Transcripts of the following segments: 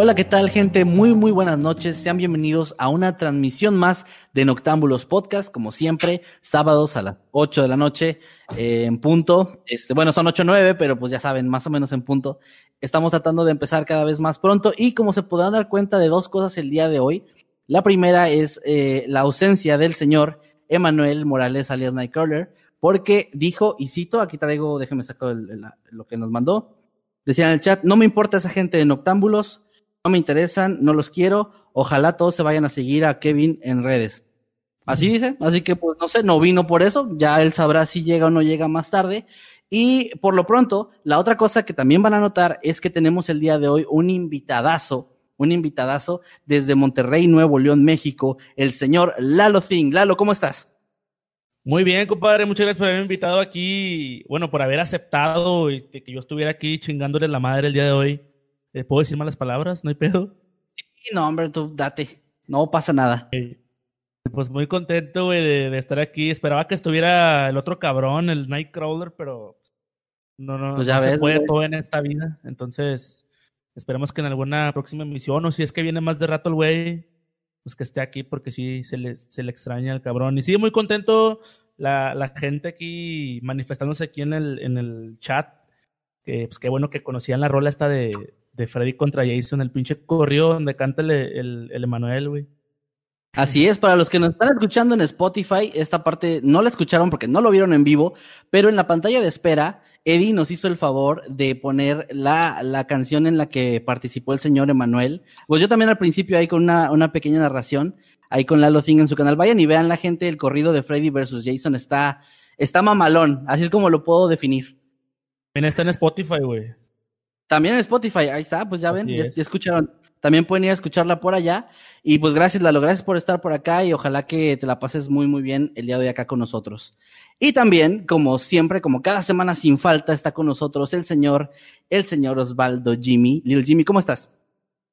Hola, ¿qué tal, gente? Muy, muy buenas noches. Sean bienvenidos a una transmisión más de Noctámbulos Podcast, como siempre, sábados a las 8 de la noche eh, en punto. Este, bueno, son 8 o 9, pero pues ya saben, más o menos en punto. Estamos tratando de empezar cada vez más pronto y como se podrán dar cuenta de dos cosas el día de hoy. La primera es eh, la ausencia del señor Emanuel Morales, alias Nightcrawler, porque dijo, y cito, aquí traigo, déjeme sacar lo que nos mandó. Decía en el chat, no me importa esa gente de Noctámbulos, no me interesan, no los quiero. Ojalá todos se vayan a seguir a Kevin en redes. Así dice, así que pues no sé, no vino por eso, ya él sabrá si llega o no llega más tarde. Y por lo pronto, la otra cosa que también van a notar es que tenemos el día de hoy un invitadazo, un invitadazo desde Monterrey, Nuevo León, México, el señor Lalo Thing. Lalo, ¿cómo estás? Muy bien, compadre. Muchas gracias por haberme invitado aquí. Bueno, por haber aceptado y que que yo estuviera aquí chingándole la madre el día de hoy. Eh, ¿Puedo decir malas palabras? ¿No hay pedo? Sí, no, hombre, tú date, no pasa nada. Eh, Pues muy contento, güey, de, de estar aquí. Esperaba que estuviera el otro cabrón, el Nightcrawler, pero no, no, Pues ya no se puede güey. todo en esta vida. Entonces, esperemos que en alguna próxima emisión, o si es que viene más de rato el güey, pues que esté aquí, porque sí se le, se le extraña al cabrón. Y sí, muy contento la, la gente aquí manifestándose aquí en el, en el chat. Que pues qué bueno que conocían la rola esta de, de Freddy contra Jason, el pinche corrido donde canta el, el, el Emanuel, güey. Así es, para los que nos están escuchando en Spotify, esta parte no la escucharon porque no lo vieron en vivo, pero en la pantalla de espera, Eddie nos hizo el favor de poner la, la canción en la que participó el señor Emanuel. Pues yo también al principio ahí con una, una pequeña narración, ahí con Lalo Thing en su canal. Vayan y vean la gente, el corrido de Freddy versus Jason está, está mamalón, así es como lo puedo definir. Está en Spotify, güey. También en Spotify, ahí está, pues ya ven, ya escucharon. También pueden ir a escucharla por allá. Y pues gracias, Lalo, gracias por estar por acá y ojalá que te la pases muy, muy bien el día de hoy acá con nosotros. Y también, como siempre, como cada semana sin falta, está con nosotros el señor, el señor Osvaldo Jimmy. Lil Jimmy, ¿cómo estás?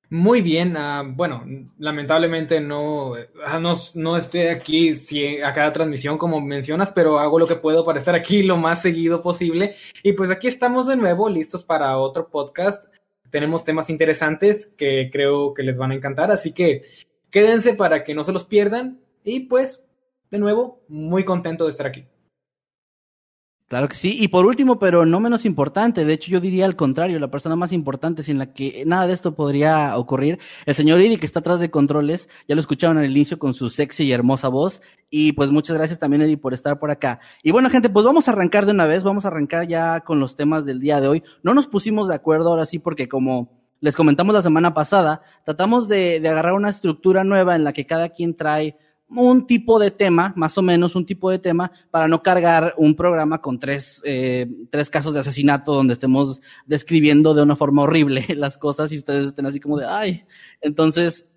Muy bien, ah, bueno, lamentablemente no, ah, no, no estoy aquí sí, a cada transmisión como mencionas, pero hago lo que puedo para estar aquí lo más seguido posible. Y pues aquí estamos de nuevo, listos para otro podcast. Tenemos temas interesantes que creo que les van a encantar, así que quédense para que no se los pierdan. Y pues, de nuevo, muy contento de estar aquí. Claro que sí. Y por último, pero no menos importante, de hecho yo diría al contrario, la persona más importante sin la que nada de esto podría ocurrir, el señor Idi que está atrás de controles, ya lo escucharon al inicio con su sexy y hermosa voz. Y pues muchas gracias también Eddie por estar por acá. Y bueno gente, pues vamos a arrancar de una vez, vamos a arrancar ya con los temas del día de hoy. No nos pusimos de acuerdo ahora sí porque como les comentamos la semana pasada, tratamos de, de agarrar una estructura nueva en la que cada quien trae un tipo de tema, más o menos un tipo de tema, para no cargar un programa con tres, eh, tres casos de asesinato donde estemos describiendo de una forma horrible las cosas y ustedes estén así como de, ay, entonces,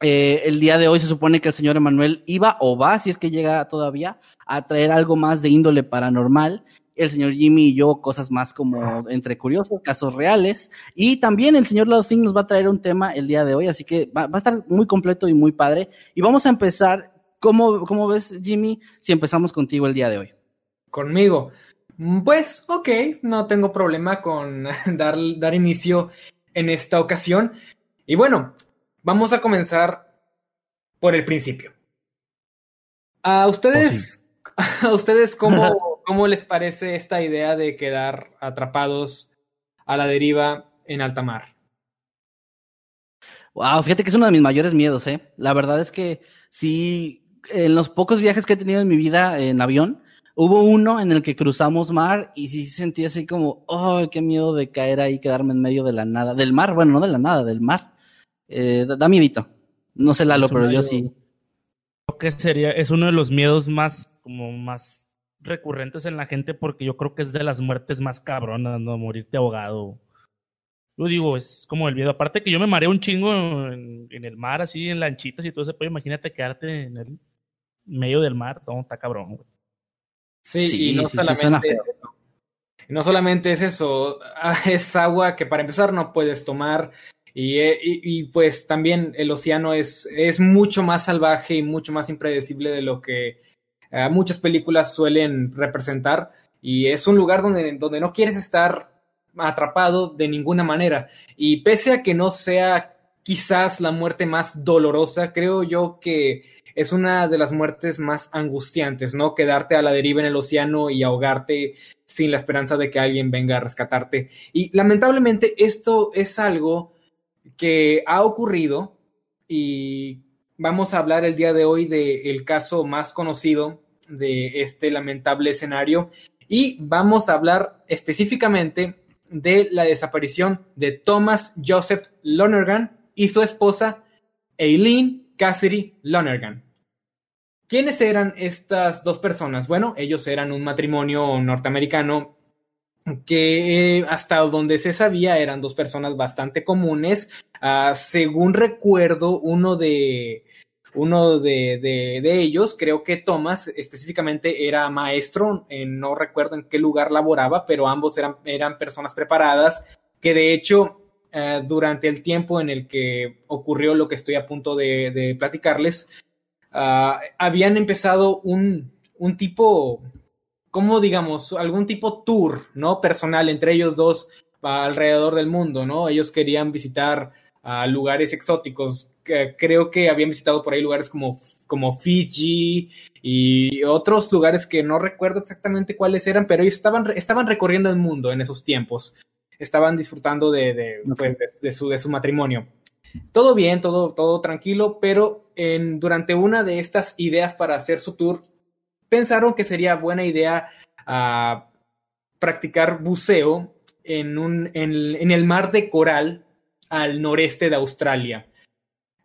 eh, el día de hoy se supone que el señor Emanuel iba o va, si es que llega todavía, a traer algo más de índole paranormal. El señor Jimmy y yo, cosas más como entre curiosos, casos reales. Y también el señor Lauthing nos va a traer un tema el día de hoy, así que va, va a estar muy completo y muy padre. Y vamos a empezar, ¿cómo, cómo ves, Jimmy, si empezamos contigo el día de hoy? conmigo. Pues, ok, no tengo problema con dar, dar inicio en esta ocasión. Y bueno, vamos a comenzar por el principio. A ustedes, a ustedes cómo, cómo les parece esta idea de quedar atrapados a la deriva en alta mar? Wow, fíjate que es uno de mis mayores miedos, ¿eh? La verdad es que sí, en los pocos viajes que he tenido en mi vida en avión, hubo uno en el que cruzamos mar y sí sentí así como, oh, qué miedo de caer ahí, quedarme en medio de la nada, del mar, bueno, no de la nada, del mar. Eh, da, da miedito. No sé, Lalo, pero yo sí. Creo que sería, es uno de los miedos más, como más recurrentes en la gente porque yo creo que es de las muertes más cabronas, ¿no? Morirte ahogado. Yo digo, es como el miedo. Aparte que yo me mareo un chingo en, en el mar, así, en lanchitas y todo eso, pues imagínate quedarte en el medio del mar, no, está cabrón, güey. Sí, Sí, y no sí, solamente eso. No solamente es eso, ah, es agua que para empezar no puedes tomar. Y, eh, y- y, pues también el océano es, es mucho más salvaje y mucho más impredecible de lo que ah, muchas películas suelen representar. Y es un lugar donde, donde no quieres estar atrapado de ninguna manera. Y pese a que no sea quizás la muerte más dolorosa, creo yo que es una de las muertes más angustiantes, ¿no? Quedarte a la deriva en el océano y ahogarte sin la esperanza de que alguien venga a rescatarte. Y lamentablemente esto es algo que ha ocurrido y vamos a hablar el día de hoy del caso más conocido de este lamentable escenario y vamos a hablar específicamente de la desaparición de Thomas Joseph Lonergan y su esposa Eileen Cassidy Lonergan. ¿Quiénes eran estas dos personas? Bueno, ellos eran un matrimonio norteamericano que eh, hasta donde se sabía eran dos personas bastante comunes. Ah, según recuerdo, uno de uno de, de- de ellos, creo que Thomas específicamente era maestro, eh, no recuerdo en qué lugar laboraba, pero ambos eran, eran personas preparadas que de hecho eh, durante el tiempo en el que ocurrió lo que estoy a punto de, platicarles, ah, habían empezado un, un tipo, como digamos, algún tipo tour, ¿no? Personal entre ellos dos ah, alrededor del mundo, ¿no? Ellos querían visitar ah, lugares exóticos. Creo que habían visitado por ahí lugares como, como Fiji y otros lugares que no recuerdo exactamente cuáles eran, pero ellos estaban, estaban recorriendo el mundo en esos tiempos. Estaban disfrutando de, de, pues, de- de su, de su matrimonio. Todo bien, todo, todo tranquilo, pero en, durante una de estas ideas para hacer su tour, pensaron que sería buena idea ah, practicar buceo en, un, en, en el mar de coral al noreste de Australia.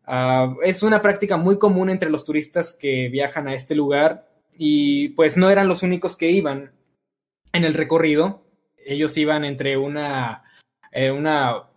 Ah, es una práctica muy común entre los turistas que viajan a este lugar y pues no eran los únicos que iban en el recorrido. Ellos iban entre una, eh, una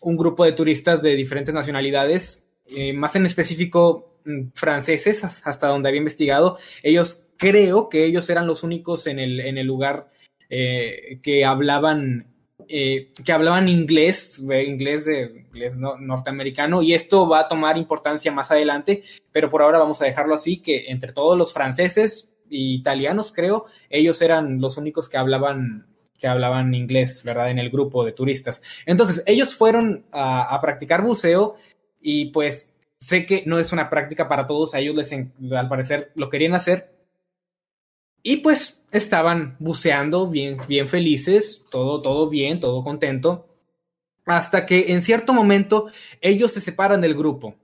un grupo de turistas de diferentes nacionalidades, eh, más en específico mm, franceses, hasta donde había investigado. Ellos creo que ellos eran los únicos en el, en el lugar eh, que hablaban eh, que hablaban inglés, inglés, de, inglés no- norteamericano, y esto va a tomar importancia más adelante, pero por ahora vamos a dejarlo así, que entre todos los franceses e italianos, creo, ellos eran los únicos que hablaban que hablaban inglés, ¿verdad? En el grupo de turistas. Entonces, ellos fueron a, practicar buceo y pues sé que no es una práctica para todos, a ellos les, al parecer, lo querían hacer, y pues estaban buceando bien, bien felices, todo, todo bien, todo contento, hasta que en cierto momento ellos se separan del grupo,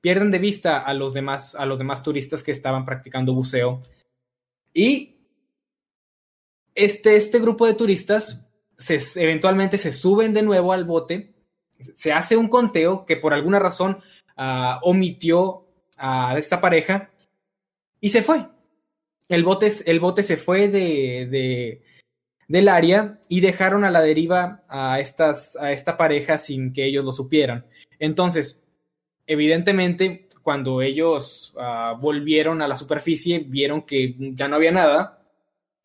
pierden de vista a los demás, a los demás turistas que estaban practicando buceo. Y este, este grupo de turistas eventualmente se suben de nuevo al bote, se hace un conteo que por alguna razón ah, omitió a esta pareja y se fue el bote, el bote se fue de, de- del área y dejaron a la deriva a, estas, a esta pareja sin que ellos lo supieran. Entonces, evidentemente, cuando ellos ah, volvieron a la superficie, vieron que ya no había nada.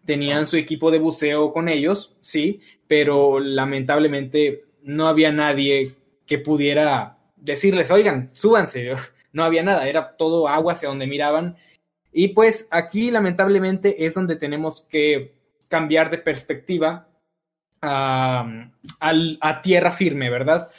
Tenían su equipo de buceo con ellos, sí, pero lamentablemente no había nadie que pudiera decirles, oigan, súbanse. No había nada, era todo agua hacia donde miraban y pues aquí lamentablemente es donde tenemos que cambiar de perspectiva a, tierra firme, ¿verdad?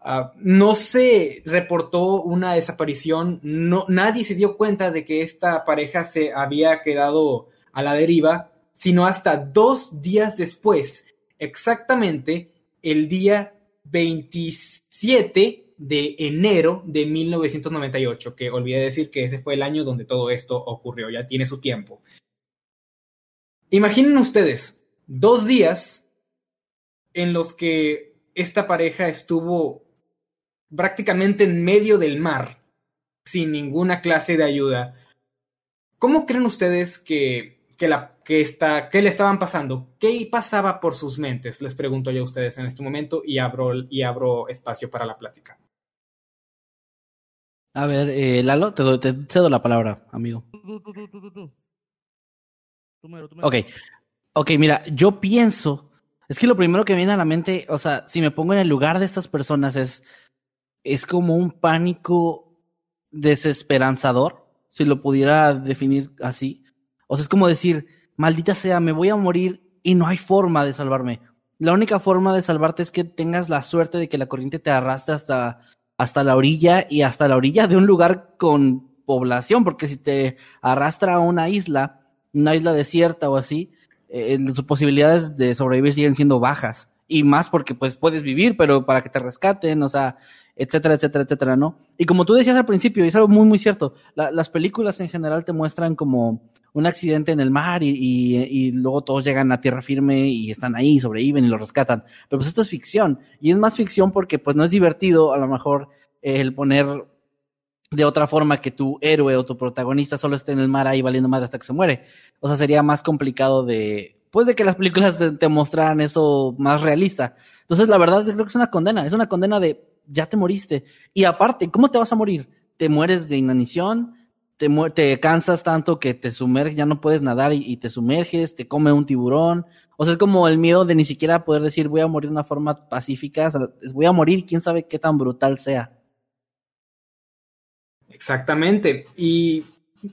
Ah, no se reportó una desaparición, no, nadie se dio cuenta de que esta pareja se había quedado a la deriva, sino hasta dos días después, exactamente el día 27 de enero de 1998, que olvidé decir que ese fue el año donde todo esto ocurrió, ya tiene su tiempo. Imaginen ustedes, dos días en los que esta pareja estuvo prácticamente en medio del mar, sin ninguna clase de ayuda. ¿Cómo creen ustedes que, que, la, que, le estaban pasando? ¿Qué pasaba por sus mentes? Les pregunto yo a ustedes en este momento y abro, y abro espacio para la plática. A ver, eh, Lalo, te, te, cedo la palabra, amigo. Ok, ok, mira, yo pienso, es que lo primero que viene a la mente, o sea, si me pongo en el lugar de estas personas es, es como un pánico desesperanzador, si lo pudiera definir así. O sea, es como decir, maldita sea, me voy a morir y no hay forma de salvarme. La única forma de salvarte es que tengas la suerte de que la corriente te arrastre hasta, hasta la orilla y hasta la orilla de un lugar con población, porque si te arrastra a una isla, una isla desierta o así, eh, sus posibilidades de sobrevivir siguen siendo bajas. Y más porque pues puedes vivir, pero para que te rescaten, o sea, etcétera, etcétera, etcétera, ¿no? Y como tú decías al principio, y es algo muy, muy cierto, las películas en general te muestran como un accidente en el mar y, luego todos llegan a tierra firme y están ahí, sobreviven y lo rescatan. Pero pues esto es ficción. Y es más ficción porque pues no es divertido a lo mejor el poner de otra forma que tu héroe o tu protagonista solo esté en el mar ahí valiendo madre hasta que se muere. O sea, sería más complicado de, pues de que las películas te, te mostraran eso más realista. Entonces, la verdad creo que es una condena, es una condena de ya te moriste. Y aparte, ¿cómo te vas a morir? ¿Te mueres de inanición? ¿Te, cansas tanto que te sumerges, ya no puedes nadar y, te sumerges? ¿Te come un tiburón? O sea, es como el miedo de ni siquiera poder decir voy a morir de una forma pacífica. Voy a morir, quién sabe qué tan brutal sea. Exactamente. Y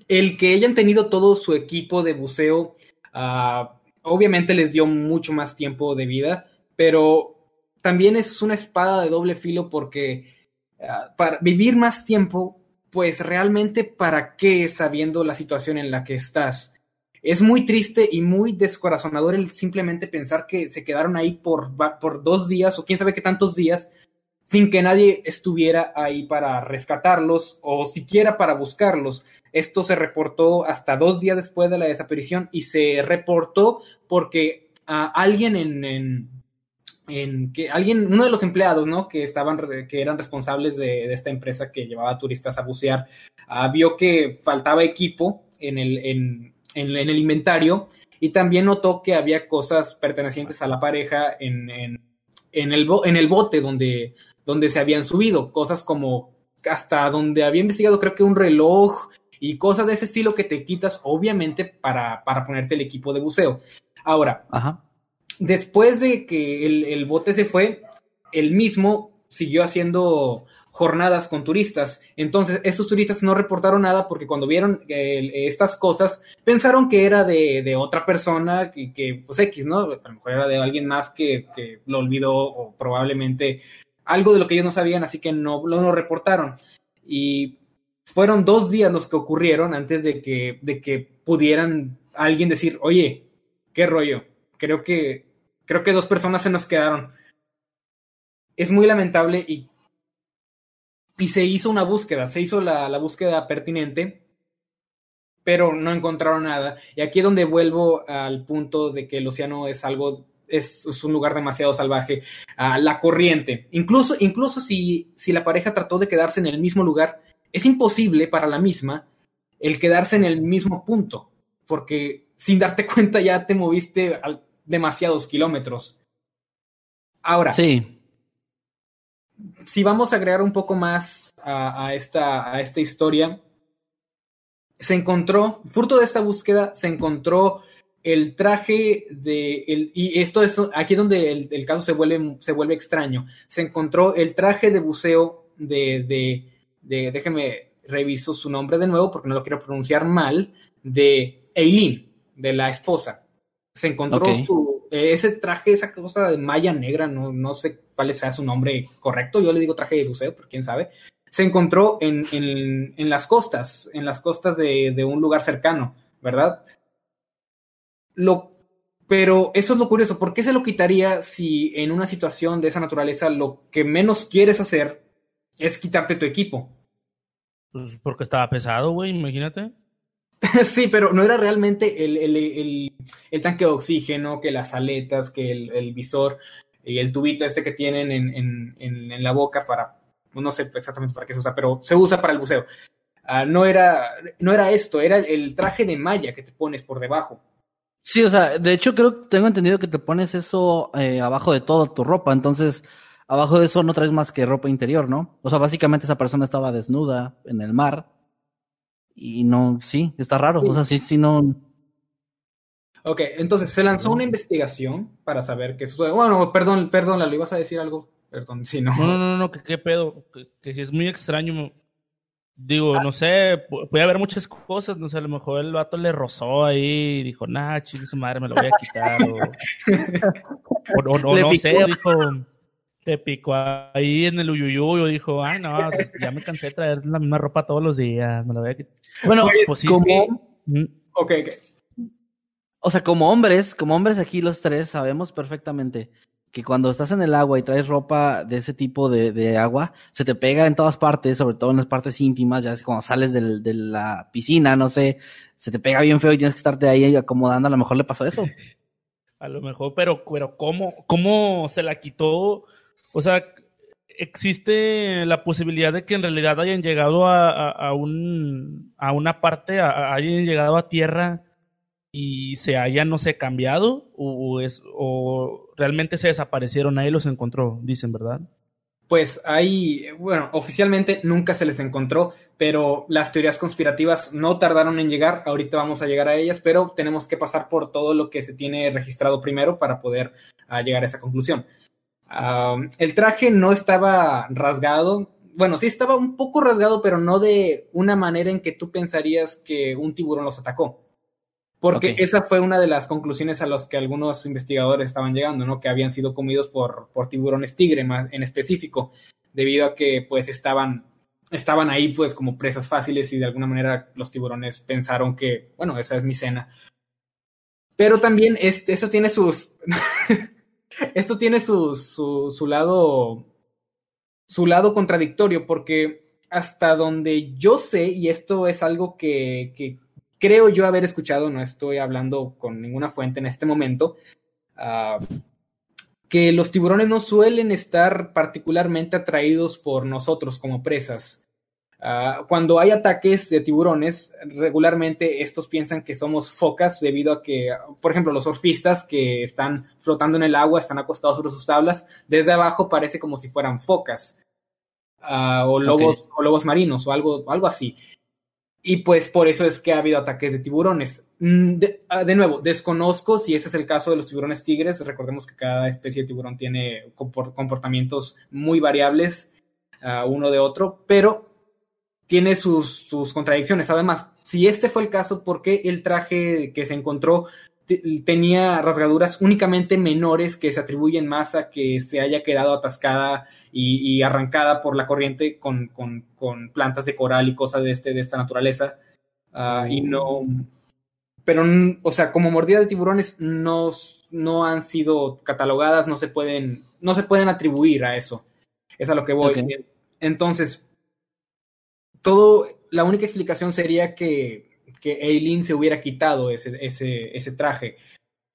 el que hayan tenido todo su equipo de buceo, uh, obviamente les dio mucho más tiempo de vida, pero también es una espada de doble filo porque uh, para vivir más tiempo, pues realmente para qué sabiendo la situación en la que estás. Es muy triste y muy descorazonador el simplemente pensar que se quedaron ahí por, por dos días o quién sabe qué tantos días sin que nadie estuviera ahí para rescatarlos o siquiera para buscarlos. Esto se reportó hasta dos días después de la desaparición y se reportó porque uh, alguien en, en, en, que alguien, uno de los empleados, ¿no? Que estaban, que eran responsables de, de esta empresa que llevaba turistas a bucear, uh, vio que faltaba equipo en el, en, en, en, el inventario y también notó que había cosas pertenecientes a la pareja en, en, en, el, en el bote donde, donde se habían subido, cosas como hasta donde había investigado creo que un reloj y cosas de ese estilo que te quitas obviamente para, para ponerte el equipo de buceo. Ahora, Ajá. Después de que el, bote se fue, el mismo siguió haciendo jornadas con turistas. Entonces, estos turistas no reportaron nada porque cuando vieron eh, estas cosas, pensaron que era de, otra persona, que, que, pues X, ¿no? A lo mejor era de alguien más que, lo olvidó o probablemente algo de lo que ellos no sabían, así que no lo reportaron. Y fueron dos días los que ocurrieron antes de que, de que pudieran alguien decir, oye, qué rollo, creo que, creo que dos personas se nos quedaron. Es muy lamentable y, y se hizo una búsqueda, se hizo la, la búsqueda pertinente, pero no encontraron nada. Y aquí es donde vuelvo al punto de que el océano es algo es, un lugar demasiado salvaje. Uh, la corriente, incluso, incluso si, si la pareja trató de quedarse en el mismo lugar, es imposible para la misma el quedarse en el mismo punto, porque sin darte cuenta ya te moviste a demasiados kilómetros. Ahora, sí. si vamos a agregar un poco más a, a, esta, a esta historia, se encontró, fruto de esta búsqueda, se encontró el traje de el, y esto es aquí donde el, el, caso se vuelve se vuelve extraño se encontró el traje de buceo de, de, de déjeme reviso su nombre de nuevo porque no lo quiero pronunciar mal de Eileen de la esposa se encontró okay. su, ese traje esa cosa de malla negra no, no sé cuál sea su nombre correcto yo le digo traje de buceo pero quién sabe se encontró en, en, en las costas en las costas de, de un lugar cercano verdad lo, pero eso es lo curioso. ¿Por qué se lo quitaría si en una situación de esa naturaleza lo que menos quieres hacer es quitarte tu equipo? Pues porque estaba pesado, güey, imagínate. sí, pero no era realmente el, el, el, tanque de oxígeno, que las aletas, que el, visor y el tubito este que tienen en, en, en, la boca para, no sé exactamente para qué se usa, pero se usa para el buceo. ah, no, era, no era esto, era el traje de malla que te pones por debajo. Sí, o sea, de hecho creo, tengo entendido que te pones eso eh, abajo de toda tu ropa, entonces abajo de eso no traes más que ropa interior, ¿no? O sea, básicamente esa persona estaba desnuda en el mar y no, sí, está raro, o sea, sí, sí, no. Ok, entonces se lanzó una investigación para saber qué sucede. Bueno, perdón, perdón, ¿lo ibas a decir algo? Perdón, si no. No, no, no, no, que qué pedo, que, si es muy extraño. Digo, no sé, puede haber muchas cosas, no sé, a lo mejor el vato le rozó ahí y dijo, nah, chingue su madre, me lo voy a quitar. o, o, o no sé, dijo, te picó ahí en el uyuyuy, o dijo, ay, no, ya me cansé de traer la misma ropa todos los días, me la voy a quitar. Bueno, pues sí, como... Ok, ok. O sea, como hombres, como hombres aquí los tres sabemos perfectamente que cuando estás en el agua y traes ropa de ese tipo de, de, agua, se te pega en todas partes, sobre todo en las partes íntimas, ya es cuando sales del, de la piscina, no sé, se te pega bien feo y tienes que estarte ahí acomodando, a lo mejor le pasó eso. a lo mejor, pero, pero ¿cómo, cómo se la quitó? O sea, existe la posibilidad de que en realidad hayan llegado a, a, un, a una parte, hayan llegado a tierra y se hayan, no sé, cambiado o, es, o realmente se desaparecieron, ahí los encontró, dicen, ¿verdad? Pues ahí, bueno, oficialmente nunca se les encontró, pero las teorías conspirativas no tardaron en llegar, ahorita vamos a llegar a ellas, pero tenemos que pasar por todo lo que se tiene registrado primero para poder uh, llegar a esa conclusión. El traje no estaba rasgado, bueno, sí estaba un poco rasgado, pero no de una manera en que tú pensarías que un tiburón los atacó. Porque okay. esa fue una de las conclusiones a las que algunos investigadores estaban llegando, ¿no? Que habían sido comidos por, por tiburones tigre más en específico, debido a que pues estaban, estaban ahí pues como presas fáciles y de alguna manera los tiburones pensaron que, bueno, esa es mi cena. Pero también es, eso tiene sus... esto tiene su, su, su lado su lado contradictorio porque hasta donde yo sé, y esto es algo que, que creo yo haber escuchado, no estoy hablando con ninguna fuente en este momento, uh, que los tiburones no suelen estar particularmente atraídos por nosotros como presas. Uh, cuando hay ataques de tiburones, regularmente estos piensan que somos focas debido a que, por ejemplo, los surfistas que están flotando en el agua, están acostados sobre sus tablas, desde abajo parece como si fueran focas uh, o, lobos, okay. o lobos marinos o algo, algo así. Y pues por eso es que ha habido ataques de tiburones. De, de, nuevo, desconozco si ese es el caso de los tiburones tigres. Recordemos que cada especie de tiburón tiene comportamientos muy variables uno de otro, pero tiene sus, sus, contradicciones. Además, si este fue el caso, ¿por qué el traje que se encontró tenía rasgaduras únicamente menores que se atribuyen más a que se haya quedado atascada y, y arrancada por la corriente con, con, con, plantas de coral y cosas de, este, de esta naturaleza. Uh, y no. Pero, o sea, como mordida de tiburones no, no han sido catalogadas, no se pueden, no se pueden atribuir a eso. Es a lo que voy. Okay. Entonces, todo, la única explicación sería que que Eileen se hubiera quitado ese, ese, ese traje.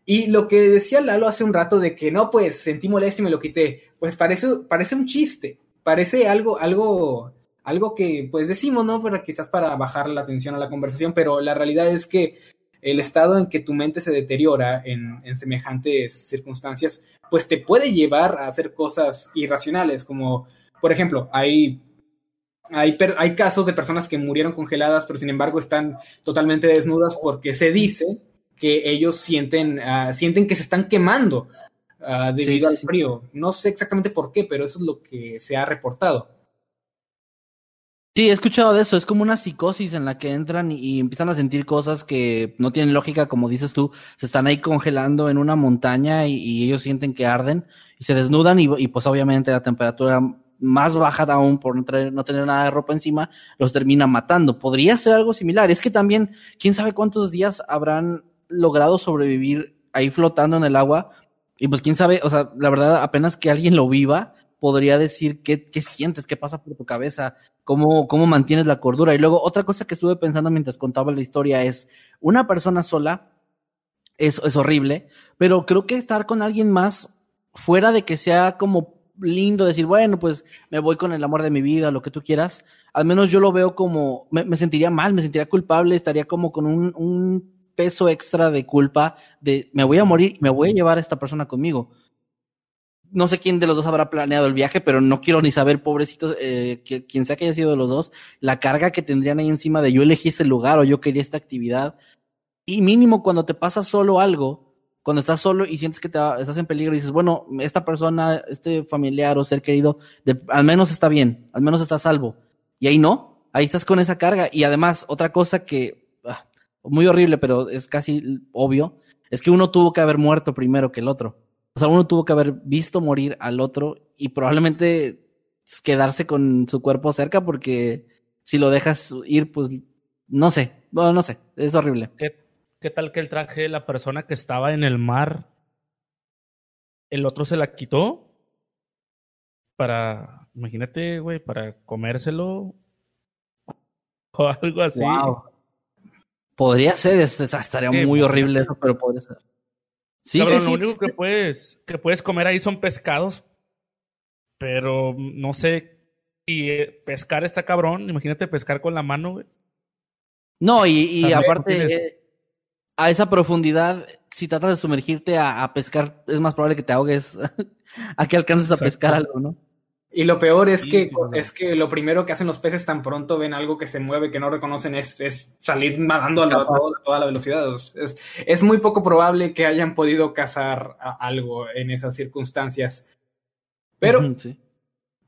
Y lo que decía Lalo hace un rato de que no, pues sentí molestia y me lo quité, pues parece, parece un chiste, parece algo, algo, algo que pues decimos, ¿no? Pero quizás para bajar la atención a la conversación, pero la realidad es que el estado en que tu mente se deteriora en, en semejantes circunstancias, pues te puede llevar a hacer cosas irracionales, como, por ejemplo, hay hay, hay, casos de personas que murieron congeladas, pero sin embargo están totalmente desnudas porque se dice que ellos sienten, uh, sienten que se están quemando uh, debido sí, al frío. No sé exactamente por qué, pero eso es lo que se ha reportado. Sí, he escuchado de eso. Es como una psicosis en la que entran y, empiezan a sentir cosas que no tienen lógica, como dices tú. Se están ahí congelando en una montaña y, y ellos sienten que arden y se desnudan y, y pues obviamente la temperatura más baja aún por no, tener nada de ropa encima, los termina matando. Podría ser algo similar. Es que también, quién sabe cuántos días habrán logrado sobrevivir ahí flotando en el agua. Y pues quién sabe, o sea, la verdad, apenas que alguien lo viva, podría decir qué, qué sientes, qué pasa por tu cabeza, cómo, cómo mantienes la cordura. Y luego, otra cosa que estuve pensando mientras contaba la historia es, una persona sola es, es horrible, pero creo que estar con alguien más, fuera de que sea como lindo decir, bueno, pues me voy con el amor de mi vida, lo que tú quieras. Al menos yo lo veo como, me, sentiría mal, me sentiría culpable, estaría como con un, peso extra de culpa de me voy a morir, me voy a llevar a esta persona conmigo. No sé quién de los dos habrá planeado el viaje, pero no quiero ni saber, pobrecitos, eh, quien sea que haya sido de los dos, la carga que tendrían ahí encima de yo elegí este lugar o yo quería esta actividad. Y mínimo cuando te pasa solo algo, cuando estás solo y sientes que te va- estás en peligro y dices, bueno, esta persona, este familiar o ser querido, al menos está bien, al menos está salvo. Y ahí no, ahí estás con esa carga. Y además, otra cosa que, ah, muy horrible, pero es casi obvio, es que uno tuvo que haber muerto primero que el otro. O sea, uno tuvo que haber visto morir al otro y probablemente quedarse con su cuerpo cerca porque si lo dejas ir, pues no sé, bueno, no sé, es horrible. ¿Qué, qué tal que el traje de la persona que estaba en el mar, el otro se la quitó para, imagínate, güey, para comérselo o algo así? Wow. Podría ser, es- es- estaría muy horrible eso, pero podría ser. Sí, Cabrón, sí, lo sí. único que puedes, que puedes comer ahí son pescados, pero no sé, y eh, pescar está cabrón, imagínate pescar con la mano, güey. No, y, y aparte, eh, a esa profundidad, si tratas de sumergirte a, a pescar, es más probable que te ahogues a que alcances a Exacto. pescar algo, ¿no? Y lo peor es Sí, que sí, es que lo primero que hacen los peces tan pronto ven algo que se mueve que no reconocen es, es salir nadando a, la- a toda la velocidad. Es, es muy poco probable que hayan podido cazar a- algo en esas circunstancias. Pero.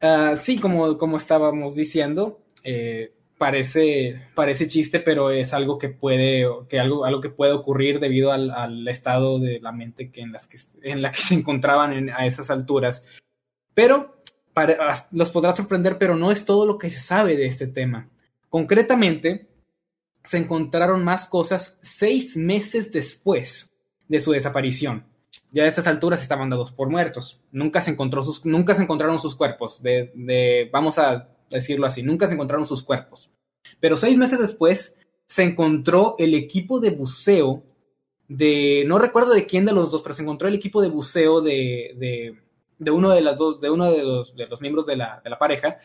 Ah, sí, como, como estábamos diciendo, eh, parece, parece chiste, pero es algo que puede, que algo, algo que puede ocurrir debido al, al estado de la mente que en, las que, en la que se encontraban en- a esas alturas. Pero ah, los podrá sorprender, pero no es todo lo que se sabe de este tema. Concretamente, se encontraron más cosas seis meses después de su desaparición. Ya a esas alturas estaban dados por muertos. Nunca se, encontró sus, nunca se encontraron sus cuerpos. De- vamos a decirlo así, nunca se encontraron sus cuerpos. Pero seis meses después se encontró el equipo de buceo de, no recuerdo de quién de los dos, pero se encontró el equipo de buceo de, de, de uno de las dos, de uno de los, de los miembros de la, de la pareja,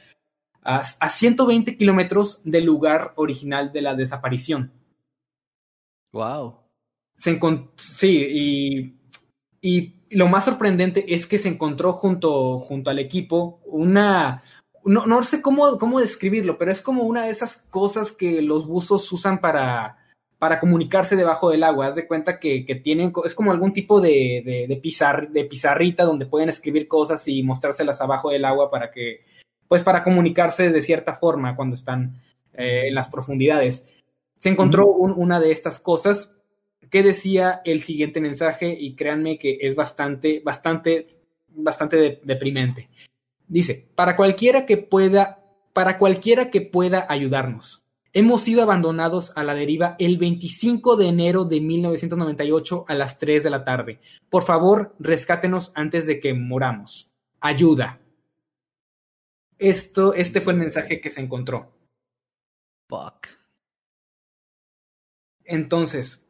a, a 120 kilómetros del lugar original de la desaparición. Wow. Se sí, y, y lo más sorprendente es que se encontró junto, junto al equipo una... No, no sé cómo, cómo describirlo, pero es como una de esas cosas que los buzos usan para, para comunicarse debajo del agua. Haz de cuenta que, que tienen, es como algún tipo de, de, de, pizar- de pizarrita donde pueden escribir cosas y mostrárselas abajo del agua para que, pues para comunicarse de cierta forma cuando están eh, en las profundidades. Se encontró un- una de estas cosas que decía el siguiente mensaje y créanme que es bastante, bastante, bastante de- deprimente. Dice, para cualquiera que pueda, para cualquiera que pueda ayudarnos. Hemos sido abandonados a la deriva el 25 de enero de 1998 a las 3 de la tarde. Por favor, rescátenos antes de que moramos. Ayuda. Esto, este fue el mensaje que se encontró. Fuck. Entonces,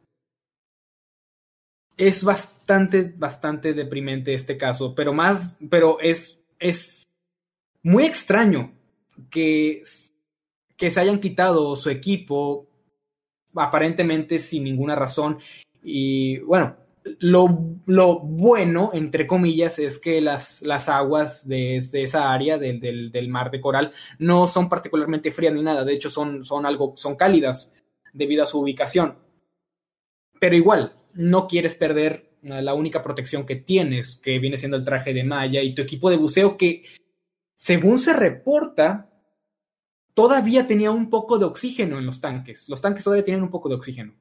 es bastante, bastante deprimente este caso, pero más, pero es, es muy extraño que, que se hayan quitado su equipo aparentemente sin ninguna razón. Y bueno, lo, lo bueno, entre comillas, es que las, las aguas de, esa área del, del, del, mar de coral no son particularmente frías ni nada, de hecho son, son algo, son cálidas debido a su ubicación. Pero igual, no quieres perder la única protección que tienes, que viene siendo el traje de malla y tu equipo de buceo que, según se reporta, todavía tenía un poco de oxígeno en los tanques. Los tanques todavía tienen un poco de oxígeno.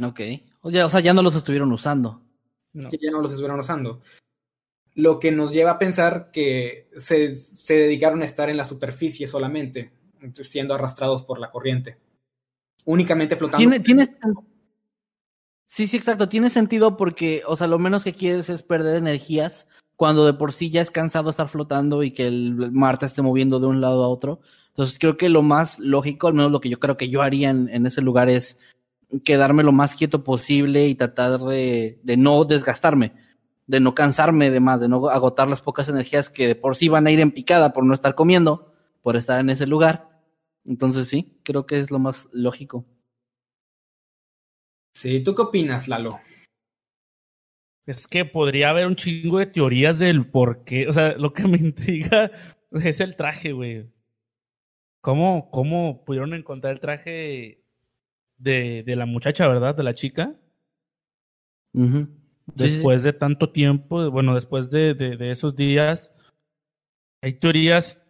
Ok. O sea, o sea ya no los estuvieron usando. No. Que ya no los estuvieron usando. Lo que nos lleva a pensar que se, se dedicaron a estar en la superficie solamente, siendo arrastrados por la corriente. Únicamente flotando. ¿Tiene, ¿Tienes Sí, sí, exacto. Tiene sentido porque, o sea, lo menos que quieres es perder energías cuando de por sí ya es cansado estar flotando y que el mar te esté moviendo de un lado a otro. Entonces creo que lo más lógico, al menos lo que yo creo que yo haría en, en ese lugar es quedarme lo más quieto posible y tratar de, de no desgastarme. de no cansarme de más, de no agotar las pocas energías que de por sí van a ir en picada por no estar comiendo, por estar en ese lugar. Entonces sí, creo que es lo más lógico. Sí, ¿tú qué opinas, Lalo? Es que podría haber un chingo de teorías del por qué. O sea, lo que me intriga es el traje, güey. ¿Cómo, ¿Cómo pudieron encontrar el traje de, de la muchacha, verdad? De la chica. Sí, sí, Después de tanto tiempo, bueno, después de, de, de esos días, hay teorías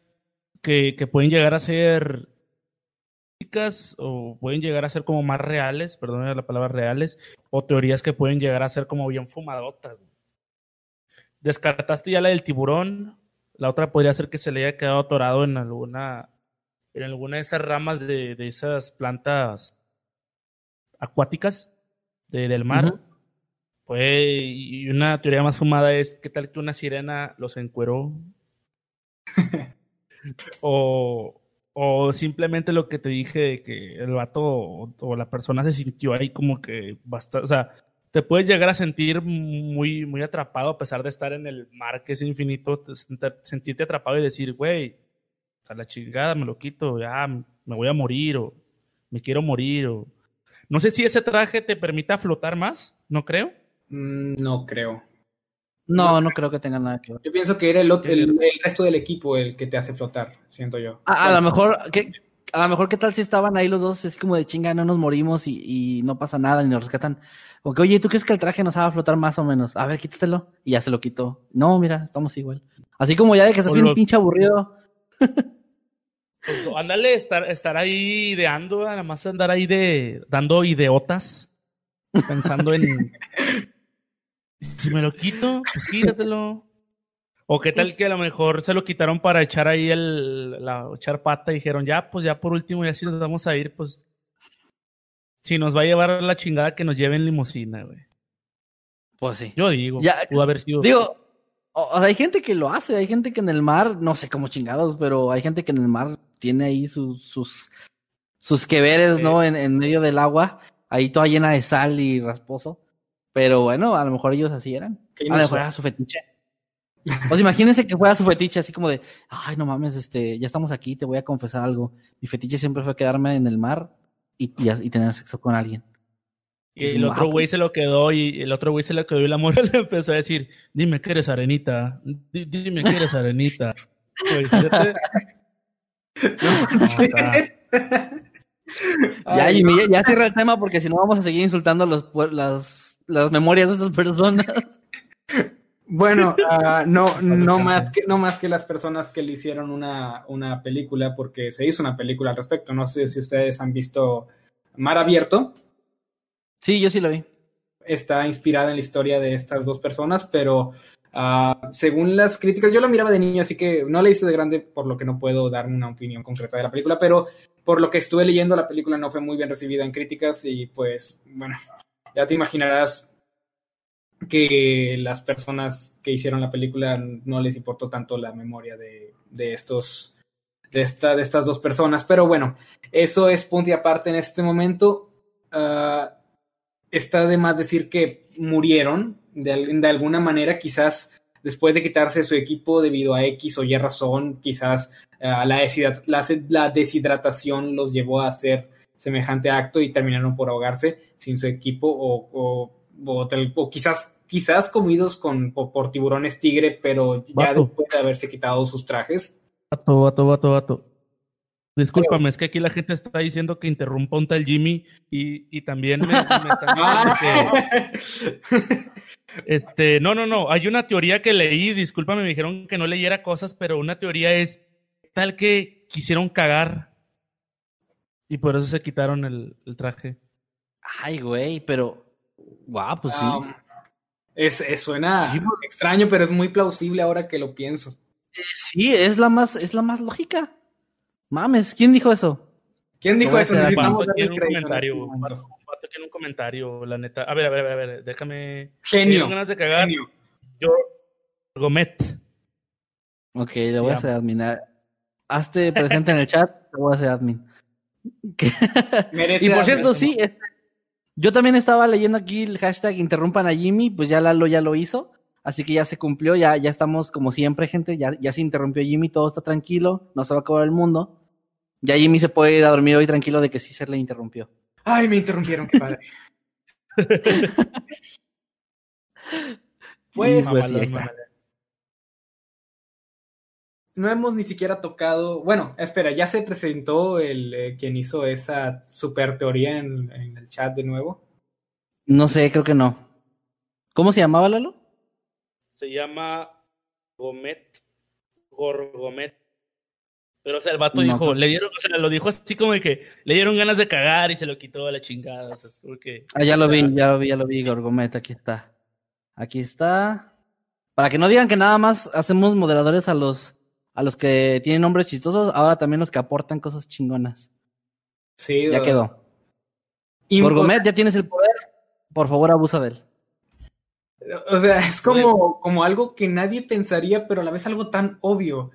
que, que pueden llegar a ser o pueden llegar a ser como más reales, perdón la palabra reales, o teorías que pueden llegar a ser como bien fumadotas. Descartaste ya la del tiburón, la otra podría ser que se le haya quedado atorado en alguna, en alguna de esas ramas de, de esas plantas acuáticas de- del mar. Pues, y una teoría más fumada es, ¿qué tal que una sirena los encueró? o, o simplemente lo que te dije de que el vato o, la persona se sintió ahí como que bastante, o sea, te puedes llegar a sentir muy, muy atrapado a pesar de estar en el mar que es infinito, te sent- sentirte atrapado y decir, güey, a la chingada me lo quito, ya me voy a morir o me quiero morir o... No sé si ese traje te permita flotar más, no creo. Mm, no creo. No, no creo que tenga nada que ver. Yo pienso que era el, ot- el, el resto del equipo el que te hace flotar, siento yo. A, a lo mejor, ¿qué, a lo mejor, ¿qué tal si estaban ahí los dos? Es como de chinga, no nos morimos y, y no pasa nada ni nos rescatan. O que, oye, ¿tú crees que el traje nos va a flotar más o menos? A ver, quítatelo. Y ya se lo quitó. No, mira, estamos igual. Así como ya de que estás O bien los- pinche aburrido. Pues, ándale, estar, estar ahí ideando, nada más andar ahí de dando ideotas, pensando en si me lo quito, pues quítatelo. O qué tal que a lo mejor se lo quitaron para echar ahí el, la echar pata y dijeron, ya, pues ya por último, ya si nos vamos a ir, pues si nos va a llevar la chingada que nos lleve en limusina, güey. Pues sí. Yo digo, Ya, pudo haber sido. Digo, o, o sea, hay gente que lo hace, hay gente que en el mar, no sé cómo chingados, pero hay gente que en el mar tiene ahí sus, sus, sus que veres, Sí. ¿no? En, en medio del agua, ahí toda llena de sal y rasposo. Pero bueno, a lo mejor ellos así eran. A lo mejor era su fetiche. O sea, imagínense que fuera su fetiche, así como de, ay, no mames, este, ya estamos aquí, te voy a confesar algo. Mi fetiche siempre fue quedarme en el mar y, y, y tener sexo con alguien. Y el otro güey se lo quedó y el otro güey se lo quedó y la morra le empezó a decir, dime que eres arenita, di- dime que eres arenita. No, Ya, Jimmy, ya, ya cierra el tema porque si no vamos a seguir insultando los, pue- las, las memorias de estas personas. Bueno, ah, no, no, más que, no más que las personas que le hicieron una, una película, porque se hizo una película al respecto. No sé si ustedes han visto Mar Abierto. Sí, yo sí lo vi. Está inspirada en la historia de estas dos personas, pero ah, según las críticas, yo la miraba de niño, así que no la visto de grande, por lo que no puedo dar una opinión concreta de la película, pero por lo que estuve leyendo, la película no fue muy bien recibida en críticas y pues, bueno, ya te imaginarás que las personas que hicieron la película no les importó tanto la memoria de, de estos de, esta, de estas dos personas. Pero bueno, eso es punto y aparte en este momento. Ah, está de más decir que murieron de, de alguna manera, quizás después de quitarse su equipo debido a X o Y razón, quizás deshidrat- la, la deshidratación los llevó a hacer semejante acto y terminaron por ahogarse sin su equipo o, o, o quizás quizás comidos con, por, por tiburones tigre, pero ya Vato. después de haberse quitado sus trajes. Vato, vato, vato, vato. Discúlpame, es que aquí la gente está diciendo que interrumpa un tal Jimmy y, y también me, me están diciendo que, este, no, no, no, hay una teoría que leí, discúlpame, me dijeron que no leyera cosas, pero una teoría es tal que quisieron cagar y por eso se quitaron el, el traje. Ay, güey, pero. Guau, pues sí. Es, es- suena Sí, extraño, pero es muy plausible ahora que lo pienso. Sí, es la más, es la más lógica. Mames, ¿quién dijo eso? ¿Quién dijo a eso? Vato darle tiene un comentario, este momento. vato, vato tiene un comentario, la neta. A ver, a ver, a ver, a ver, déjame. Me Genio. ganas de cagar. genio. Yo, Gomet. Ok, le voy a Ya. hacer admin. Hazte presente en el chat, te voy a hacer admin. Que- Merece y por cierto, sí, yo también estaba leyendo aquí el hashtag interrumpan a Jimmy, pues ya Lalo ya lo hizo. Así que ya se cumplió, ya, ya estamos como siempre, gente. Ya, ya se interrumpió Jimmy, todo está tranquilo, no se va a acabar el mundo. Ya Jimmy se puede ir a dormir hoy tranquilo de que sí se le interrumpió. Ay, me interrumpieron, qué padre. pues, pues sí, ahí está. No hemos ni siquiera tocado. Bueno, espera, ya se presentó el eh, quien hizo esa super teoría en, en el chat de nuevo. No sé, creo que no. ¿Cómo se llamaba Lalo? Se llama Gomet. Gorgomet. Pero, o sea, el vato No, dijo, le dieron, o sea, lo dijo así como que le dieron ganas de cagar y se lo quitó a la chingada. O sea, es porque, Ah, ya lo vi, ya lo vi, ya lo vi, Gorgomet, aquí está. Aquí está. Para que no digan que nada más hacemos moderadores a los, a los que tienen nombres chistosos, ahora también los que aportan cosas chingonas. Sí, Ya quedó. impo- Gorgomet, ya tienes el poder. Por favor, abusa de él. O sea, es como, como algo que nadie pensaría, pero a la vez algo tan obvio.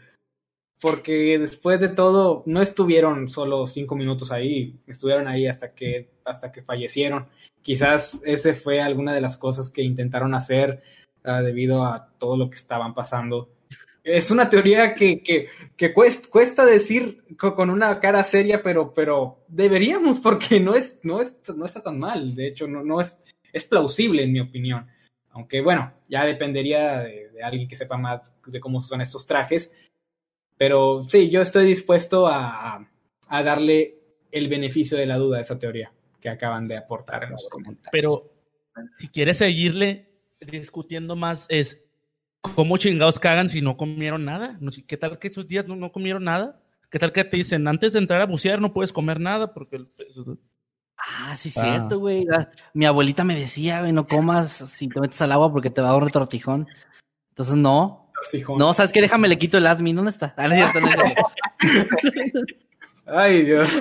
Porque después de todo, no estuvieron solo cinco minutos ahí, estuvieron ahí hasta que, hasta que fallecieron. Quizás ese fue alguna de las cosas que intentaron hacer ah, debido a todo lo que estaban pasando. Es una teoría que, que, que cuesta, cuesta decir co- con una cara seria, pero, pero deberíamos, porque no, es, no, es, no está tan mal. De hecho, no, no es, es plausible, en mi opinión. Aunque bueno, ya dependería de, de alguien que sepa más de cómo son estos trajes. Pero sí, yo estoy dispuesto a, a darle el beneficio de la duda a esa teoría que acaban de aportar en los comentarios. pero si quieres seguirle discutiendo más, es cómo chingados cagan si no comieron nada. No sé, ¿Qué tal que esos días no, no comieron nada? ¿Qué tal que te dicen, antes de entrar a bucear no puedes comer nada? Porque el- Ah, sí, Ah. cierto, güey. La- Mi abuelita me decía, güey, no comas si te metes al agua porque te va a dar un retortijón. Entonces, no. No, ¿sabes qué? Déjame le quito el admin. ¿Dónde está? Ah, no es no es. Ay, Dios.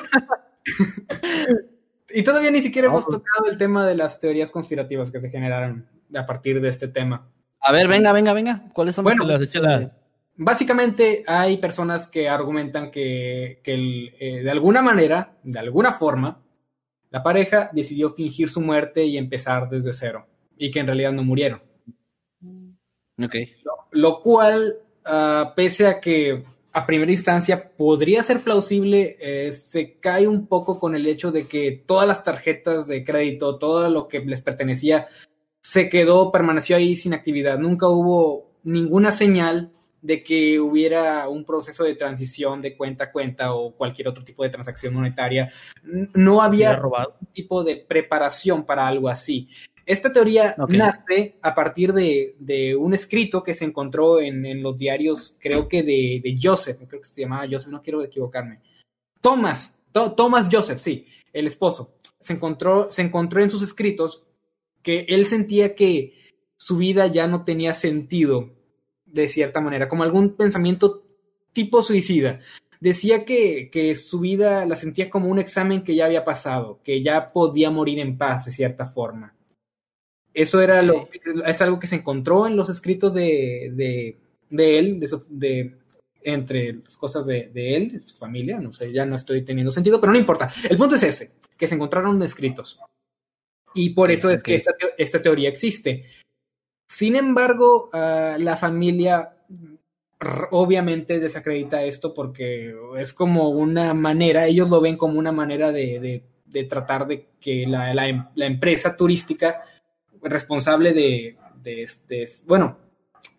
y todavía ni siquiera No, hemos pues- tocado el tema de las teorías conspirativas que se generaron a partir de este tema. A ver, venga, venga, venga. ¿Cuáles son Bueno, las. Básicamente hay personas que argumentan que, que el- eh, de alguna manera, de alguna forma, la pareja decidió fingir su muerte y empezar desde cero, y que en realidad no murieron. Ok. Lo cual, ah, pese a que a primera instancia podría ser plausible, eh, se cae un poco con el hecho de que todas las tarjetas de crédito, todo lo que les pertenecía, se quedó, permaneció ahí sin actividad. Nunca hubo ninguna señal de que hubiera un proceso de transición de cuenta a cuenta o cualquier otro tipo de transacción monetaria. No ¿Se había robado? un tipo de preparación para algo así. Esta teoría nace a partir de, de un escrito que se encontró en, en los diarios, creo que de, de Joseph, creo que se llamaba Joseph, no quiero equivocarme. Thomas, To- Thomas Joseph, sí, el esposo. Se encontró, se encontró en sus escritos que él sentía que su vida ya no tenía sentido de cierta manera, como algún pensamiento tipo suicida. Decía que, que su vida la sentía como un examen que ya había pasado, que ya podía morir en paz de cierta forma. Eso era lo, es algo que se encontró en los escritos de, de, de él, de, su- de- entre las cosas de, de él, de su familia, no sé, ya no estoy teniendo sentido, pero no importa. El punto es ese, que se encontraron escritos. Y por eso es que esta, teo- esta teoría existe. Sin embargo, ah, la familia obviamente desacredita esto porque es como una manera, ellos lo ven como una manera de, de- de tratar de que la, la em- la empresa turística responsable de, de, de- bueno,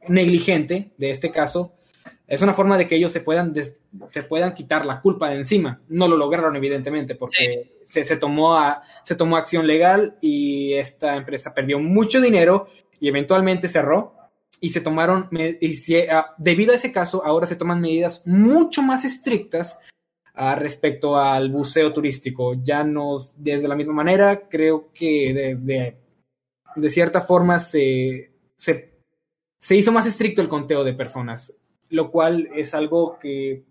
negligente de este caso, es una forma de que ellos se puedan, des- se puedan quitar la culpa de encima. No lo lograron, evidentemente, porque se, se tomó a, se tomó acción legal y esta empresa perdió mucho dinero y eventualmente cerró. Y se tomaron, me- y se- ah, debido a ese caso, ahora se toman medidas mucho más estrictas ah, respecto al buceo turístico. Ya no, desde la misma manera, creo que de, de- de cierta forma se, se, se hizo más estricto el conteo de personas, lo cual es algo que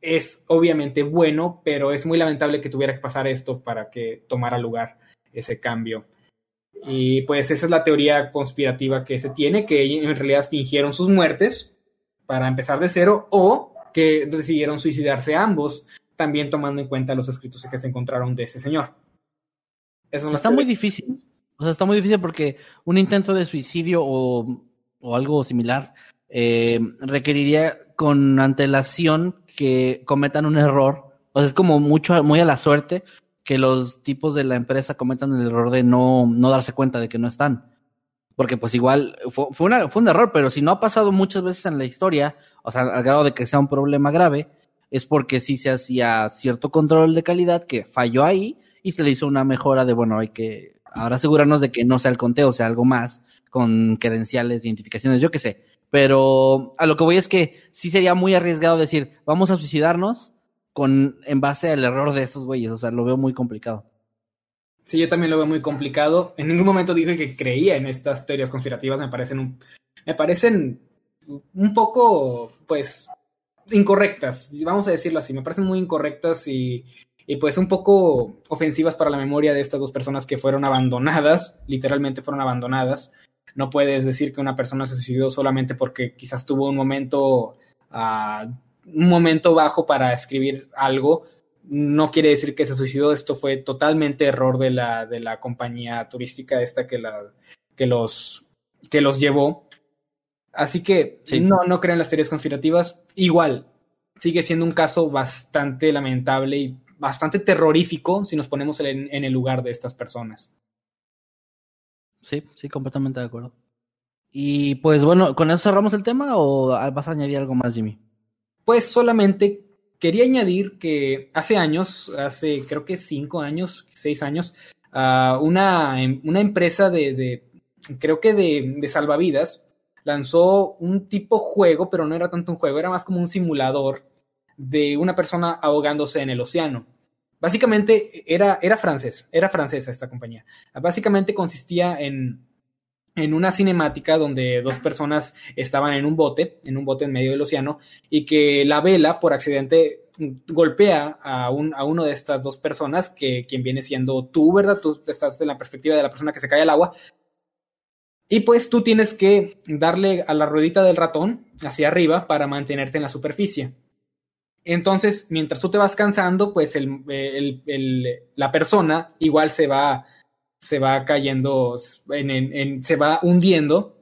es obviamente bueno, pero es muy lamentable que tuviera que pasar esto para que tomara lugar ese cambio. Y pues esa es la teoría conspirativa que se tiene, que en realidad fingieron sus muertes para empezar de cero o que decidieron suicidarse ambos, también tomando en cuenta los escritos que se encontraron de ese señor. Las Está muy difícil. O sea, está muy difícil porque un intento de suicidio o o algo similar, eh, requeriría con antelación que cometan un error. O sea, es como mucho, muy a la suerte que los tipos de la empresa cometan el error de no, no darse cuenta de que no están. Porque pues igual fue, fue, una, fue un error, pero si no ha pasado muchas veces en la historia, o sea, al grado de que sea un problema grave, es porque sí se hacía cierto control de calidad que falló ahí y se le hizo una mejora de, bueno, hay que ahora asegurarnos de que no sea el conteo, sea algo más, con credenciales, identificaciones, yo qué sé. Pero a lo que voy es que sí sería muy arriesgado decir, vamos a suicidarnos con en base al error de estos güeyes, o sea, lo veo muy complicado. Sí, yo también lo veo muy complicado. En ningún momento dije que creía en estas teorías conspirativas, me parecen un, me parecen un poco, pues, incorrectas, vamos a decirlo así, me parecen muy incorrectas y, y pues un poco ofensivas para la memoria de estas dos personas que fueron abandonadas, literalmente fueron abandonadas. No puedes decir que una persona se suicidó solamente porque quizás tuvo un momento, uh, un momento bajo para escribir algo. No quiere decir que se suicidó. Esto fue totalmente error de la, de la compañía turística esta que, la, que, los, que los llevó. Así que sí. no, no creen las teorías conspirativas. Igual, sigue siendo un caso bastante lamentable y bastante terrorífico si nos ponemos en, en, el lugar de estas personas. Sí, sí, completamente de acuerdo. Y pues bueno, ¿con eso cerramos el tema o vas a añadir algo más, Jimmy? Pues solamente quería añadir que hace años, hace creo que cinco años, seis años, uh, una, una empresa de, de creo que de, de salvavidas, lanzó un tipo juego, pero no era tanto un juego, era más como un simulador de una persona ahogándose en el océano. Básicamente era, era francés, era francesa esta compañía. Básicamente consistía en, en una cinemática donde dos personas estaban en un bote, en un bote en medio del océano, y que la vela por accidente golpea a, un, a uno de estas dos personas, que quien viene siendo tú, ¿verdad? Tú estás en la perspectiva de la persona que se cae al agua. Y pues tú tienes que darle a la ruedita del ratón hacia arriba para mantenerte en la superficie. Entonces, mientras tú te vas cansando, pues el, el, el, la persona igual se va, se va cayendo, en, en, en, se va hundiendo.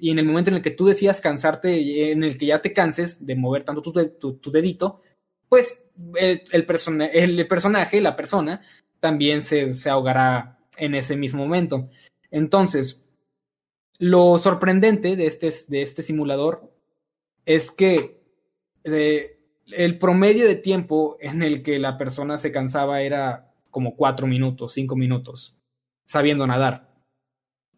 Y en el momento en el que tú decidas cansarte, en el que ya te canses de mover tanto tu, tu, dedito, pues el, el, persona, el personaje, la persona, también se, se ahogará en ese mismo momento. Entonces, lo sorprendente de este, de este simulador es que de, el promedio de tiempo en el que la persona se cansaba era como cuatro minutos, cinco minutos, sabiendo nadar.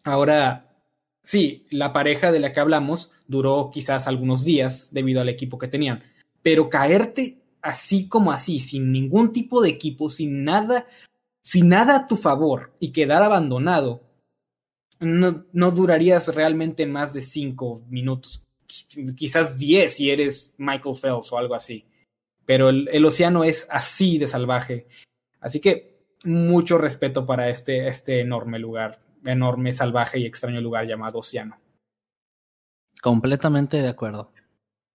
Ahora, sí, la pareja de la que hablamos duró quizás algunos días debido al equipo que tenían, pero caerte así como así, sin ningún tipo de equipo, sin nada, sin nada a tu favor y quedar abandonado, no, no durarías realmente más de cinco minutos, quizás 10 si eres Michael Phelps o algo así. Pero el, el, océano es así de salvaje. Así que mucho respeto para este, este enorme lugar, enorme, salvaje y extraño lugar llamado océano. Completamente de acuerdo.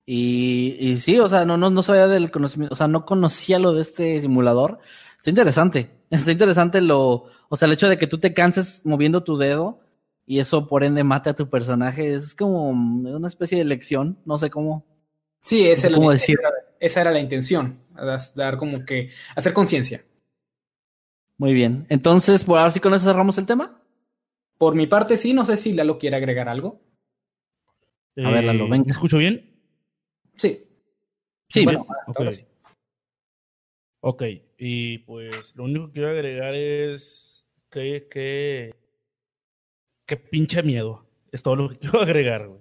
Y, y sí, o sea, no, no, no sabía del conocimiento, o sea, no conocía lo de este simulador. Está interesante. Está interesante lo, o sea, el hecho de que tú te canses moviendo tu dedo y eso por ende mate a tu personaje es como una especie de lección, no sé cómo. Sí, es no sé el, cómo decir. esa era la intención, dar como que hacer conciencia. Muy bien, entonces, por ahora sí con eso cerramos el tema. Por mi parte sí, no sé si Lalo quiere agregar algo. Eh, a ver, Lalo, venga. ¿Me escucho bien? Sí. Sí, bueno, okay. sí. Ok, y pues lo único que quiero agregar es que, que qué pinche miedo. Es todo lo que quiero agregar, güey.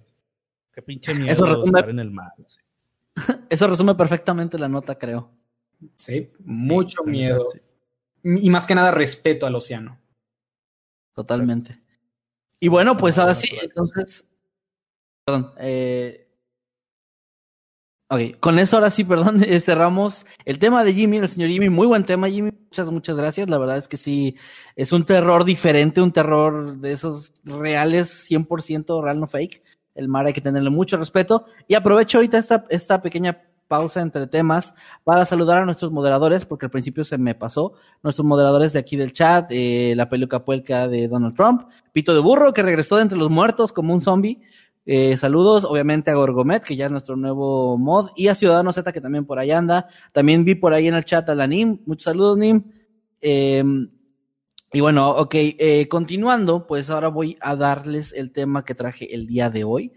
Qué pinche miedo Eso resume, estar en el mar. Sí. Eso resume perfectamente la nota, creo. Sí, mucho sí, miedo. Sí. Y más que nada respeto al océano. Totalmente. Y bueno, pues ahora sí, entonces. Perdón. Eh, Ok, con eso ahora sí, perdón, eh, cerramos el tema de Jimmy, el señor Jimmy. Muy buen tema, Jimmy. Muchas, muchas gracias. La verdad es que sí, es un terror diferente, un terror de esos reales, 100% real, no fake. El mar hay que tenerle mucho respeto. Y aprovecho ahorita esta, esta pequeña pausa entre temas para saludar a nuestros moderadores, porque al principio se me pasó. Nuestros moderadores de aquí del chat, eh, la peluca puelca de Donald Trump, Pito de Burro, que regresó de entre los muertos como un zombie Eh, saludos, obviamente, a Gorgomet, que ya es nuestro nuevo mod, y a Ciudadano Z, que también por ahí anda. También vi por ahí en el chat a la Nim. Muchos saludos, Nim. Eh, y bueno, ok, eh, continuando, pues ahora voy a darles el tema que traje el día de hoy.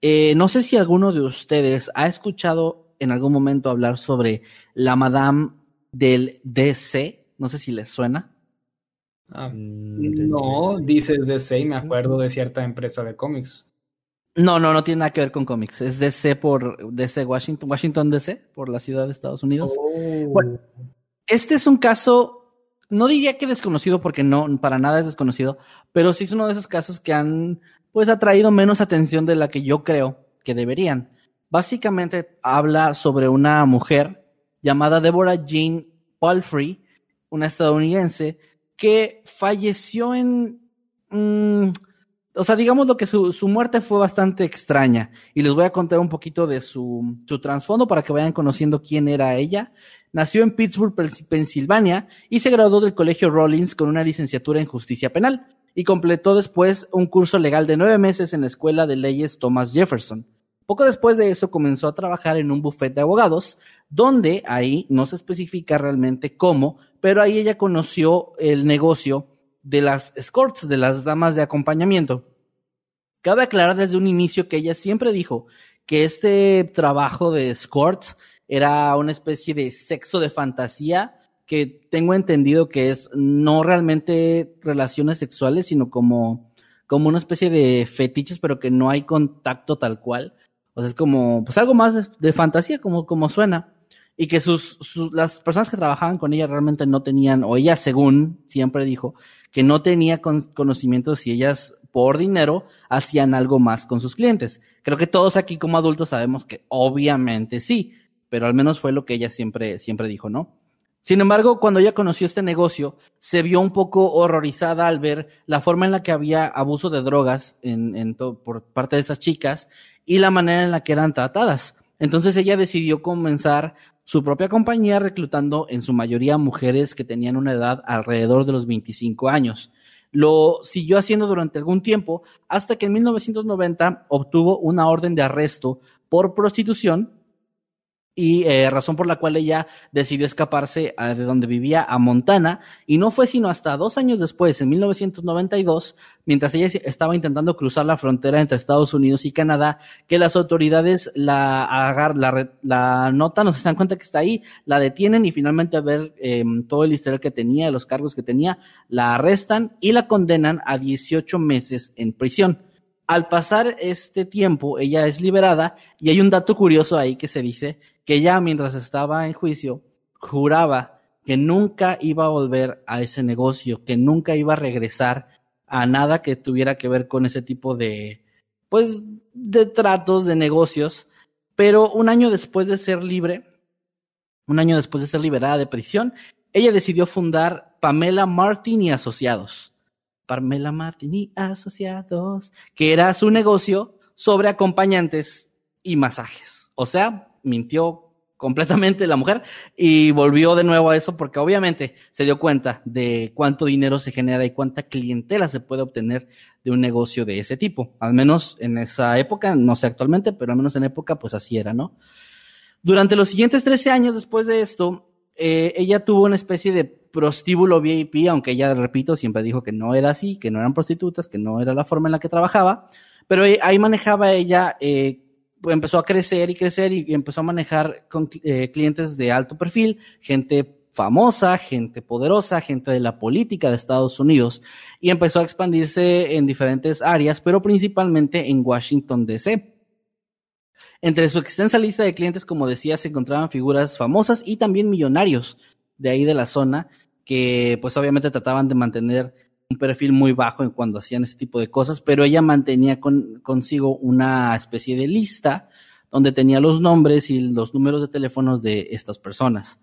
Eh, no sé si alguno de ustedes ha escuchado en algún momento hablar sobre la Madame del DC. No sé si les suena. Ah, no, dices DC y me acuerdo de cierta empresa de cómics. No, no, no tiene nada que ver con cómics. Es DC por DC Washington, Washington DC, por la ciudad de Estados Unidos. Oh. Bueno, este es un caso, no diría que desconocido porque no, para nada es desconocido, pero sí es uno de esos casos que han, pues, atraído menos atención de la que yo creo que deberían. Básicamente habla sobre una mujer llamada Deborah Jean Palfrey, una estadounidense, que falleció en... mm, o sea, digamos lo que su, su muerte fue bastante extraña. Y les voy a contar un poquito de su, su trasfondo para que vayan conociendo quién era ella. Nació en Pittsburgh, Pens- Pensilvania, y se graduó del Colegio Rollins con una licenciatura en justicia penal. Y completó después un curso legal de nueve meses en la Escuela de Leyes Thomas Jefferson. Poco después de eso comenzó a trabajar en un bufete de abogados, donde ahí no se especifica realmente cómo, pero ahí ella conoció el negocio de las escorts, de las damas de acompañamiento. Cabe aclarar desde un inicio que ella siempre dijo que este trabajo de escorts era una especie de sexo de fantasía que tengo entendido que es no realmente relaciones sexuales, sino como, como una especie de fetiches, pero que no hay contacto tal cual. O sea, es como, pues algo más de, de fantasía, como, como suena. Y que sus, sus, las personas que trabajaban con ella realmente no tenían, o ella según siempre dijo, que no tenía con- conocimiento si ellas por dinero hacían algo más con sus clientes. Creo que todos aquí como adultos sabemos que obviamente sí, pero al menos fue lo que ella siempre, siempre dijo, ¿no? Sin embargo, cuando ella conoció este negocio, se vio un poco horrorizada al ver la forma en la que había abuso de drogas en, en por parte de esas chicas y la manera en la que eran tratadas. Entonces ella decidió comenzar su propia compañía reclutando en su mayoría mujeres que tenían una edad alrededor de los 25 años. Lo siguió haciendo durante algún tiempo hasta que en 1990 obtuvo una orden de arresto por prostitución y eh, razón por la cual ella decidió escaparse a- de donde vivía a Montana y no fue sino hasta dos años después, en 1992, mientras ella estaba intentando cruzar la frontera entre Estados Unidos y Canadá, que las autoridades la agar, la, la notan, no se dan cuenta que está ahí, la detienen y finalmente a ver eh, todo el historial que tenía, los cargos que tenía, la arrestan y la condenan a 18 meses en prisión. Al pasar este tiempo, ella es liberada y hay un dato curioso ahí que se dice que ella mientras estaba en juicio juraba que nunca iba a volver a ese negocio, que nunca iba a regresar a nada que tuviera que ver con ese tipo de, pues, de tratos, de negocios. Pero un año después de ser libre, un año después de ser liberada de prisión, ella decidió fundar Pamela Martin y Asociados. Pamela Martin y Asociados, que era su negocio sobre acompañantes y masajes. O sea, mintió completamente la mujer y volvió de nuevo a eso porque obviamente se dio cuenta de cuánto dinero se genera y cuánta clientela se puede obtener de un negocio de ese tipo. Al menos en esa época, no sé actualmente, pero al menos en época pues así era, ¿no? Durante los siguientes 13 años después de esto, eh, ella tuvo una especie de prostíbulo VIP, aunque ella, repito, siempre dijo que no era así, que no eran prostitutas, que no era la forma en la que trabajaba, pero eh, ahí manejaba ella, eh, pues empezó a crecer y crecer y, empezó a manejar con eh, clientes de alto perfil, gente famosa, gente poderosa, gente de la política de Estados Unidos, y empezó a expandirse en diferentes áreas, pero principalmente en Washington, D.C. Entre su extensa lista de clientes, como decía, se encontraban figuras famosas y también millonarios de ahí de la zona, que pues obviamente trataban de mantener un perfil muy bajo en cuando hacían ese tipo de cosas, pero ella mantenía con, consigo una especie de lista donde tenía los nombres y los números de teléfonos de estas personas.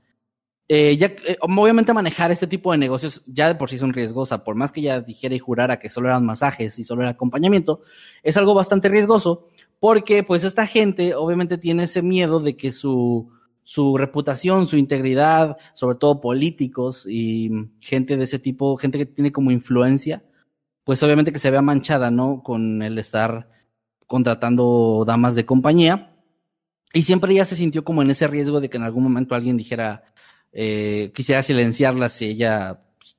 Eh, eh, obviamente manejar este tipo de negocios ya de por sí son riesgosas, por más que ella dijera y jurara que solo eran masajes y solo era acompañamiento, es algo bastante riesgoso porque pues esta gente obviamente tiene ese miedo de que su, su reputación, su integridad, sobre todo políticos y gente de ese tipo, gente que tiene como influencia, pues obviamente que se vea manchada, ¿no? Con el estar contratando damas de compañía. Y siempre ella se sintió como en ese riesgo de que en algún momento alguien dijera, eh, quisiera silenciarla si ella pues,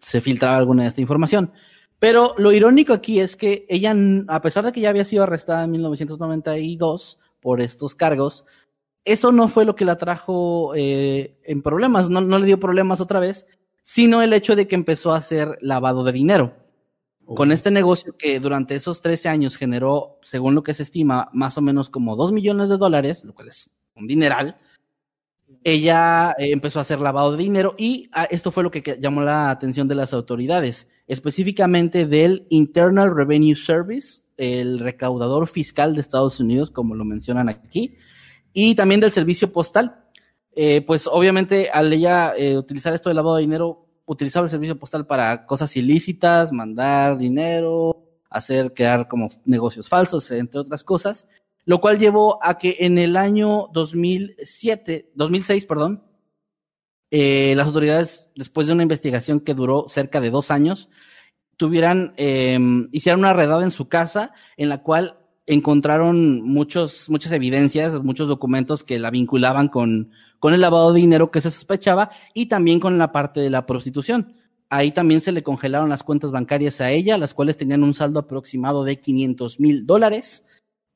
se filtraba alguna de esta información. Pero lo irónico aquí es que ella, a pesar de que ya había sido arrestada en 1992 por estos cargos, eso no fue lo que la trajo eh, en problemas, no, no, le dio problemas otra vez, sino el hecho de que empezó a hacer lavado de dinero. Con este negocio que durante esos 13 años generó, según lo que se estima, más o menos como 2 millones de dólares, lo cual es un dineral, ella eh, empezó a hacer lavado de dinero y ah, esto fue lo que llamó la atención de las autoridades, específicamente del Internal Revenue Service, el recaudador fiscal de Estados Unidos, como lo mencionan aquí, y también del servicio postal. Eh, pues obviamente al ella eh, utilizar esto de lavado de dinero, utilizaba el servicio postal para cosas ilícitas, mandar dinero, hacer crear como negocios falsos, entre otras cosas lo cual llevó a que en el año 2007, 2006, perdón, eh, las autoridades, después de una investigación que duró cerca de dos años, tuvieran, eh, hicieron una redada en su casa en la cual encontraron muchos, muchas evidencias, muchos documentos que la vinculaban con, con el lavado de dinero que se sospechaba y también con la parte de la prostitución. Ahí también se le congelaron las cuentas bancarias a ella, las cuales tenían un saldo aproximado de 500 mil dólares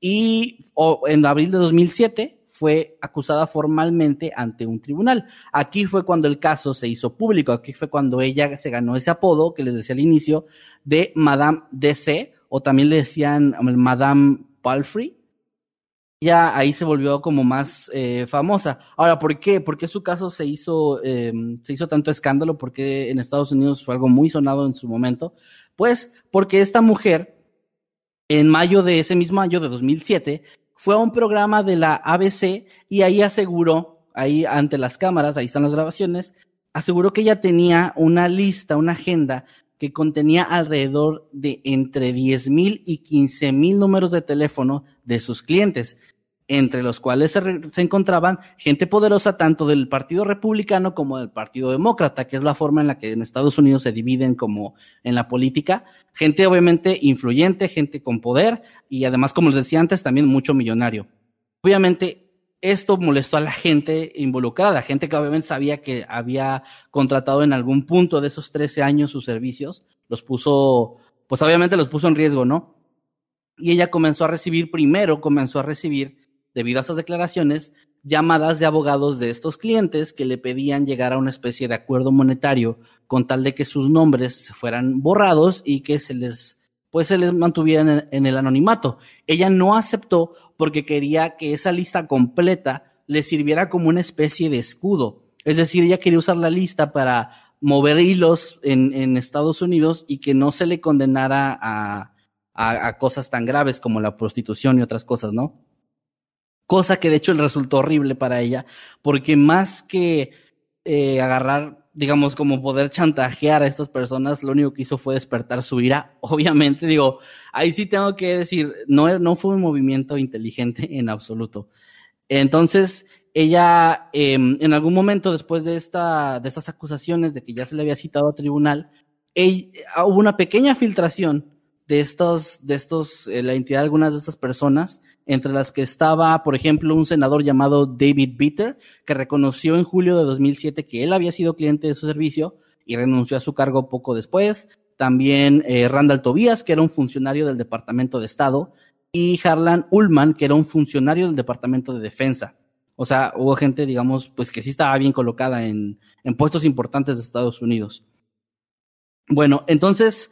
y en abril de 2007 fue acusada formalmente ante un tribunal. Aquí fue cuando el caso se hizo público, aquí fue cuando ella se ganó ese apodo que les decía al inicio de Madame DC, o también le decían um, Madame Palfrey. Ya ahí se volvió como más eh, famosa. Ahora, ¿por qué? ¿Por qué su caso se hizo, em, se hizo tanto escándalo? Porque en Estados Unidos fue algo muy sonado en su momento. Pues porque esta mujer en mayo de ese mismo año de 2007, fue a un programa de la ABC y ahí aseguró, ahí ante las cámaras, ahí están las grabaciones, aseguró que ella tenía una lista, una agenda que contenía alrededor de entre 10 mil y 15 mil números de teléfono de sus clientes entre los cuales se, encontraban gente poderosa tanto del Partido Republicano como del Partido Demócrata, que es la forma en la que en Estados Unidos se dividen como en la política. Gente obviamente influyente, gente con poder y además, como les decía antes, también mucho millonario. Obviamente, esto molestó a la gente involucrada, gente que obviamente sabía que había contratado en algún punto de esos 13 años sus servicios, los puso, pues obviamente los puso en riesgo, ¿no? Y ella comenzó a recibir, primero comenzó a recibir debido a esas declaraciones, llamadas de abogados de estos clientes que le pedían llegar a una especie de acuerdo monetario con tal de que sus nombres fueran borrados y que se les pues se les mantuvieran en, el anonimato. Ella no aceptó porque quería que esa lista completa le sirviera como una especie de escudo. Es decir, ella quería usar la lista para mover hilos en, en Estados Unidos y que no se le condenara a cosas tan graves como la prostitución y otras cosas, ¿no? Cosa que de hecho le resultó horrible para ella, porque más que eh, agarrar, digamos, como poder chantajear a estas personas, lo único que hizo fue despertar su ira. Obviamente, digo, ahí sí tengo que decir, no, no fue un movimiento inteligente en absoluto. Entonces, ella, em, en algún momento después de, esta, de estas acusaciones de que ya se le había citado a tribunal, hubo una pequeña filtración de estos, de estos, eh, la entidad de algunas de estas personas, entre las que estaba, por ejemplo, un senador llamado David Bitter, que reconoció en julio de 2007 que él había sido cliente de su servicio y renunció a su cargo poco después. También eh, Randall Tobias, que era un funcionario del Departamento de Estado, y Harlan Ullman, que era un funcionario del Departamento de Defensa. O sea, hubo gente, digamos, pues que sí estaba bien colocada en, puestos importantes de Estados Unidos. Bueno, entonces,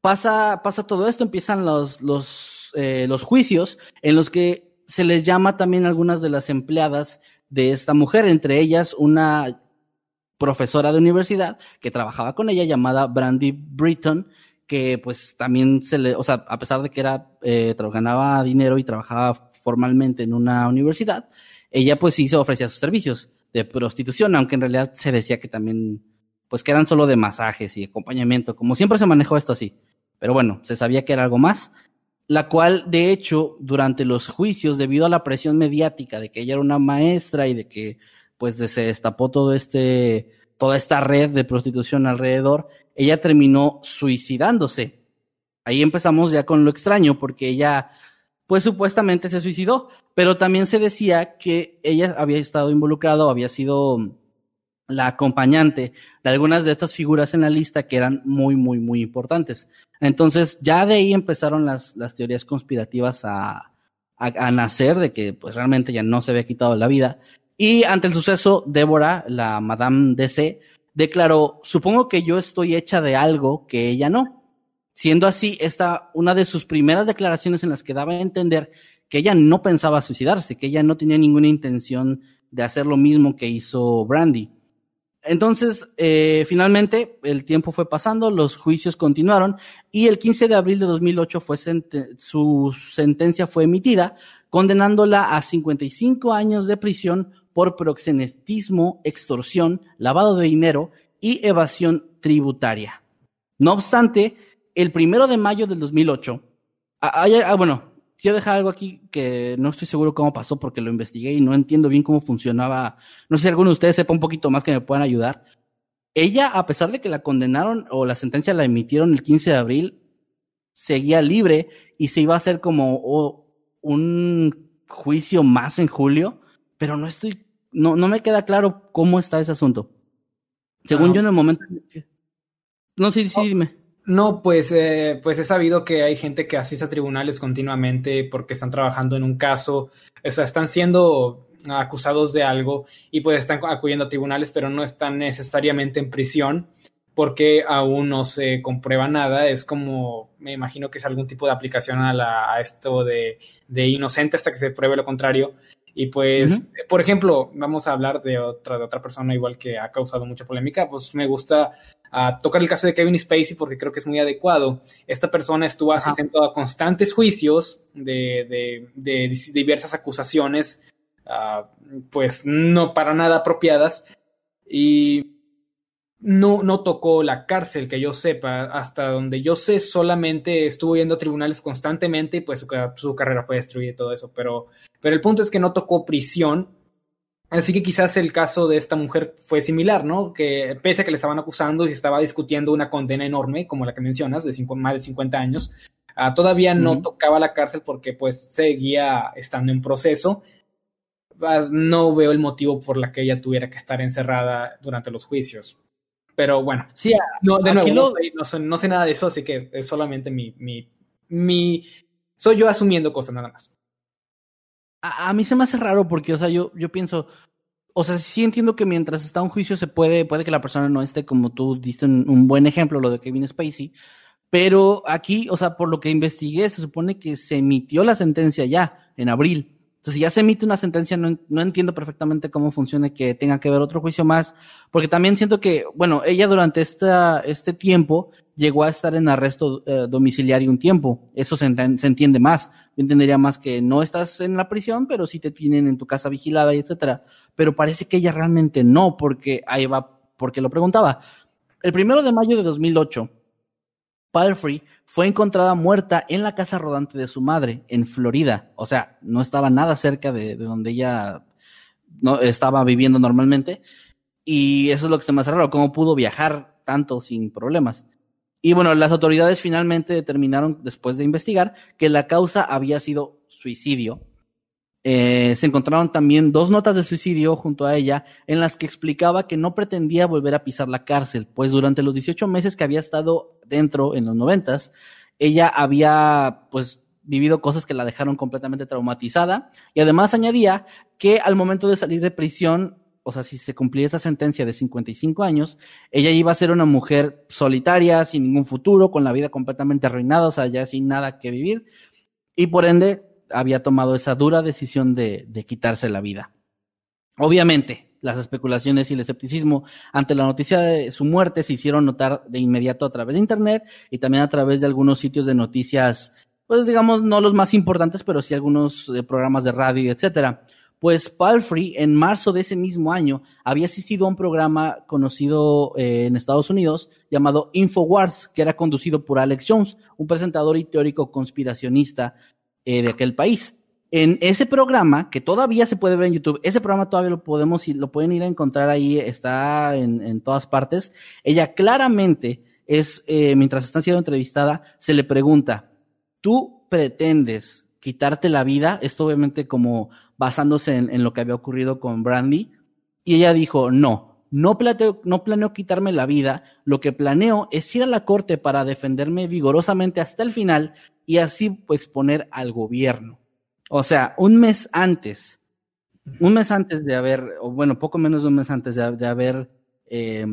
pasa, pasa todo esto, empiezan los, eh, los juicios en los que se les llama también algunas de las empleadas de esta mujer, entre ellas una profesora de universidad que trabajaba con ella llamada Brandy Britton, que pues también se le, o sea, a pesar de que era, eh, ganaba dinero y trabajaba formalmente en una universidad, ella pues sí se ofrecía sus servicios de prostitución, aunque en realidad se decía que también, pues que eran solo de masajes y acompañamiento, como siempre se manejó esto así. Pero bueno, se sabía que era algo más, la cual de hecho durante los juicios, debido a la presión mediática de que ella era una maestra y de que pues se destapó todo este, toda esta red de prostitución alrededor, ella terminó suicidándose. Ahí empezamos ya con lo extraño, porque ella pues supuestamente se suicidó, pero también se decía que ella había estado involucrada había sido la acompañante de algunas de estas figuras en la lista que eran muy, muy, muy importantes. Entonces, ya de ahí empezaron las, las teorías conspirativas a, a, nacer de que pues realmente ya no se había quitado la vida. Y ante el suceso, Débora, la Madame DC, declaró, supongo que yo estoy hecha de algo que ella no. Siendo así, esta una de sus primeras declaraciones en las que daba a entender que ella no pensaba suicidarse, que ella no tenía ninguna intención de hacer lo mismo que hizo Brandy. Entonces, eh, finalmente, el tiempo fue pasando, los juicios continuaron y el 15 de abril de 2008 fue su sentencia fue emitida, condenándola a 55 años de prisión por proxenetismo, extorsión, lavado de dinero y evasión tributaria. No obstante, el primero de mayo del 2008, ah, ah, bueno, quiero dejar algo aquí que no estoy seguro cómo pasó porque lo investigué y no entiendo bien cómo funcionaba. No sé si alguno de ustedes sepa un poquito más que me puedan ayudar. Ella, a pesar de que la condenaron o la sentencia la emitieron el 15 de abril, seguía libre y se iba a hacer como un juicio más en julio, pero no estoy, no, no me queda claro cómo está ese asunto. Según yo en el momento... No, sí, sí, dime. No, pues, eh, pues he sabido que hay gente que asiste a tribunales continuamente porque están trabajando en un caso, o sea, están siendo acusados de algo y pues están acudiendo a tribunales, pero no están necesariamente en prisión porque aún no se comprueba nada. Es como, me imagino que es algún tipo de aplicación a, la, a esto de, de inocente hasta que se pruebe lo contrario. Y pues, por ejemplo, vamos a hablar de otra, de otra persona igual que ha causado mucha polémica. Pues me gusta uh, tocar el caso de Kevin Spacey porque creo que es muy adecuado. Esta persona estuvo asistiendo a constantes juicios de, de, diversas acusaciones, uh, pues no para nada apropiadas. Y no, no tocó la cárcel, que yo sepa, hasta donde yo sé, solamente estuvo yendo a tribunales constantemente y pues su, su carrera fue destruida y todo eso, pero pero el punto es que no tocó prisión. Así que quizás el caso de esta mujer fue similar, ¿no? Que pese a que le estaban acusando y estaba discutiendo una condena enorme, como la que mencionas, de más de 50 años, ah, todavía no tocaba la cárcel porque pues seguía estando en proceso. No veo el motivo por la que ella tuviera que estar encerrada durante los juicios. Pero bueno, sí, no, de nuevo, no, sé, nada de eso, así que es solamente mi, mi, mi, soy yo asumiendo cosas nada más a, mí se me hace raro porque, o sea, yo, yo pienso, o sea, sí entiendo que mientras está un juicio se puede, puede que la persona no esté, como tú diste un, buen ejemplo, lo de Kevin Spacey, pero aquí, o sea, por lo que investigué, se supone que se emitió la sentencia ya en abril. Entonces, si ya se emite una sentencia, no, no, entiendo perfectamente cómo funciona que tenga que haber otro juicio más, porque también siento que, bueno, ella durante esta, este tiempo llegó a estar en arresto eh, domiciliario un tiempo. Eso se, se, entiende más. Yo entendería más que no estás en la prisión, pero sí te tienen en tu casa vigilada y etcétera. Pero parece que ella realmente no, porque ahí va, porque lo preguntaba. El primero de mayo de 2008, Palfrey fue encontrada muerta en la casa rodante de su madre, en Florida. O sea, no estaba nada cerca de, donde ella no, estaba viviendo normalmente. Y eso es lo que se me hace raro, cómo pudo viajar tanto sin problemas. Y bueno, las autoridades finalmente determinaron, después de investigar, que la causa había sido suicidio eh, se encontraron también dos notas de suicidio junto a ella en las que explicaba que no pretendía volver a pisar la cárcel, pues durante los 18 meses que había estado dentro en los noventas, ella había pues vivido cosas que la dejaron completamente traumatizada y además añadía que al momento de salir de prisión, o sea, si se cumplía esa sentencia de 55 años, ella iba a ser una mujer solitaria, sin ningún futuro, con la vida completamente arruinada, o sea, ya sin nada que vivir y por ende había tomado esa dura decisión de, de quitarse la vida. Obviamente, las especulaciones y el escepticismo ante la noticia de su muerte se hicieron notar de inmediato a través de Internet y también a través de algunos sitios de noticias, pues digamos, no los más importantes, pero sí algunos eh, programas de radio, etcétera. Pues Palfrey, en marzo de ese mismo año, había asistido a un programa conocido eh, en Estados Unidos llamado Infowars, que era conducido por Alex Jones, un presentador y teórico conspiracionista eh, de aquel país. En ese programa, que todavía se puede ver en YouTube, ese programa todavía lo podemos lo pueden ir a encontrar ahí, está en, en todas partes. Ella claramente es, eh, mientras está siendo entrevistada, se le pregunta, ¿tú pretendes quitarte la vida, esto obviamente como basándose en, en lo que había ocurrido con Brandy, y ella dijo, no, no planeo, quitarme la vida, lo que planeo es ir a la corte para defenderme vigorosamente hasta el final y así exponer al gobierno. O sea, un mes antes, un mes antes de haber, o bueno, poco menos de un mes antes de, haber eh,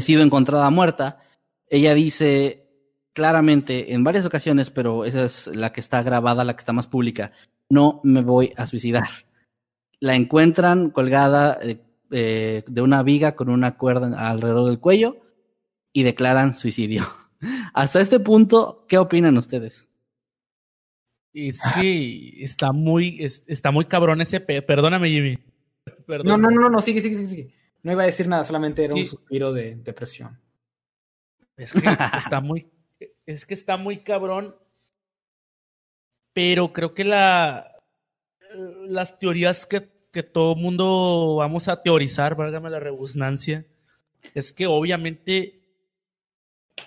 sido encontrada muerta, ella dice claramente en varias ocasiones, pero esa es la que está grabada, la que está más pública, no me voy a suicidar. La encuentran colgada eh, eh, de una viga con una cuerda alrededor del cuello y declaran suicidio. Hasta este punto, ¿qué opinan ustedes? Es que está muy, es- está muy cabrón ese pe... Perdóname, Jimmy. No, Perdóname. no, no, no, sigue, sigue, sigue, sigue. No iba a decir nada, solamente era un suspiro de depresión. Es que está muy, es que está muy cabrón. Pero creo que la, las teorías que, que todo mundo vamos a teorizar, válgame la rebusnancia, es que obviamente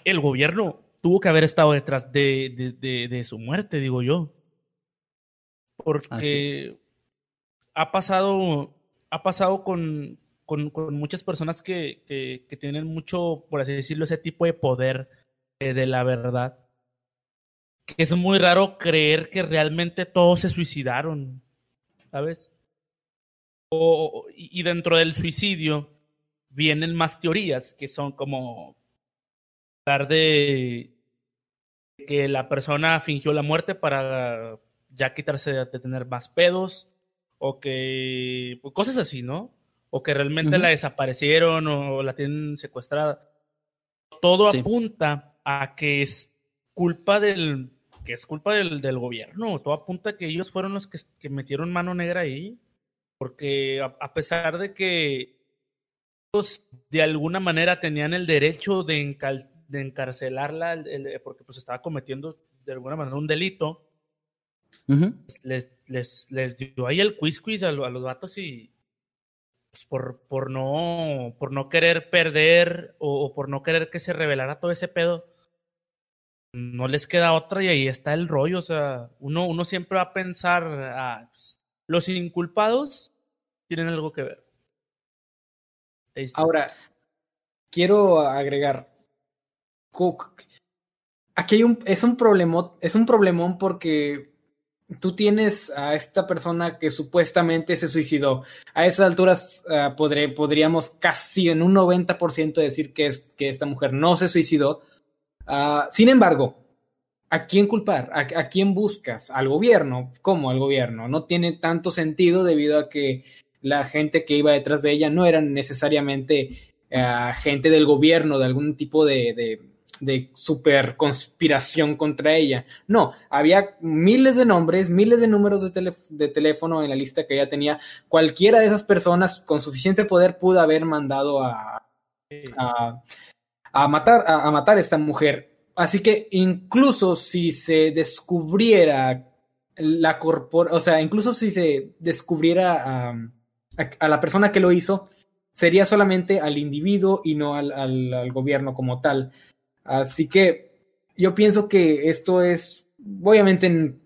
el gobierno tuvo que haber estado detrás de, de, de, de su muerte, digo yo. Porque ha pasado, ha pasado con, con, con muchas personas que, que, que tienen mucho, por así decirlo, ese tipo de poder eh, de la verdad. Que es muy raro creer que realmente todos se suicidaron, ¿sabes? O, y dentro del suicidio vienen más teorías que son como hablar de que la persona fingió la muerte para ya quitarse de, tener más pedos o que pues, cosas así, ¿no? O que realmente la desaparecieron o la tienen secuestrada. Todo Sí. apunta a que es culpa del que es culpa del, del gobierno. Todo apunta a que ellos fueron los que, que metieron mano negra ahí. Porque a, a pesar de que ellos de alguna manera tenían el derecho de, encal- de encarcelarla el- el- porque pues estaba cometiendo de alguna manera un delito, Ujú. les, les, les dio ahí el quiz a, lo- a los vatos y pues, por, por, no, por no querer perder o, o por no querer que se revelara todo ese pedo, no les queda otra y ahí está el rollo. O sea, uno, uno siempre va a pensar, ah, pues, los inculpados tienen algo que ver. Ahora, quiero agregar. co- Aquí hay un, es un problemón, es un problemón porque tú tienes a esta persona que supuestamente se suicidó. A esas alturas podré- podríamos casi en un 90% decir que esta mujer no se suicidó. Ah, sin embargo, ¿a quién culpar? ¿A, a quién buscas? ¿Al gobierno? ¿Cómo al gobierno? No tiene tanto sentido debido a que la gente que iba detrás de ella no eran necesariamente eh, gente del gobierno, de algún tipo de, de, de super conspiración contra ella. No, había miles de nombres, miles de números de, tele- de teléfono en la lista que ella tenía. Cualquiera de esas personas con suficiente poder pudo haber mandado a, a, a matar, a, a matar a esta mujer. Así que incluso si se descubriera la corpor, o sea, incluso si se descubriera a, a la persona que lo hizo, sería solamente al individuo y no al, al, al gobierno como tal. Así que yo pienso que esto es, obviamente, en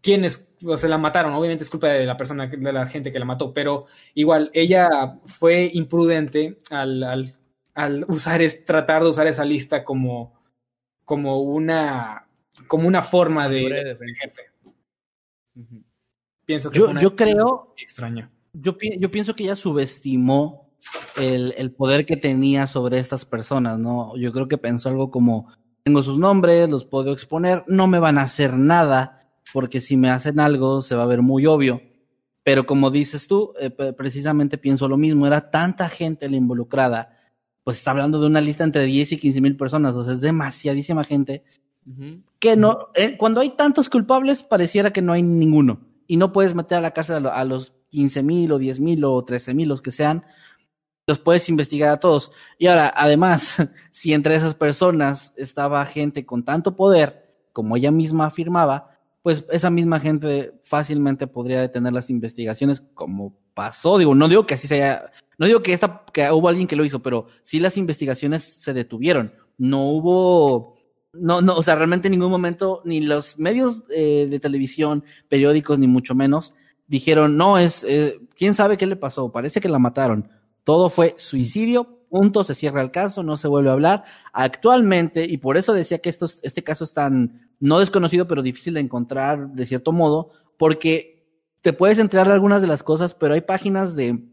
quienes o se la mataron, obviamente es culpa de la persona, de la gente que la mató, pero igual ella fue imprudente al, al, al usar es, tratar de usar esa lista como, como una como una forma de, jefe. Pienso que Yo, yo creo, extraña. yo, pi- yo pienso que ella subestimó el, el poder que tenía sobre estas personas, ¿no? Yo creo que pensó algo como, tengo sus nombres, los puedo exponer, no me van a hacer nada, porque si me hacen algo se va a ver muy obvio. Pero como dices tú, eh, precisamente pienso lo mismo, era tanta gente la involucrada, pues está hablando de una lista entre 10 y 15 mil personas, o sea, es demasiadísima gente que no, eh, cuando hay tantos culpables, pareciera que no hay ninguno. Y no puedes meter a la cárcel a los 15 mil o 10 mil o 13 mil, los que sean. Los puedes investigar a todos. Y ahora, además, si entre esas personas estaba gente con tanto poder, como ella misma afirmaba, pues esa misma gente fácilmente podría detener las investigaciones como pasó. Digo, no digo que así sea, no digo que esta, que hubo alguien que lo hizo, pero sí las investigaciones se detuvieron. No hubo no, no, o sea, realmente en ningún momento ni los medios eh, de televisión, periódicos, ni mucho menos, dijeron, no, es, eh, quién sabe qué le pasó, parece que la mataron. Todo fue suicidio, punto, se cierra el caso, no se vuelve a hablar. Actualmente, y por eso decía que estos, este caso es tan, no desconocido, pero difícil de encontrar de cierto modo, porque te puedes enterar de algunas de las cosas, pero hay páginas de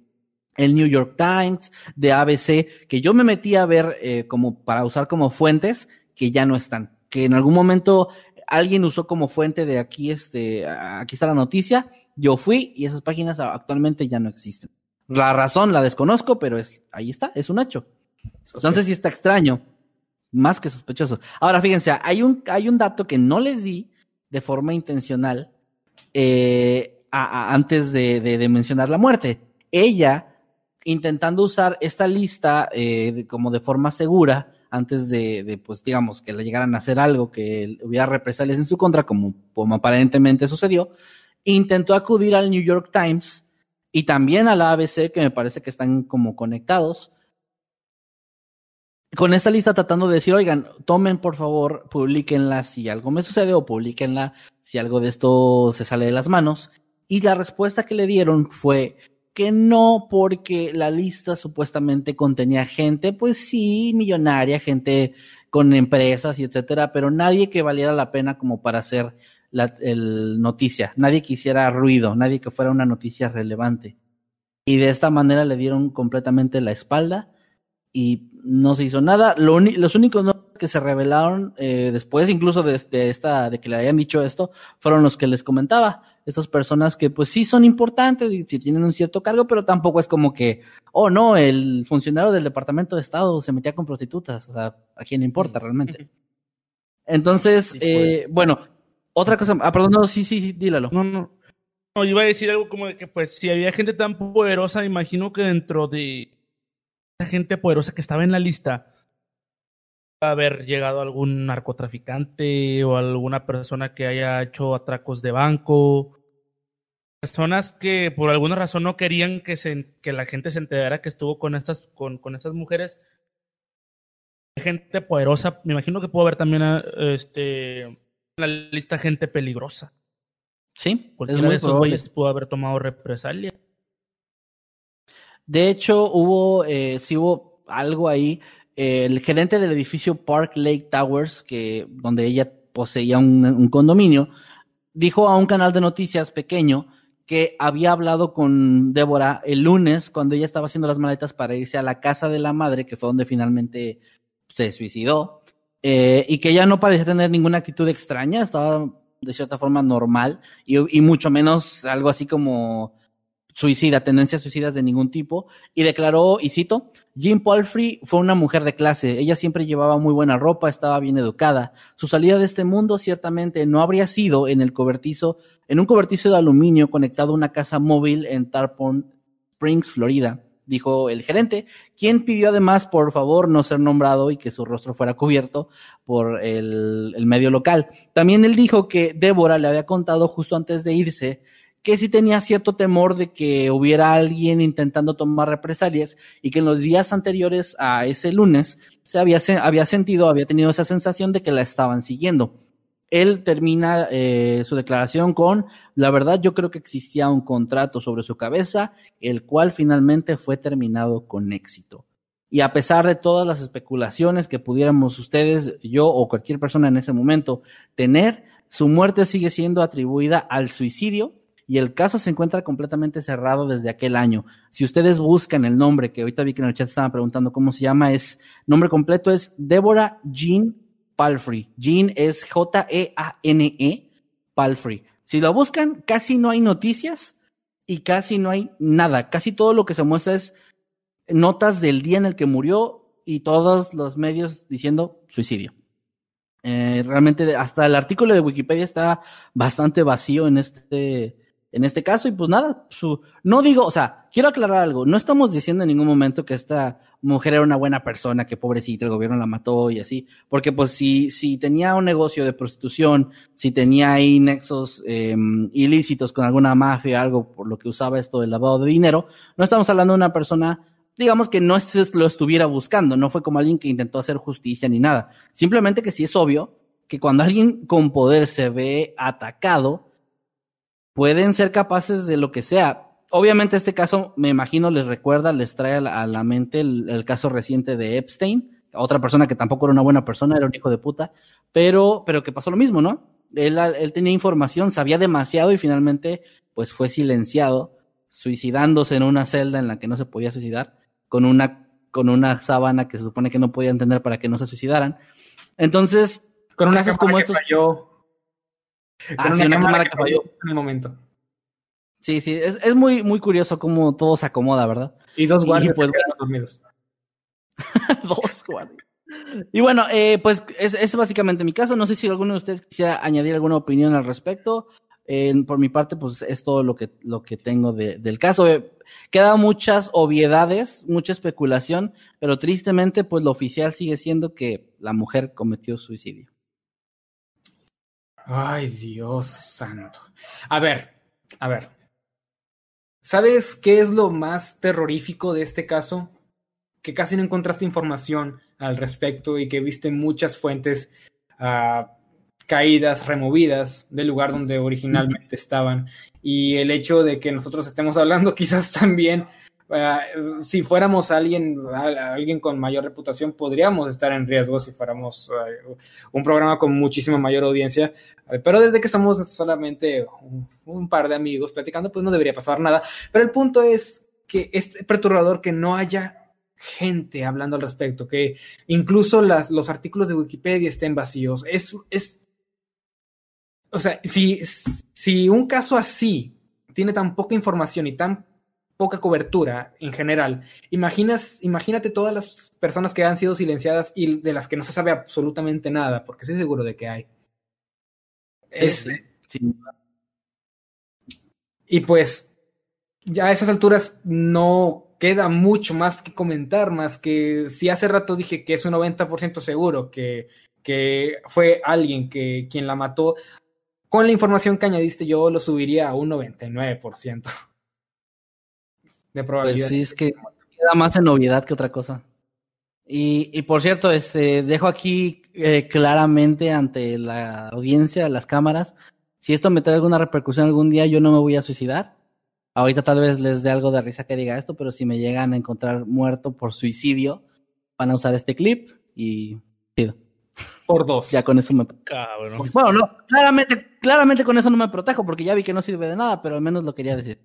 el New York Times, de ABC, que yo me metí a ver eh, como para usar como fuentes que ya no están, que en algún momento alguien usó como fuente de aquí, este, aquí está la noticia, yo fui y esas páginas actualmente ya no existen. La razón la desconozco, pero es, ahí está, es un hecho. Entonces sí está extraño, más que sospechoso. Ahora fíjense, hay un, hay un dato que no les di de forma intencional eh, antes de, mencionar la muerte. Ella, intentando usar esta lista eh, como de forma segura, antes de, pues digamos, que le llegaran a hacer algo, que hubiera represalias en su contra, como, como aparentemente sucedió, intentó acudir al New York Times y también a la ABC, que me parece que están como conectados, con esta lista tratando de decir, oigan, tomen por favor, publiquenla si algo me sucede o publiquenla si algo de esto se sale de las manos. Y la respuesta que le dieron fue, que no porque la lista supuestamente contenía gente, pues sí, millonaria, gente con empresas y etcétera, pero nadie que valiera la pena como para hacer la noticia, nadie que hiciera ruido, nadie que fuera una noticia relevante. Y de esta manera le dieron completamente la espalda y no se hizo nada. los únicos que se revelaron eh, después, incluso de, esta, de que le hayan dicho esto, fueron los que les comentaba estas personas que pues sí son importantes y tienen un cierto cargo, pero tampoco es como que, oh no, el funcionario del Departamento de Estado se metía con prostitutas, o sea, ¿a quién le importa realmente? Entonces, eh, pues. bueno, otra cosa, ah, perdón, no, sí, sí, sí, dílalo. No, no. No, iba a decir algo como de que pues si había gente tan poderosa, imagino que dentro de esa gente poderosa que estaba en la lista, haber llegado algún narcotraficante o alguna persona que haya hecho atracos de banco. Personas que por alguna razón no querían que, se, que la gente se enterara que estuvo con estas, con, con estas mujeres. Gente poderosa, me imagino que pudo haber también este, en la lista gente peligrosa. Sí, cualquiera de esos güeyes pudo haber tomado represalia. De hecho, hubo, eh, sí hubo algo ahí. El gerente del edificio Park Lake Towers, que, donde ella poseía un, condominio, dijo a un canal de noticias pequeño que había hablado con Débora el lunes cuando ella estaba haciendo las maletas para irse a la casa de la madre, que fue donde finalmente se suicidó, eh, y que ella no parecía tener ninguna actitud extraña, estaba de cierta forma normal y, y mucho menos algo así como suicida, tendencias suicidas de ningún tipo, y declaró, y cito, Jean Palfrey fue una mujer de clase, ella siempre llevaba muy buena ropa, estaba bien educada. Su salida de este mundo ciertamente no habría sido en el cobertizo, en un cobertizo de aluminio conectado a una casa móvil en Tarpon Springs, Florida, dijo el gerente, quien pidió además, por favor, no ser nombrado y que su rostro fuera cubierto por el, el medio local. También él dijo que Débora le había contado justo antes de irse que sí tenía cierto temor de que hubiera alguien intentando tomar represalias y que en los días anteriores a ese lunes se había, había sentido, había tenido esa sensación de que la estaban siguiendo. Él termina eh, su declaración con, la verdad yo creo que existía un contrato sobre su cabeza, el cual finalmente fue terminado con éxito. Y a pesar de todas las especulaciones que pudiéramos ustedes, yo o cualquier persona en ese momento tener, su muerte sigue siendo atribuida al suicidio y el caso se encuentra completamente cerrado desde aquel año. Si ustedes buscan el nombre, que ahorita vi que en el chat estaban preguntando cómo se llama, es, nombre completo es Deborah Jean Palfrey. Jean es J-E-A-N-E, -E, Palfrey. Si lo buscan, casi no hay noticias y casi no hay nada. Casi todo lo que se muestra es notas del día en el que murió y todos los medios diciendo suicidio. Eh, realmente hasta el artículo de Wikipedia está bastante vacío en este en este caso, y pues nada, su, no digo, o sea, quiero aclarar algo, no estamos diciendo en ningún momento que esta mujer era una buena persona, que pobrecita, el gobierno la mató y así, porque pues si, si tenía un negocio de prostitución, si tenía ahí nexos eh, ilícitos con alguna mafia, algo por lo que usaba esto del lavado de dinero, no estamos hablando de una persona digamos que no se lo estuviera buscando, no fue como alguien que intentó hacer justicia ni nada. Simplemente que sí es obvio que cuando alguien con poder se ve atacado, pueden ser capaces de lo que sea. Obviamente este caso, me imagino, les recuerda, les trae a la, a la mente el, el, caso reciente de Epstein, otra persona que tampoco era una buena persona, era un hijo de puta, pero, pero que pasó lo mismo, ¿no? Él, él tenía información, sabía demasiado y finalmente pues fue silenciado, suicidándose en una celda en la que no se podía suicidar, con una, con una sábana que se supone que no podían tener para que no se suicidaran. Entonces, con una casos como estos... Falló. Ah, una, cámara, que falló en el momento. Sí, sí, es, es muy, muy curioso cómo todo se acomoda, ¿verdad? Y dos guardias y pues, dormidos. dos guardias. Y bueno, eh, pues es, es, básicamente mi caso. No sé si alguno de ustedes quisiera añadir alguna opinión al respecto. Eh, por mi parte, pues es todo lo que, lo que tengo de, del caso. Eh, quedan muchas obviedades, mucha especulación, pero tristemente, pues lo oficial sigue siendo que la mujer cometió suicidio. Ay, Dios santo. A ver, a ver. ¿Sabes qué es lo más terrorífico de este caso? Que casi no encontraste información al respecto y que viste muchas fuentes uh, caídas, removidas del lugar donde originalmente estaban. Y el hecho de que nosotros estemos hablando quizás también, uh, si fuéramos alguien, alguien con mayor reputación, podríamos estar en riesgo si fuéramos uh, un programa con muchísima mayor audiencia. Pero desde que somos solamente un, un par de amigos platicando, pues no debería pasar nada. Pero el punto es que es perturbador que no haya gente hablando al respecto, que incluso las, los artículos de Wikipedia estén vacíos. Es, es, o sea, si, si un caso así tiene tan poca información y tan poca cobertura en general, imaginas, imagínate todas las personas que han sido silenciadas y de las que no se sabe absolutamente nada, porque estoy seguro de que hay. Sí, es, sí. Y pues, ya a esas alturas no queda mucho más que comentar, más que si hace rato dije que es un 90% seguro que, que fue alguien que quien la mató, con la información que añadiste yo lo subiría a un 99% de probabilidad. Pues sí, es que queda más en novedad que otra cosa. Y, y por cierto, este, dejo aquí eh, claramente ante la audiencia, las cámaras, si esto me trae alguna repercusión algún día, yo no me voy a suicidar. Ahorita tal vez les dé algo de risa que diga esto, pero si me llegan a encontrar muerto por suicidio, van a usar este clip y pido. Por dos. Ya con eso me. Cabrón. Bueno, no, claramente, claramente con eso no me protejo, porque ya vi que no sirve de nada, pero al menos lo quería decir.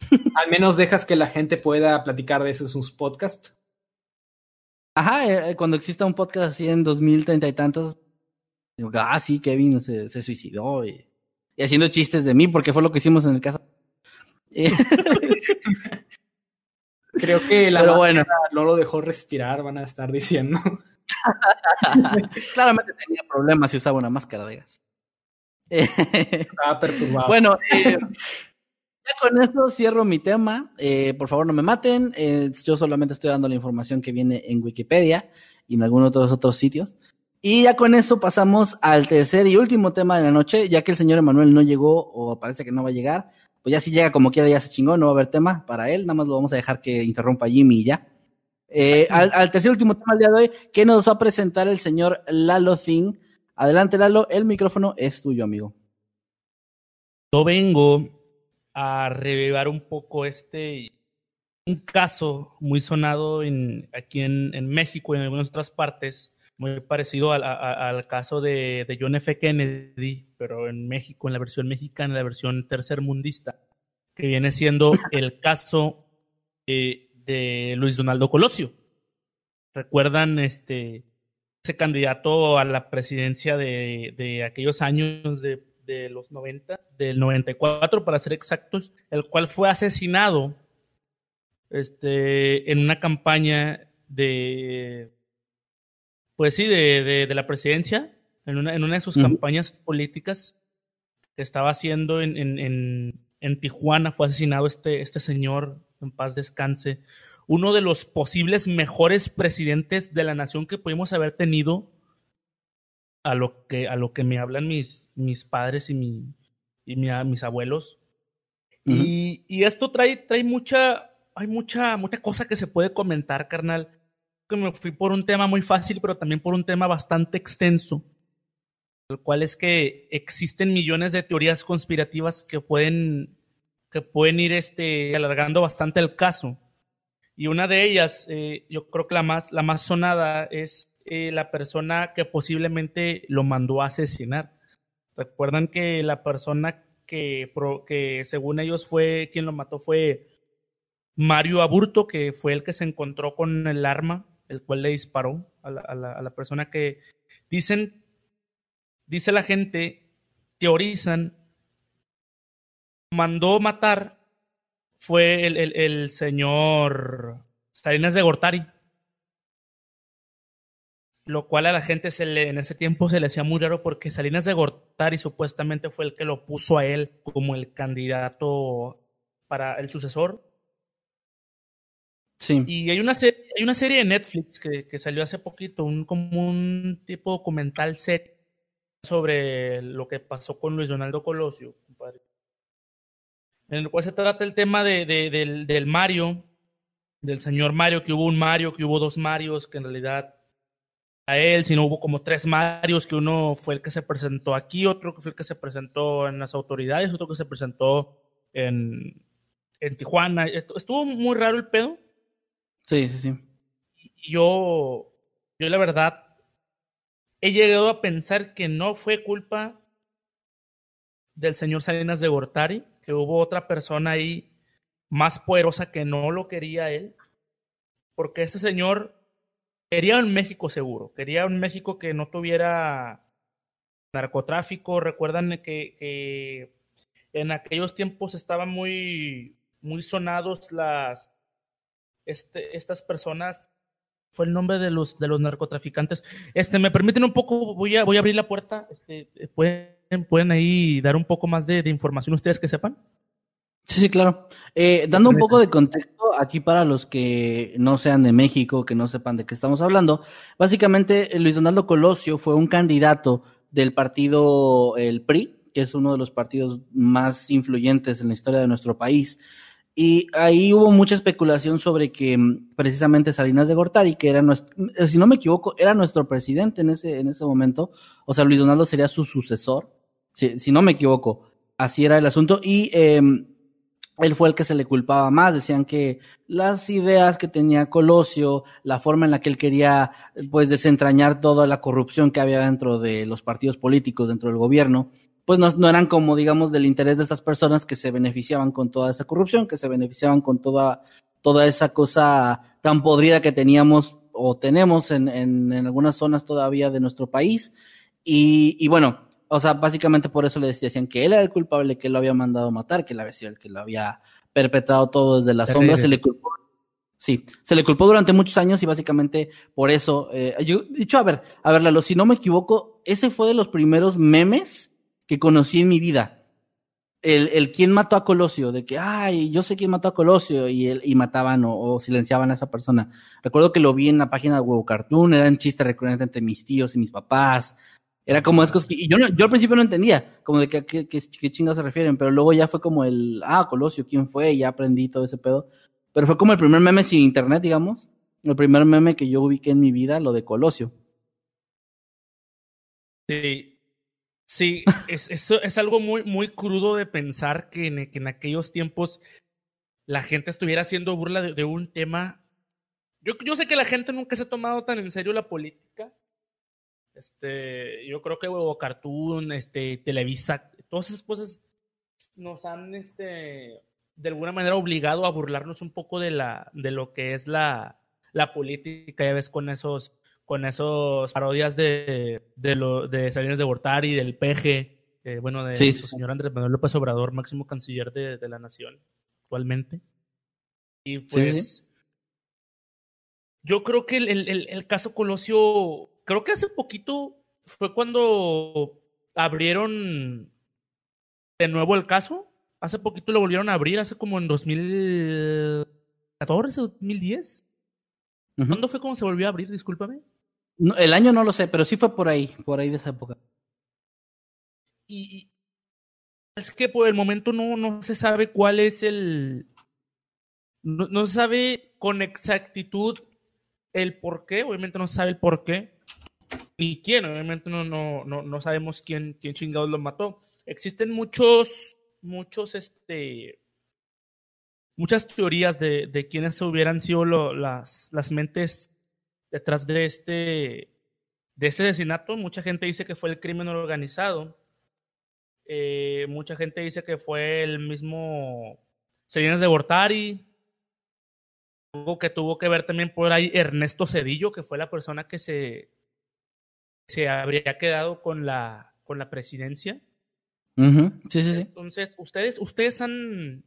Al menos dejas que la gente pueda platicar de eso en sus podcasts. Ajá, eh, cuando exista un podcast así en 2030 y tantos, digo, ah, sí, Kevin se, se suicidó y, y, haciendo chistes de mí, porque fue lo que hicimos en el caso. Creo que la Pero bueno. no lo dejó respirar, van a estar diciendo. Claramente tenía problemas si usaba una máscara de gas. Estaba perturbado. Bueno, eh, ya con esto cierro mi tema. Eh, por favor, no me maten. Eh, yo solamente estoy dando la información que viene en Wikipedia y en algunos otros otros sitios. Y ya con eso pasamos al tercer y último tema de la noche, ya que el señor Emanuel no llegó o parece que no va a llegar. Pues ya si llega como quiera, ya se chingó, no va a haber tema para él. Nada más lo vamos a dejar que interrumpa Jimmy y ya. Eh, al, al, tercer y último tema del día de hoy, que nos va a presentar el señor Lalo Thing. Adelante, Lalo, el micrófono es tuyo, amigo. Yo vengo a revivar un poco este un caso muy sonado en, aquí en, en, México y en algunas otras partes, muy parecido al, a, al caso de, de, John F. Kennedy, pero en México, en la versión mexicana, la versión tercermundista, que viene siendo el caso eh, de Luis Donaldo Colosio. ¿Recuerdan este ese candidato a la presidencia de, de aquellos años de, de, los 90, del 94 para ser exactos, el cual fue asesinado este, en una campaña de, pues sí, de, de la presidencia, en una, en una de sus uh -huh. campañas políticas que estaba haciendo en, en, en, en Tijuana, fue asesinado este, este señor, en paz descanse, uno de los posibles mejores presidentes de la nación que pudimos haber tenido, a lo que, a lo que me hablan mis, mis padres y, mi, y mi, mis abuelos. Uh -huh. y, y, esto trae, trae mucha, hay mucha, mucha cosa que se puede comentar, carnal. Que me fui por un tema muy fácil, pero también por un tema bastante extenso. El cual es que existen millones de teorías conspirativas que pueden, que pueden ir este, alargando bastante el caso. Y una de ellas, eh, yo creo que la más, la más sonada es eh, la persona que posiblemente lo mandó a asesinar. Recuerdan que la persona que, que según ellos fue quien lo mató fue Mario Aburto, que fue el que se encontró con el arma, el cual le disparó a la, a la, persona que dicen, dice la gente, teorizan, mandó matar fue el, el, el señor Salinas de Gortari lo cual a la gente se le, en ese tiempo se le hacía muy raro porque Salinas de Gortari supuestamente fue el que lo puso a él como el candidato para el sucesor. Sí. Y hay una serie, hay una serie de Netflix que, que salió hace poquito, un, como un tipo documental set sobre lo que pasó con Luis Donaldo Colosio, compadre. En el cual se trata el tema de, de, del, del Mario, del señor Mario, que hubo un Mario, que hubo dos Marios, que en realidad a él, sino hubo como tres Marios, que uno fue el que se presentó aquí, otro que fue el que se presentó en las autoridades, otro que se presentó en, en Tijuana. Estuvo muy raro el pedo. Sí, sí, sí. Yo, yo la verdad, he llegado a pensar que no fue culpa del señor Salinas de Gortari, que hubo otra persona ahí más poderosa que no lo quería él, porque ese señor quería un México seguro, quería un México que no tuviera narcotráfico. Recuerdan que, en aquellos tiempos estaban muy, muy sonados las, este, estas personas. Fue el nombre de los, de los narcotraficantes. Este, me permiten un poco, voy a, voy a abrir la puerta. Este, ¿pueden, pueden ahí dar un poco más de, de información ustedes que sepan. Sí, sí, claro. Eh, dando un poco de contexto aquí para los que no sean de México, que no sepan de qué estamos hablando, básicamente eh, Luis Donaldo Colosio fue un candidato del partido el PRI, que es uno de los partidos más influyentes en la historia de nuestro país. Y ahí hubo mucha especulación sobre que mm, precisamente Salinas de Gortari, que era nuestro, eh, si no me equivoco, era nuestro presidente en ese, en ese momento, o sea, Luis Donaldo sería su sucesor, si, no me equivoco, así era el asunto. Y eh, él fue el que se le culpaba más. Decían que las ideas que tenía Colosio, la forma en la que él quería, pues, desentrañar toda la corrupción que había dentro de los partidos políticos, dentro del gobierno, pues no, no eran como, digamos, del interés de estas personas que se beneficiaban con toda esa corrupción, que se beneficiaban con toda, toda esa cosa tan podrida que teníamos o tenemos en, en, en algunas zonas todavía de nuestro país. Y, y bueno, o sea, básicamente por eso le decían que él era el culpable, que él lo había mandado matar, que él había sido el que lo había perpetrado todo desde las sombras. Se le culpó. Sí, se le culpó durante muchos años y básicamente por eso. Eh, yo, dicho, a ver, a ver, Lalo, si no me equivoco, ese fue de los primeros memes que conocí en mi vida. El, el quién mató a Colosio, de que, ay, yo sé quién mató a Colosio, y, él, y mataban o, o, silenciaban a esa persona. Recuerdo que lo vi en la página de Huevo Cartoon, eran chistes recurrentes entre mis tíos y mis papás. Era como es y yo, no, yo al principio no entendía, como de qué, qué, qué, qué chingas se refieren, pero luego ya fue como el, ah, Colosio, ¿quién fue? Y ya aprendí todo ese pedo. Pero fue como el primer meme sin internet, digamos. El primer meme que yo ubiqué en mi vida, lo de Colosio. Sí, sí, es, es, es algo muy, muy crudo de pensar que en, que en aquellos tiempos la gente estuviera haciendo burla de, de un tema. Yo, yo sé que la gente nunca se ha tomado tan en serio la política, este, yo creo que Huevo Cartoon, este, Televisa, todas esas cosas nos han, este, de alguna manera obligado a burlarnos un poco de la, de lo que es la, la política, ya ves, con esos, con esos parodias de, de lo, de Salinas de Gortari, del PG, eh, bueno, de Sí, señor Andrés Manuel López Obrador, máximo canciller de, de la nación actualmente. Y pues, sí. yo creo que el, el, el caso Colosio creo que hace poquito fue cuando abrieron de nuevo el caso. Hace poquito lo volvieron a abrir, hace como en 2014, 2010. Uh -huh. ¿Cuándo fue cuando se volvió a abrir? Discúlpame. No, el año no lo sé, pero sí fue por ahí, por ahí de esa época. Y, y es que por el momento no, no se sabe cuál es el, no, no sabe con exactitud el por qué, obviamente no sabe el por qué, ni quién, obviamente no, no, no, no sabemos quién, quién chingados lo mató. Existen muchos, muchos, este, muchas teorías de, de quiénes hubieran sido las, las mentes detrás de este, de este asesinato. Mucha gente dice que fue el crimen organizado. Eh, mucha gente dice que fue el mismo Salinas de Gortari. Algo que tuvo que ver también por ahí Ernesto Cedillo, que fue la persona que se, se habría quedado con la, con la presidencia. Sí, sí, sí. Entonces, ustedes, ustedes han,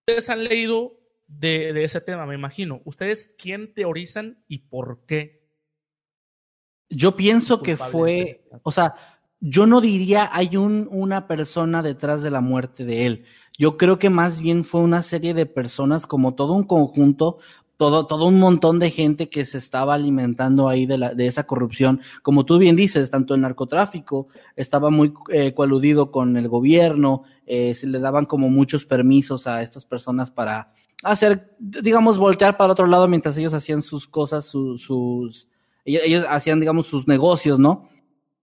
ustedes han leído de, de ese tema, me imagino. ¿Ustedes quién teorizan y por qué? Yo pienso que fue, o sea, yo no diría hay un, una persona detrás de la muerte de él. Yo creo que más bien fue una serie de personas, como todo un conjunto, todo, todo un montón de gente que se estaba alimentando ahí de, la, de esa corrupción. Como tú bien dices, tanto el narcotráfico estaba muy eh, coaludido con el gobierno, eh, se le daban como muchos permisos a estas personas para hacer, digamos, voltear para otro lado mientras ellos hacían sus cosas, su- sus, ellos, ellos hacían, digamos, sus negocios, ¿no?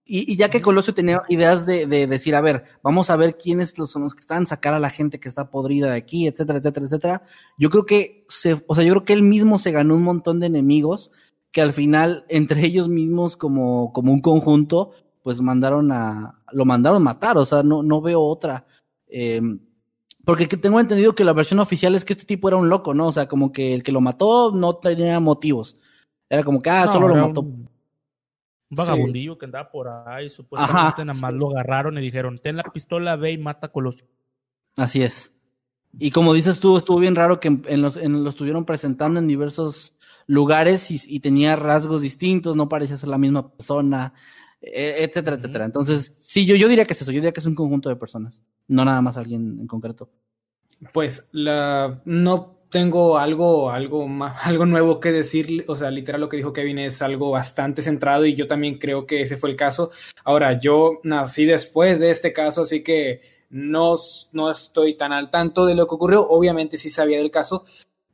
Y, y ya que Colosio tenía ideas de, de decir, a ver, vamos a ver quiénes son los que están, sacar a la gente que está podrida de aquí, etcétera, etcétera, etcétera. Yo creo que se, o sea, yo creo que él mismo se ganó un montón de enemigos que al final, entre ellos mismos, como, como un conjunto, pues mandaron a, lo mandaron matar, o sea, no, no veo otra. Eh, porque que tengo entendido que la versión oficial es que este tipo era un loco, ¿no? O sea, como que el que lo mató no tenía motivos. Era como que, ah, No, solo lo mató. Un, un vagabundillo que andaba por ahí, Ajá, supuestamente nada más sí. lo agarraron y dijeron, ten la pistola, ve y mata a Colosio. Así es. Y como dices tú, estuvo bien raro que en, los, en, lo estuvieron presentando en diversos lugares y, y tenía rasgos distintos, no parecía ser la misma persona, e- etcétera, etcétera. Entonces, sí, yo, yo diría que es eso, yo diría que es un conjunto de personas, no nada más alguien en concreto. Pues la no tengo algo, algo más, algo nuevo que decir, o sea, literal lo que dijo Kevin es algo bastante centrado y yo también creo que ese fue el caso. Ahora, yo nací después de este caso, así que no, no estoy tan al tanto de lo que ocurrió. Obviamente sí sabía del caso,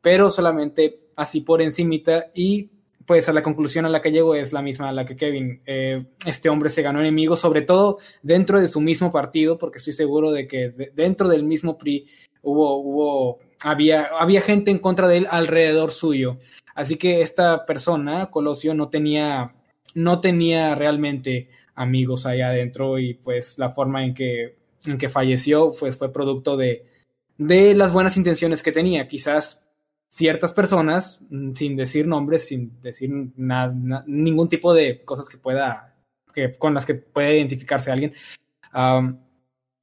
pero solamente así por encimita y pues a la conclusión a la que llego es la misma a la que Kevin. Eh, este hombre se ganó enemigos, sobre todo dentro de su mismo partido, porque estoy seguro de que de- dentro del mismo PRI hubo, había, había gente en contra de él alrededor suyo. Así que esta persona, Colosio, no tenía, no tenía realmente amigos allá adentro y pues la forma en que, en que falleció pues, fue producto de, de las buenas intenciones que tenía. Quizás ciertas personas, mm, sin decir nombres, sin decir na- na- ningún tipo de cosas que pueda, que, con las que pueda identificarse alguien,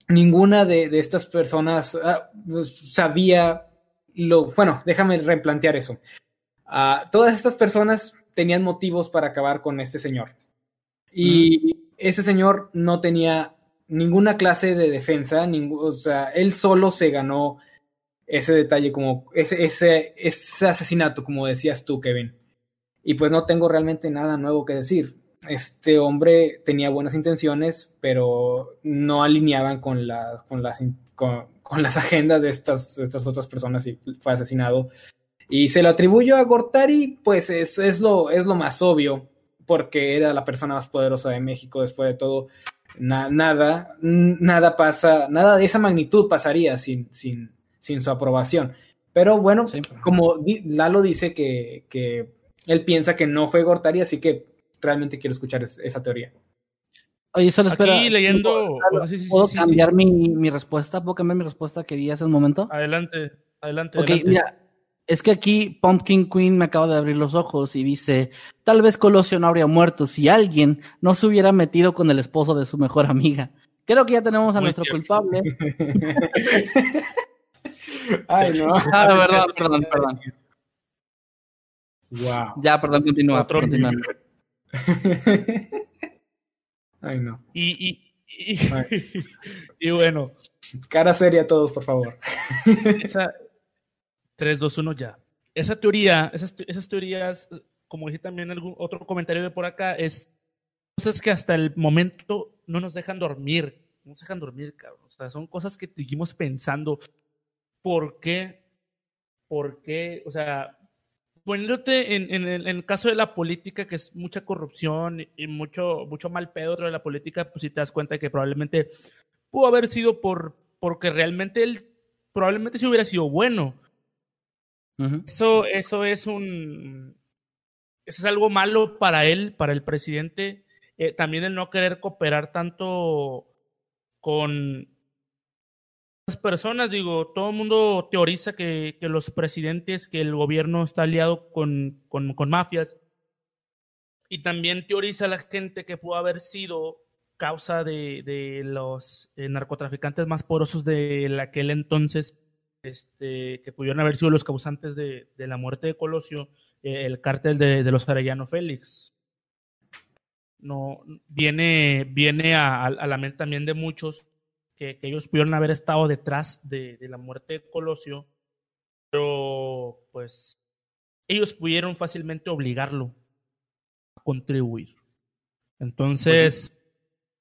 ninguna de, de estas personas ah, sabía lo, bueno, déjame replantear eso. Ah, todas estas personas tenían motivos para acabar con este señor. Y ese señor no tenía ninguna clase de defensa, ningú- o sea, él solo se ganó ese detalle, como ese, ese, ese asesinato, como decías tú, Kevin. Y pues no tengo realmente nada nuevo que decir. Este hombre tenía buenas intenciones, pero no alineaban con, la, con, las, con, con las agendas de estas, de estas otras personas y fue asesinado. Y se lo atribuyo a Gortari, pues es, es, lo, es lo más obvio, porque era la persona más poderosa de México después de todo. Na- nada, nada pasa, nada de esa magnitud pasaría sin, sin, sin su aprobación. Pero bueno, Sí. como Lalo dice que, que él piensa que no fue Gortari, así que realmente quiero escuchar es- esa teoría. Oye, solo espera. Aquí leyendo... ¿Puedo, bueno, sí, sí, sí, ¿puedo sí, sí. cambiar Mi, mi respuesta? ¿Puedo cambiar mi respuesta que di hace un momento? Adelante, adelante. Ok, adelante. mira, es que aquí Pumpkin Queen me acaba de abrir los ojos y dice, tal vez Colosio no habría muerto si alguien no se hubiera metido con el esposo de su mejor amiga. Creo que ya tenemos a Muy nuestro cierto. culpable. Ay, no. Ah, perdón, perdón, perdón. Wow. Ya, perdón, continúa, continúa. Ay, no. Y, y, y, y bueno, Cara seria a todos, por favor. esa 3, 2, 1 ya. Esa teoría, esas, esas teorías, como dije también algún otro comentario de por acá, es cosas que hasta el momento no nos dejan dormir. No nos dejan dormir, cabrón. O sea, son cosas que seguimos pensando. ¿Por qué por qué, o sea, poniéndote en, en, el, en, el, caso de la política, que es mucha corrupción y mucho, mucho mal pedo de la política, pues si te das cuenta de que probablemente pudo haber sido por porque realmente él probablemente sí hubiera sido bueno. Uh -huh. Eso, eso es un eso es algo malo para él, para el presidente. Eh, también el no querer cooperar tanto con personas, digo, todo el mundo teoriza que, los presidentes, que el gobierno está aliado con, con, mafias. Y también teoriza la gente que pudo haber sido causa de, de los eh, narcotraficantes más poderosos de aquel entonces, este, que pudieron haber sido los causantes de, la muerte de Colosio, eh, el cártel de, de, los Arellano Félix. No, viene viene a, a, la mente también de muchos que, que ellos pudieron haber estado detrás de, de, la muerte de Colosio, pero pues ellos pudieron fácilmente obligarlo a contribuir. Entonces, pues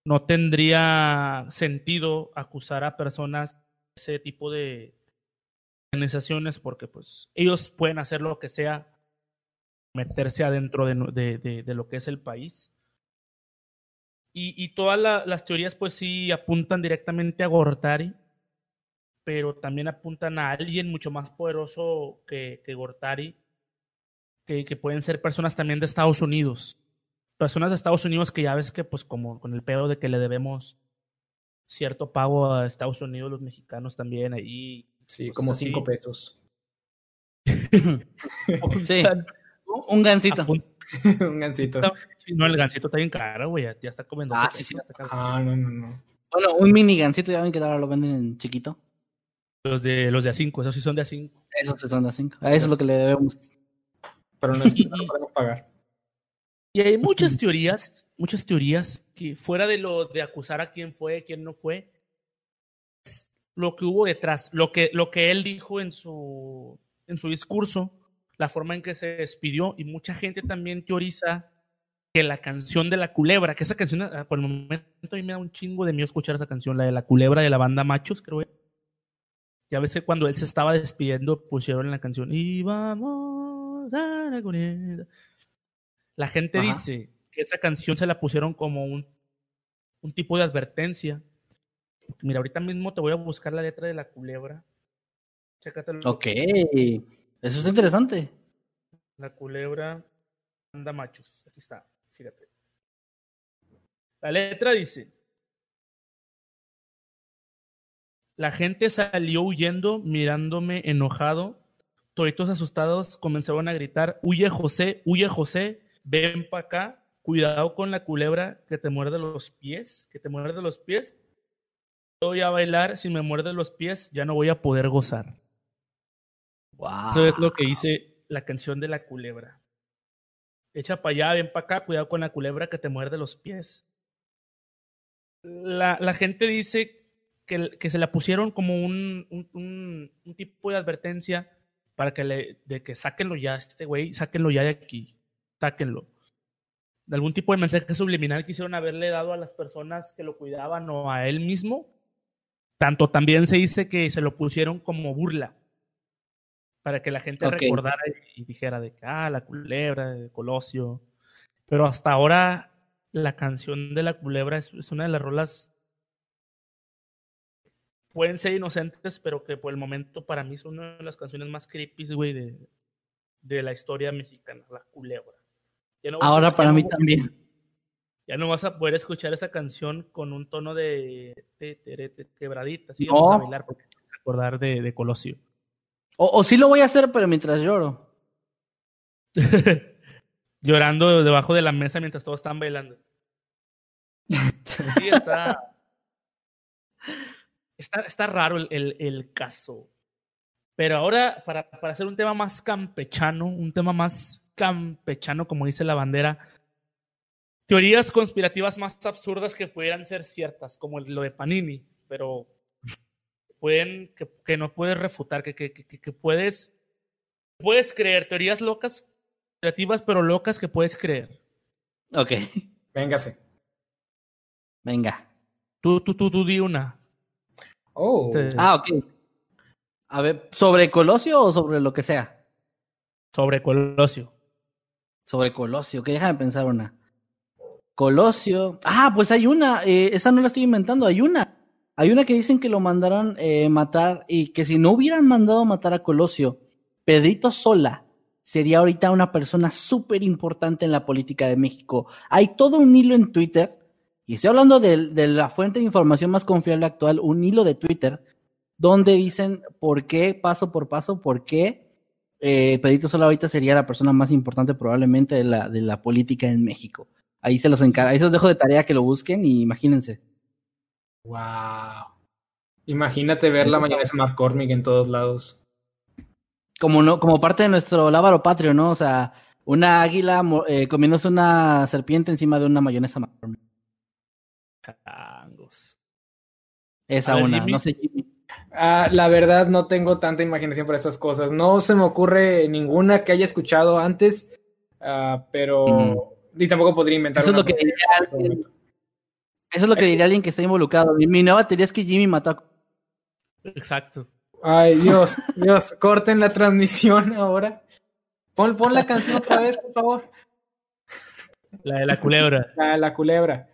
no tendría sentido acusar a personas de ese tipo de organizaciones porque pues ellos pueden hacer lo que sea, meterse adentro de, de, de, de lo que es el país. Y, y todas la, las teorías pues sí apuntan directamente a Gortari, pero también apuntan a alguien mucho más poderoso que, que Gortari, que, que pueden ser personas también de Estados Unidos personas de Estados Unidos que ya ves que, pues, como con el pedo de que le debemos cierto pago a Estados Unidos, los mexicanos también ahí. Sí, pues, como así. cinco pesos. sí. Un gancito. un gancito. No, el gancito está bien caro, güey. Ya, está comiendo. Ah, sí, sí. Ah, no, no, no. Bueno, un mini gancito, ya ven que ahora lo venden en chiquito. Los de los de A5, esos sí son de A5. Esos sí son de A5. A eso es lo que le debemos. Pero no, es, no lo podemos pagar. Y hay muchas teorías, muchas teorías que fuera de lo de acusar a quién fue, quién no fue, es lo que hubo detrás, lo que, lo que él dijo en su, en su discurso, la forma en que se despidió, y mucha gente también teoriza que la canción de la culebra, que esa canción, ah, por el momento a mí me da un chingo de miedo escuchar esa canción, la de la culebra de la banda Machos, creo. Ya ves que cuando él se estaba despidiendo pusieron la canción, y vamos a la culebra. La gente Ajá. dice que esa canción se la pusieron como un, un tipo de advertencia. Mira, ahorita mismo te voy a buscar la letra de la culebra. Chécatelo. Ok, eso es interesante. La culebra anda machos. Aquí está, fíjate. La letra dice: La gente salió huyendo, mirándome enojado. Toditos asustados comenzaron a gritar: Huye José, huye José ven para acá, cuidado con la culebra que te muerde los pies, que te muerde los pies. Voy a bailar, si me muerde los pies, ya no voy a poder gozar. Eso es lo que dice la canción de la culebra. Echa para allá, ven para acá, cuidado con la culebra que te muerde los pies. La, la gente dice que, que, se la pusieron como un, un tipo de advertencia para que le, de que sáquenlo ya, este güey, sáquenlo ya de aquí sáquenlo. De algún tipo de mensaje subliminal quisieron haberle dado a las personas que lo cuidaban o a él mismo. Tanto también se dice que se lo pusieron como burla. Para que la gente okay. recordara y dijera de que, ah, la culebra de Colosio. Pero hasta ahora la canción de la culebra es, es una de las rolas pueden ser inocentes, pero que por el momento para mí son una de las canciones más creepy, güey, de, de la historia mexicana, la culebra. No Ahora para mí también. Ya no vas a poder escuchar esa canción con un tono de, de, quebradita, así no. vamos a bailar porque vas a acordar de Colosio. O, sí lo voy a hacer, pero mientras lloro. Llorando debajo de la mesa mientras todos están bailando. Sí, está. Está, está raro el, el, el, caso. Pero ahora, para, para hacer un tema más campechano, un tema más campechano, como dice la bandera, teorías conspirativas más absurdas que pudieran ser ciertas, como lo de Panini, pero pueden, que, que no puedes refutar, que, que, que, puedes, puedes creer, teorías locas, conspirativas, pero locas que puedes creer. Ok. Véngase. Venga. Tú, tú, tú, tú di una. Oh. Entonces, ah, ok. A ver, ¿sobre Colosio o sobre lo que sea? Sobre Colosio. Sobre Colosio, que déjame pensar una. Colosio. Ah, pues hay una. eh, esa no la estoy inventando. Hay una. Hay una que dicen que lo mandaron eh, matar y que si no hubieran mandado matar a Colosio, Pedrito Sola sería ahorita una persona súper importante en la política de México. Hay todo un hilo en Twitter, y estoy hablando de, la fuente de información más confiable actual, un hilo de Twitter, donde dicen por qué, paso por paso, por qué eh, Pedrito Sola ahorita sería la persona más importante probablemente de la, de la política en México. Ahí se los encargo, ahí se los dejo de tarea que lo busquen y imagínense. Wow. Imagínate ver la mayonesa McCormick en todos lados. Como no, como parte de nuestro lábaro patrio, ¿no? O sea, una águila eh, comiéndose una serpiente encima de una mayonesa McCormick. Changos. Esa ver, una, Jimmy. no sé, Jimmy. Ah, la verdad no tengo tanta imaginación para estas cosas. No se me ocurre ninguna que haya escuchado antes, ah, pero... Mm. Y tampoco podría inventar Eso es una lo que porque- diría alguien, eso es lo que diría alguien que está involucrado. Mi, nueva teoría es que Jimmy mató a... Exacto. Ay, Dios, Dios, corten la transmisión ahora. Pon, pon la canción otra vez, por favor. La de la culebra. La, la culebra.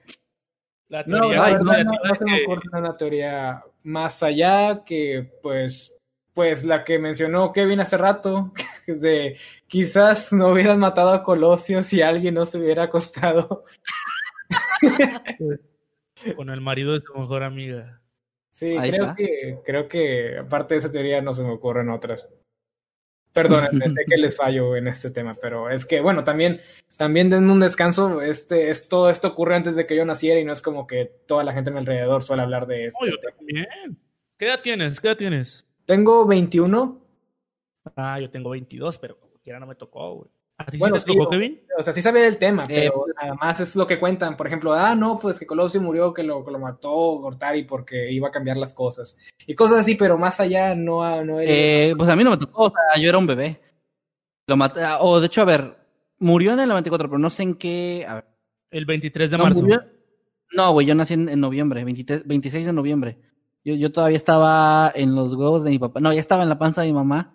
La No, teoría la verdad, conspirativa no, no se me que- ocurre una teoría más allá que, pues, pues la que mencionó Kevin hace rato, de quizás no hubieran matado a Colosio si alguien no se hubiera acostado. con el marido de su mejor amiga. Sí, Ahí creo está. que, creo que aparte de esa teoría no se me ocurren otras. Perdónenme, sé que les fallo en este tema, pero es que, bueno, también, también den un descanso. Este, es, todo esto ocurre antes de que yo naciera y no es como que toda la gente a mi alrededor suele hablar de esto. Oh, yo también. ¿Qué edad tienes? ¿Qué edad tienes? Tengo 21, Ah, yo tengo 22, pero como quiera no me tocó, güey. ¿A ti Bueno, sí te tocó, o- Kevin? o sea, sí sabía del tema, Eh, pero además es lo que cuentan. Por ejemplo, ah, no, pues que Colosio murió, que lo, que lo mató Gortari porque iba a cambiar las cosas. Y cosas así, pero más allá no, no he- Eh, pues a mí no me tocó, o sea, yo era un bebé. Lo maté, o de hecho, a ver, murió en el 94, pero no sé en qué... A ver, El 23 de no, marzo. murió- No, güey, yo nací en, en noviembre, 23 26 de noviembre. Yo, yo todavía estaba en los huevos de mi papá. No, ya estaba en la panza de mi mamá.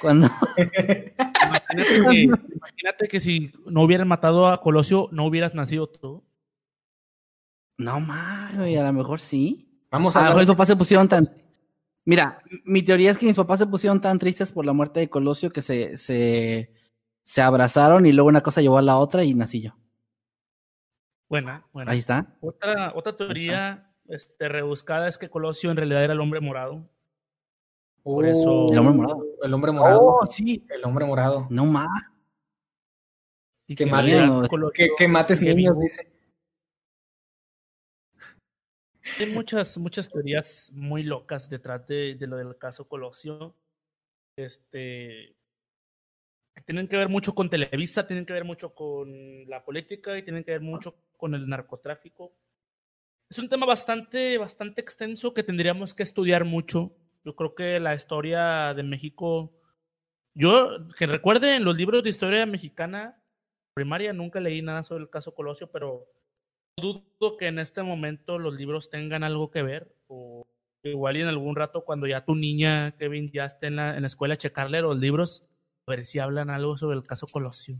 Cuando... Imagínate que, imagínate que si no hubieran matado a Colosio, no hubieras nacido tú. No güey, a lo mejor sí. Vamos a A lo mejor mis papás se pusieron tan... Mira, mi teoría es que mis papás se pusieron tan tristes por la muerte de Colosio que se, se, se abrazaron y luego una cosa llevó a la otra y nací yo. Buena, buena. Ahí está. Otra, otra teoría este, rebuscada es que Colosio en realidad era el hombre morado. Por eso- Uh, El hombre morado. El hombre morado. Oh, sí. El hombre morado. No más. Y Que Que, que mates niños, vivo. dice. Hay muchas, muchas teorías muy locas detrás de, de lo del caso Colosio. Este. tienen que ver mucho con Televisa, tienen que ver mucho con la política y tienen que ver mucho con el narcotráfico. Es un tema bastante, bastante extenso que tendríamos que estudiar mucho. Yo creo que la historia de México. Yo, que recuerde en los libros de historia mexicana primaria, nunca leí nada sobre el caso Colosio, pero dudo que en este momento los libros tengan algo que ver. O igual y en algún rato, cuando ya tu niña, Kevin, ya esté en la, en la escuela, checarle los libros, a ver si hablan algo sobre el caso Colosio.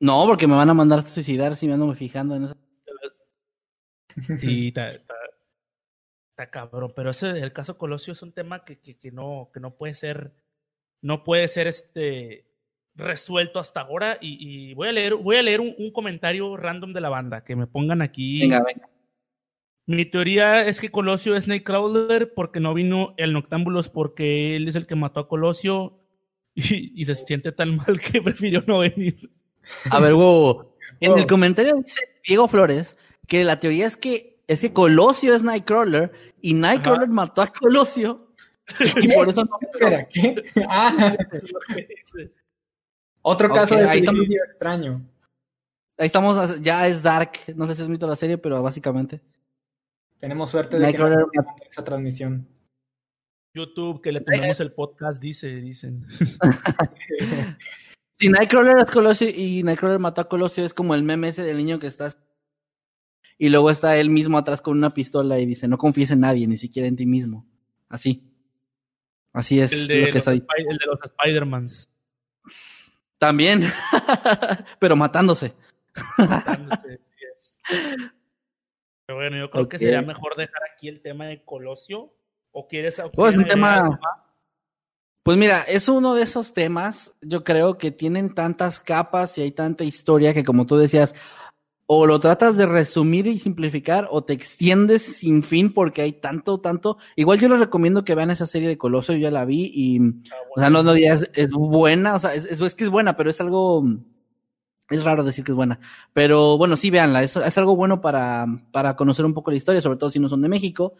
No, porque me van a mandar a suicidar si me ando fijando en eso. Y está, está- está cabrón. Pero ese, el caso Colosio es un tema que, que, que no, que no puede ser, no puede ser este resuelto hasta ahora. Y, y voy a leer, voy a leer un, un comentario random de la banda, que me pongan aquí. Venga, venga. Mi teoría es que Colosio es Nightcrawler porque no vino el Noctámbulos porque él es el que mató a Colosio y, y se siente tan mal que prefirió no venir. A ver, wow. En Oh. el comentario dice Diego Flores que la teoría es que es que Colosio es Nightcrawler y Nightcrawler mató a Colosio y por eso no Espera, ¿qué? Ah, otro caso de ahí estamos. extraño. Ahí estamos, ya es Dark, no sé si es mito la serie, pero básicamente. Tenemos suerte de que no esa transmisión. YouTube, que le tomemos el podcast, dice, dicen. Si Nightcrawler es Colosio y Nightcrawler mató a Colosio, es como el meme ese del niño que está. Y luego está él mismo atrás con una pistola y dice: No confíes en nadie, ni siquiera en ti mismo. Así. Así es El lo de, que los, está ahí. El de los Spider-Mans. También, pero matándose. Dándose, sí es. Pero bueno, yo creo que sería mejor dejar aquí el tema de Colosio. ¿O quieres Pues, un quieren agregar tema-? Pues mira, es uno de esos temas, yo creo que tienen tantas capas y hay tanta historia que como tú decías, o lo tratas de resumir y simplificar o te extiendes sin fin porque hay tanto, tanto. Igual yo les recomiendo que vean esa serie de Colosio, yo ya la vi y, o sea, no, no diría es, es buena, o sea, es, es, es que es buena, pero es algo, es raro decir que es buena. Pero bueno, sí, véanla, es, es algo bueno para, para conocer un poco la historia, sobre todo si no son de México.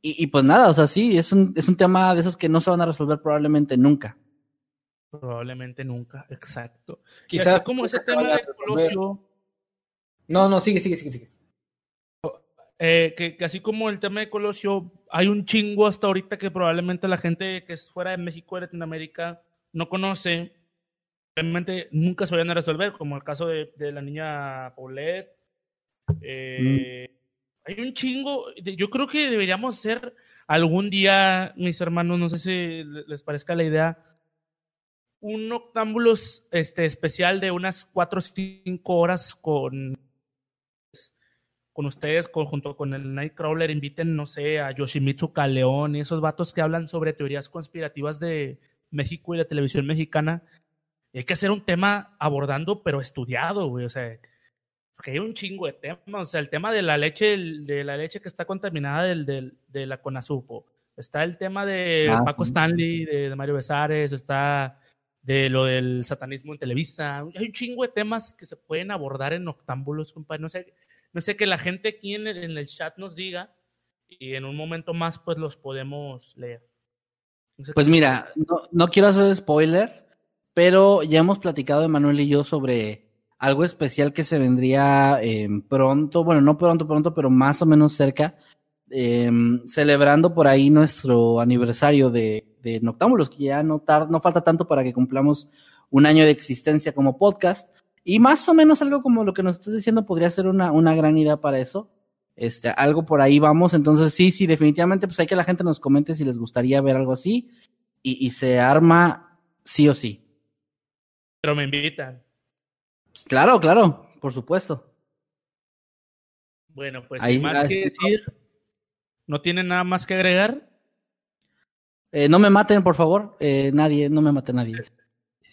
Y, y pues nada, o sea, sí, es un, es un tema de esos que no se van a resolver probablemente nunca. Probablemente nunca, exacto. Quizás como ese se tema de. Colosio, No, no, sigue, sigue, sigue, sigue. eh, que, que así como el tema de Colosio, hay un chingo hasta ahorita que probablemente la gente que es fuera de México, de Latinoamérica, no conoce, realmente nunca se vayan a resolver, como el caso de, de la niña Paulette. Eh, Hay un chingo, de- yo creo que deberíamos hacer algún día, mis hermanos, no sé si le- les parezca la idea, un octámbulos este, especial de unas 4 o 5 horas con con ustedes, con- junto con el Nightcrawler, inviten, no sé, a Yoshimitsu Kaleón y esos vatos que hablan sobre teorías conspirativas de México y la televisión mexicana. Y hay que hacer un tema abordando, pero estudiado, güey, o sea, porque hay un chingo de temas, o sea, el tema de la leche, de la leche que está contaminada del, del- de la Conasupo. Está el tema de Ah, Paco sí. Stanley, de, de Mario Besares, está de lo del satanismo en Televisa. Hay un chingo de temas que se pueden abordar en octámbulos, compadre. No sé, no sé que la gente aquí en el, en el chat nos diga y en un momento más pues los podemos leer. No sé Pues mira, no, no quiero hacer spoiler, pero ya hemos platicado Emanuel y yo sobre algo especial que se vendría eh, pronto, bueno, no pronto, pronto, pero más o menos cerca, eh, celebrando por ahí nuestro aniversario de, de Noctámbulos, que ya no, tar- no falta tanto para que cumplamos un año de existencia como podcast. Y más o menos algo como lo que nos estás diciendo podría ser una, una gran idea para eso. Este, algo por ahí vamos. Entonces, sí, sí, definitivamente, pues hay que la gente nos comente si les gustaría ver algo así. Y, y se arma sí o sí. Pero me invitan. Claro, claro, por supuesto. Bueno, pues Ahí- sin más ahí que decir, ¿no tienen nada más que agregar? Eh, no me maten, por favor. Eh, nadie, no me mate nadie.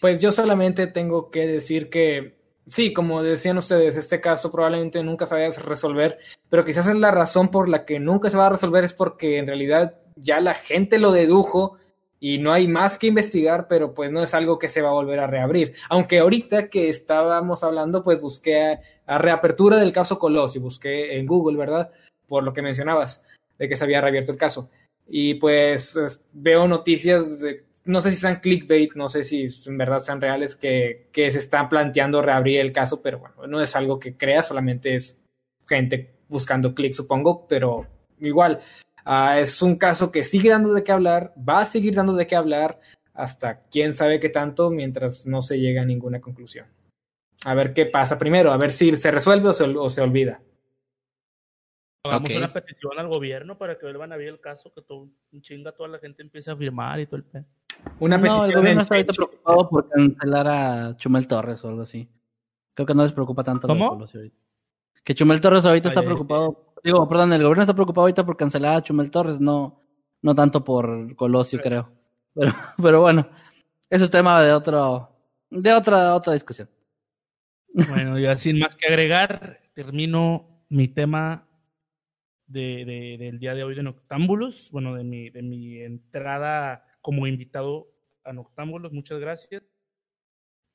Pues yo solamente tengo que decir que, sí, como decían ustedes, este caso probablemente nunca se vaya a resolver, pero quizás es la razón por la que nunca se va a resolver es porque en realidad ya la gente lo dedujo y no hay más que investigar, pero pues no es algo que se va a volver a reabrir. Aunque ahorita que estábamos hablando, pues busqué a, a reapertura del caso Colosio, busqué en Google, ¿verdad? Por lo que mencionabas, de que se había reabierto el caso. Y pues es- veo noticias de, no sé si sean clickbait, no sé si en verdad sean reales, que, que se están planteando reabrir el caso, pero bueno, no es algo que crea, solamente es gente buscando clics, supongo, pero igual, ah, es un caso que sigue dando de qué hablar, va a seguir dando de qué hablar hasta quién sabe qué tanto mientras no se llega a ninguna conclusión. A ver qué pasa primero, a ver si se resuelve o se olvida. Hagamos una petición al gobierno para que vuelvan a ver el caso, que todo, un chinga toda la gente empiece a firmar y todo el pedo. Una no, petición el gobierno está ahorita preocupado por cancelar a Chumel Torres o algo así. Creo que no les preocupa tanto. ¿Cómo? Colosio ahorita. Que Chumel Torres ahorita Ay, está preocupado. Digo, perdón, el gobierno está preocupado ahorita por cancelar a Chumel Torres, no, no tanto por Colosio, creo. Pero, pero bueno, eso es tema de otro, de otra, otra discusión. Bueno, ya sin más que agregar, termino mi tema de, de- del día de hoy de Noctámbulos, bueno, de mi, de mi entrada como invitado a Noctámbulos. Muchas gracias.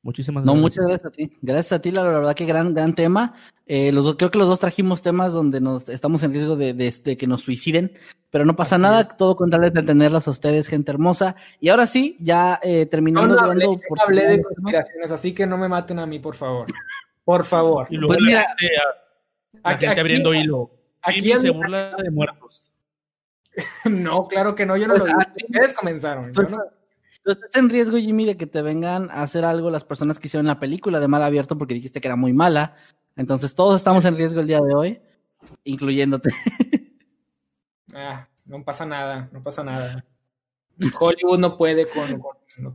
Muchísimas No, gracias. muchas gracias a ti. Gracias a ti, la, la verdad que gran, gran tema. Eh, los dos, creo que los dos trajimos temas donde nos estamos en riesgo de, de- de que nos suiciden, pero no pasa Así nada, es. todo con tal de entretenerlos a ustedes, gente hermosa. Y ahora sí, ya eh, terminando no de hablé, yo no hablé de ¿no? conspiraciones, así que no me maten a mí, por favor. Por favor. Y luego Pues la mira, gente, la aquí- gente abriendo aquí- hilo. Aquí se burla de muertos. No, claro que no, yo no lo Pues, digo. ah, sí. Ustedes comenzaron. yo no- Tú estás en riesgo, Jimmy, de que te vengan a hacer algo las personas que hicieron la película de Mar Abierto porque dijiste que era muy mala. Entonces todos estamos en riesgo el día de hoy, incluyéndote. Ah, no pasa nada, no pasa nada. Hollywood no puede con,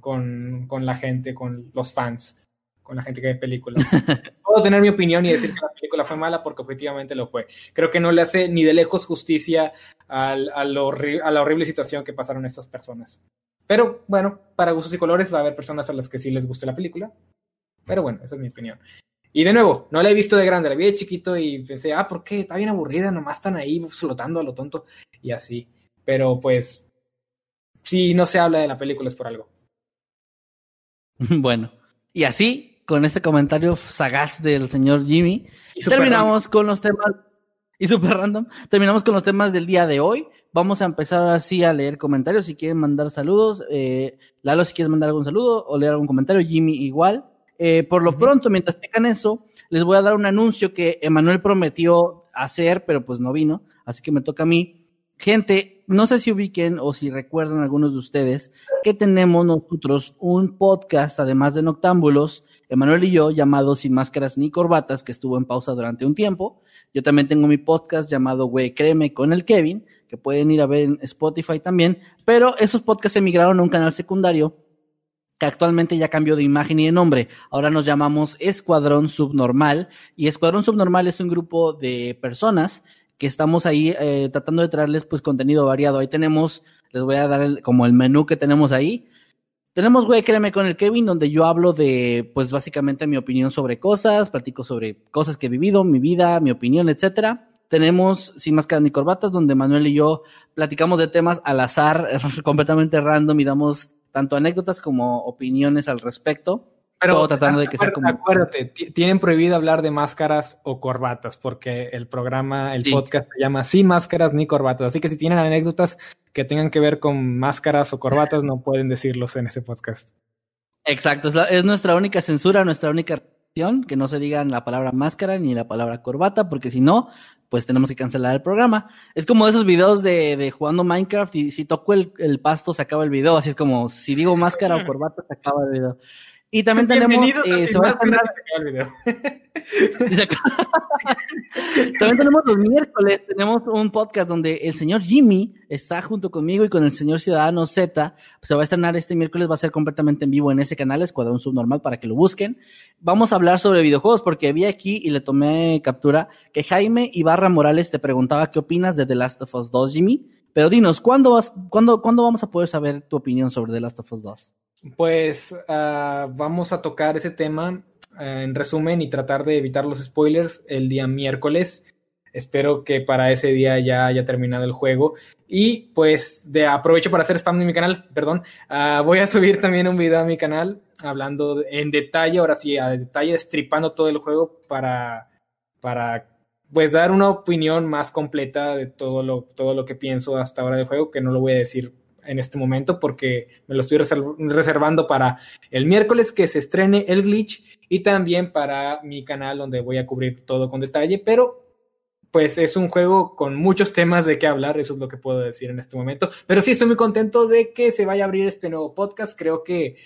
con, con, la gente, con los fans, con la gente que ve películas. Puedo tener mi opinión y decir que la película fue mala porque objetivamente lo fue. Creo que no le hace ni de lejos justicia al, a, a la horrible situación que pasaron estas personas. Pero bueno, para gustos y colores va a haber personas a las que sí les guste la película. Pero bueno, esa es mi opinión. Y de nuevo, no la he visto de grande, la vi de chiquito y pensé, ah, ¿por qué? Está bien aburrida, nomás están ahí flotando a lo tonto y así. Pero pues, si no se habla de la película es por algo. Bueno, y así, con este comentario sagaz del señor Jimmy, terminamos con los temas, y super random, terminamos con los temas del día de hoy. Vamos a empezar así a leer comentarios, si quieren mandar saludos, eh, Lalo si quieres mandar algún saludo o leer algún comentario, Jimmy igual. Eh, por lo pronto, mientras tengan eso, les voy a dar un anuncio que Emanuel prometió hacer, pero pues no vino, así que me toca a mí. Gente, no sé si ubiquen o si recuerdan algunos de ustedes que tenemos nosotros un podcast, además de Noctámbulos, Emanuel y yo, llamado Sin Máscaras ni Corbatas, que estuvo en pausa durante un tiempo. Yo también tengo mi podcast llamado Güey Créeme con el Kevin, que pueden ir a ver en Spotify también, pero esos podcasts emigraron a un canal secundario que actualmente ya cambió de imagen y de nombre. Ahora nos llamamos Escuadrón Subnormal y Escuadrón Subnormal es un grupo de personas que estamos ahí eh, tratando de traerles pues contenido variado. Ahí tenemos, les voy a dar como el menú que tenemos ahí. Tenemos, güey, créeme con el Kevin, donde yo hablo de, pues básicamente mi opinión sobre cosas, platico sobre cosas que he vivido, mi vida, mi opinión, etcétera. Tenemos Sin Máscaras ni Corbatas, donde Manuel y yo platicamos de temas al azar, completamente random y damos tanto anécdotas como opiniones al respecto. Pero tratando de que sea como... acuérdate, tienen prohibido hablar de máscaras o corbatas, porque el programa, el podcast se llama Sin Máscaras ni Corbatas. Así que si tienen anécdotas que tengan que ver con máscaras o corbatas, no pueden decirlos en ese podcast. Exacto, es, es nuestra única censura, nuestra única que no se digan la palabra máscara ni la palabra corbata, porque si no, pues tenemos que cancelar el programa. Es como esos videos de, de jugando Minecraft y si toco el, el, pasto se acaba el video, así es como si digo máscara o corbata se acaba el video. Y también tenemos. Eh, se va a también tenemos los miércoles, tenemos un podcast donde el señor Jimmy está junto conmigo y con el señor Ciudadano Z. Se va a estrenar este miércoles, va a ser completamente en vivo en ese canal, Escuadrón Subnormal, para que lo busquen. Vamos a hablar sobre videojuegos, porque vi aquí y le tomé captura que Jaime Ibarra Morales te preguntaba qué opinas de The Last of Us 2, Jimmy. Pero dinos, ¿cuándo, vas, cuándo, ¿cuándo vamos a poder saber tu opinión sobre The Last of Us 2? Pues uh, vamos a tocar ese tema uh, en resumen y tratar de evitar los spoilers el día miércoles. Espero que para ese día ya haya terminado el juego. Y pues de aprovecho para hacer spam de mi canal, perdón. Uh, voy a subir también un video a mi canal hablando en detalle, ahora sí, a detalle, destripando todo el juego para, para pues dar una opinión más completa de todo lo, todo lo que pienso hasta ahora del juego, que no lo voy a decir en este momento porque me lo estoy reservando para el miércoles que se estrene el glitch y también para mi canal donde voy a cubrir todo con detalle, pero pues es un juego con muchos temas de qué hablar, eso es lo que puedo decir en este momento, pero sí estoy muy contento de que se vaya a abrir este nuevo podcast, creo que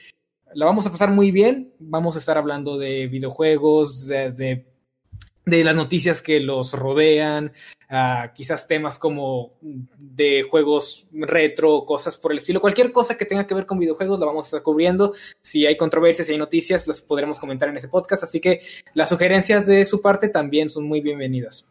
la vamos a pasar muy bien, vamos a estar hablando de videojuegos, de, de de las noticias que los rodean, uh, quizás temas como de juegos retro, cosas por el estilo, cualquier cosa que tenga que ver con videojuegos la vamos a estar cubriendo. Si hay controversias, si hay noticias, las podremos comentar en ese podcast. Así que las sugerencias de su parte también son muy bienvenidas.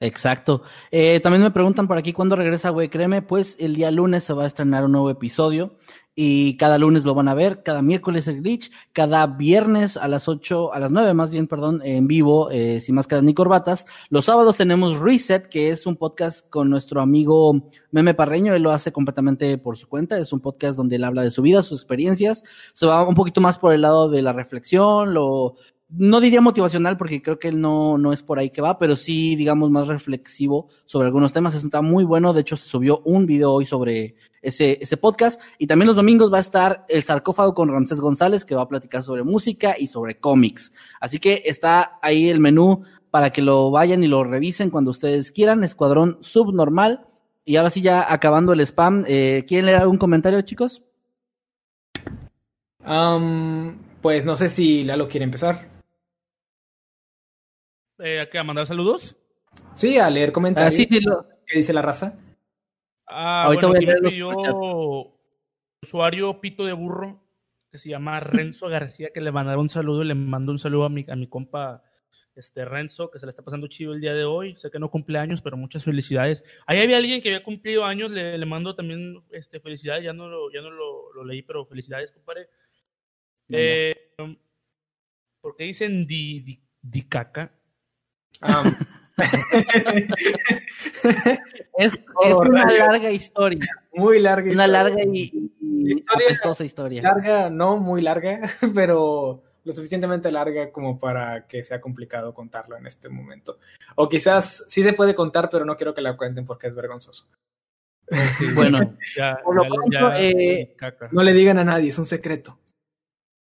Exacto. Eh, también me preguntan por aquí cuándo regresa Güey Créeme. Pues el día lunes se va a estrenar un nuevo episodio y cada lunes lo van a ver, cada miércoles el glitch, cada viernes a las 8, a las 9 más bien, perdón, en vivo, eh, sin máscaras ni corbatas. Los sábados tenemos Reset, que es un podcast con nuestro amigo Meme Parreño, él lo hace completamente por su cuenta, es un podcast donde él habla de su vida, sus experiencias, se va un poquito más por el lado de la reflexión, lo, no diría motivacional porque creo que él no, no es por ahí que va, pero sí, digamos, más reflexivo sobre algunos temas. Está muy bueno. De hecho, se subió un video hoy sobre ese, ese podcast. Y también los domingos va a estar el sarcófago con Ramsés González, que va a platicar sobre música y sobre cómics. Así que está ahí el menú para que lo vayan y lo revisen cuando ustedes quieran. Escuadrón Subnormal. Y ahora sí, ya acabando el spam, eh, ¿quieren leer algún comentario, chicos? Pues no sé si Lalo quiere empezar eh, ¿a, mandar saludos? Sí, a leer comentarios. Ah, sí, ¿Qué dice la raza? Ah, Ahorita voy a leer los usuario Pito de Burro, que se llama Renzo García, que le mandaron un saludo y le mando un saludo a mi, a mi compa este Renzo, que se le está pasando chido el día de hoy. Sé que no cumple años, pero muchas felicidades. Ahí había alguien que había cumplido años, le, le mando también este, felicidades, ya no lo, ya no lo, lo leí, pero felicidades, compadre. Eh, ¿Por qué dicen di, di, di caca? Es, Oh, es una rayos. larga historia. muy larga. Una historia. larga y, y Historia- apestosa historia. Larga, no muy larga, pero lo suficientemente larga como para que sea complicado contarlo en este momento. O quizás sí se puede contar, pero no quiero que la cuenten porque es vergonzoso. Bueno, Ya, Por lo ya- pronto, ya- eh. No le digan a nadie, es un secreto.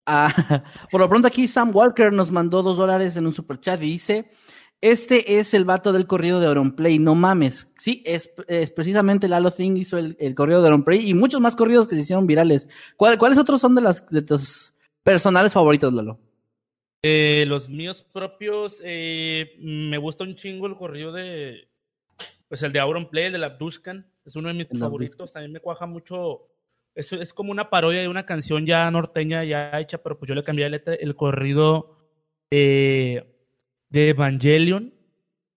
Ah, por lo pronto aquí Sam Walker nos mandó dos dólares en un super chat y dice, este es el vato del corrido de Auronplay, no mames. Sí, es, es precisamente Lalo Thing hizo el, el corrido de Auronplay y muchos más corridos que se hicieron virales. ¿Cuál- ¿Cuáles otros son de, las, de tus personales favoritos, Lalo? Eh, los míos propios, eh, me gusta un chingo el corrido de, pues el de Auron Play, el de la Abduskan, es uno de mis El favoritos, también me cuaja mucho, es, es como una parodia de una canción ya norteña, ya hecha, pero pues yo le cambié la letra, el corrido eh, de Evangelion,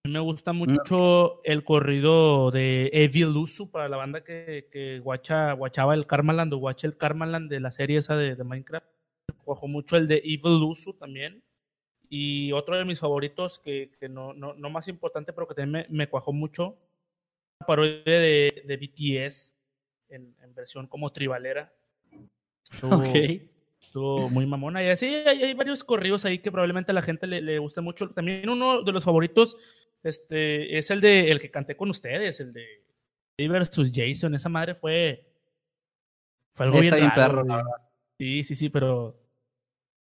a mí me gusta mucho el corrido de Evil Usu para la banda que, que guacha, guachaba el Karmaland o guacha el Karmaland de la serie esa de, de Minecraft. Cuajó mucho el de Evil Usu también. Y otro de mis favoritos, que, que no, no, no más importante, pero que también me, me cuajó mucho, una parodia de, de BTS en, en versión como tribalera. Estuvo, Ok. Estuvo muy mamona. Y así hay, hay varios corridos ahí que probablemente a la gente le, le guste mucho. También uno de los favoritos este, es el de el que canté con ustedes, el de versus Jason. Esa madre fue. Fue algo Está bien, bien raro, perro, Sí, sí, sí, pero.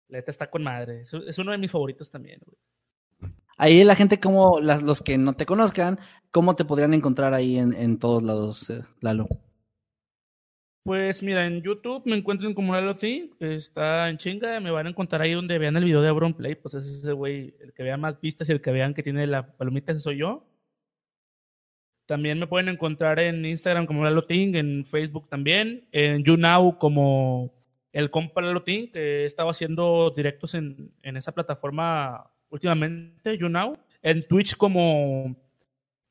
La neta está con madre. Es, es uno de mis favoritos también, güey. Ahí la gente, como las, los que no te conozcan, ¿cómo te podrían encontrar ahí en, en todos lados, eh, Lalo? Pues mira, en YouTube me encuentran como Lalo Thing, está en chinga, me van a encontrar ahí donde vean el video de Auron Play, pues es ese güey, el que vea más vistas y el que vean que tiene la palomita, ese soy yo. También me pueden encontrar en Instagram como Lalo Thing, en Facebook también, en YouNow como el compa Lalo Thing, que he estado haciendo directos en, en esa plataforma últimamente, YouNow. En Twitch como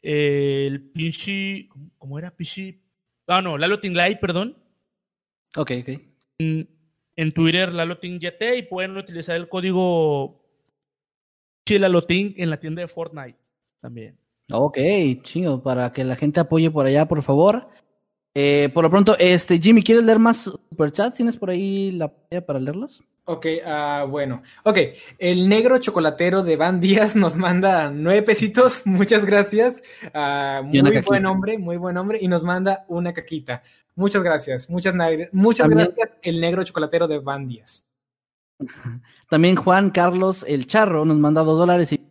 eh, el pinche, ¿cómo- ¿cómo era? Pinche, ah no, Lalo Thing Live, perdón Ok, ok. en, en Twitter LaloTingYT y pueden utilizar el código Chilaloting en la tienda de Fortnite también. Ok, chingo, para que la gente apoye por allá, por favor. Eh, por lo pronto, este, Jimmy, ¿quieres leer más superchats? ¿Tienes por ahí la pantalla para leerlos? Ok, ah, bueno. Ok, el negro chocolatero de Van Díaz nos manda nueve pesitos, muchas gracias. Ah, muy caquita. buen hombre, muy buen hombre, y nos manda una caquita. Muchas gracias, muchas, muchas También- gracias, el negro chocolatero de Van Díaz. También Juan Carlos El Charro nos manda dos dólares y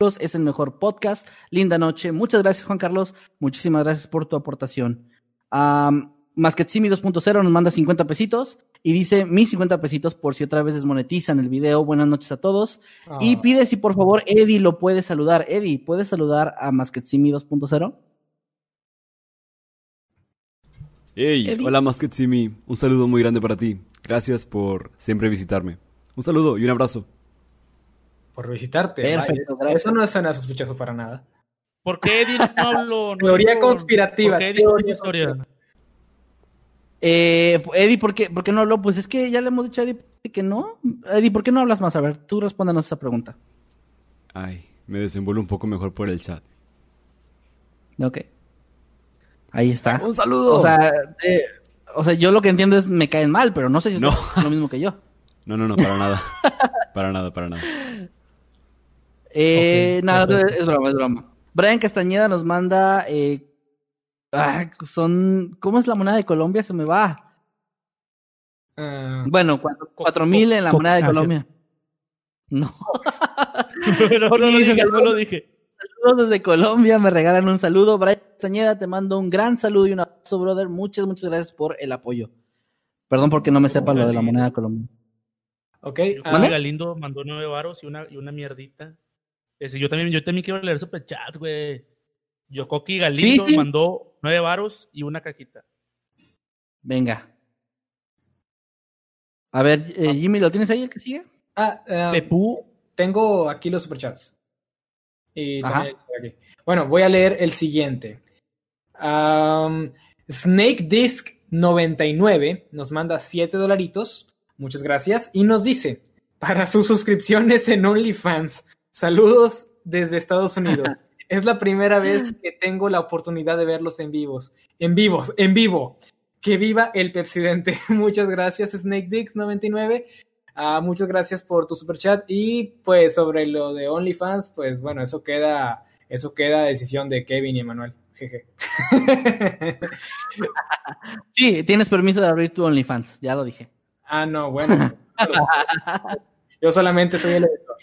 es el mejor podcast. Linda noche. Muchas gracias, Juan Carlos. Muchísimas gracias por tu aportación. Um, Masquetsimi 2.0 nos manda 50 pesitos y dice mis 50 pesitos por si otra vez desmonetizan el video. Buenas noches a todos. Y Ah, pide si por favor Eddie lo puede saludar. Eddie, ¿puedes saludar a Masquetsimi 2.0? Hey, Eddie. hola Masketsimi, un saludo muy grande para ti. Gracias por siempre visitarme. Un saludo y un abrazo. por visitarte. Perfecto, vaya. Eso no suena sospechoso para nada. ¿Por qué Eddie no habló? No Teoría conspirativa, ¿Por qué Eddie no teoría? Eh, Eddie, ¿por qué, por qué no habló? Pues es que ya le hemos dicho a Eddie que no. Eddie, ¿por qué no hablas más? A ver, tú respóndanos esa pregunta. Ay, me desenvuelvo un poco mejor por el chat. Ok. Ahí está. ¡Un saludo! O sea, eh, o sea, yo lo que entiendo es me caen mal, pero no sé si No. es lo mismo que yo. No, no, no, para nada. para nada, para nada. Eh, nada, perfecto. es broma, es broma. Brian Castañeda nos manda. Eh, ah, son. ¿Cómo es la moneda de Colombia? Se me va. Ah, Bueno, cuatro, cuatro mil en la moneda de Colombia. No. no, no lo dije, saludos. no lo dije. Saludos desde Colombia, me regalan un saludo. Brian Castañeda, te mando un gran saludo y un abrazo, brother. Muchas, muchas gracias por el apoyo. Perdón porque no me sepa lo de la moneda de Colombia. ok, Yo ah, Galindo mandó nueve varos y una, y una mierdita. Ese, yo, también, yo también quiero leer superchats, güey. Yokoki Galindo Sí, sí. mandó nueve varos y una cajita. Venga. A ver, eh, Jimmy, ¿lo tienes ahí el que sigue? Ah, ah, Pepú. tengo aquí los superchats. Y Ajá. también aquí. Bueno, voy a leer el siguiente. Am, Snake Disc 99 nos manda 7 dolaritos. Muchas gracias. Y nos dice, para sus suscripciones en OnlyFans, saludos desde Estados Unidos. es la primera vez que tengo la oportunidad de verlos en vivos. En vivos, en vivo. Que viva el Pepsidente. Muchas gracias, Snake Dix 99. Ah, muchas gracias por tu super chat. Y pues sobre lo de OnlyFans, pues bueno, eso queda, eso queda decisión de Kevin y Emanuel. Jeje. Sí, tienes permiso de abrir tu OnlyFans, ya lo dije. ah, no, bueno. Yo solamente soy el editor.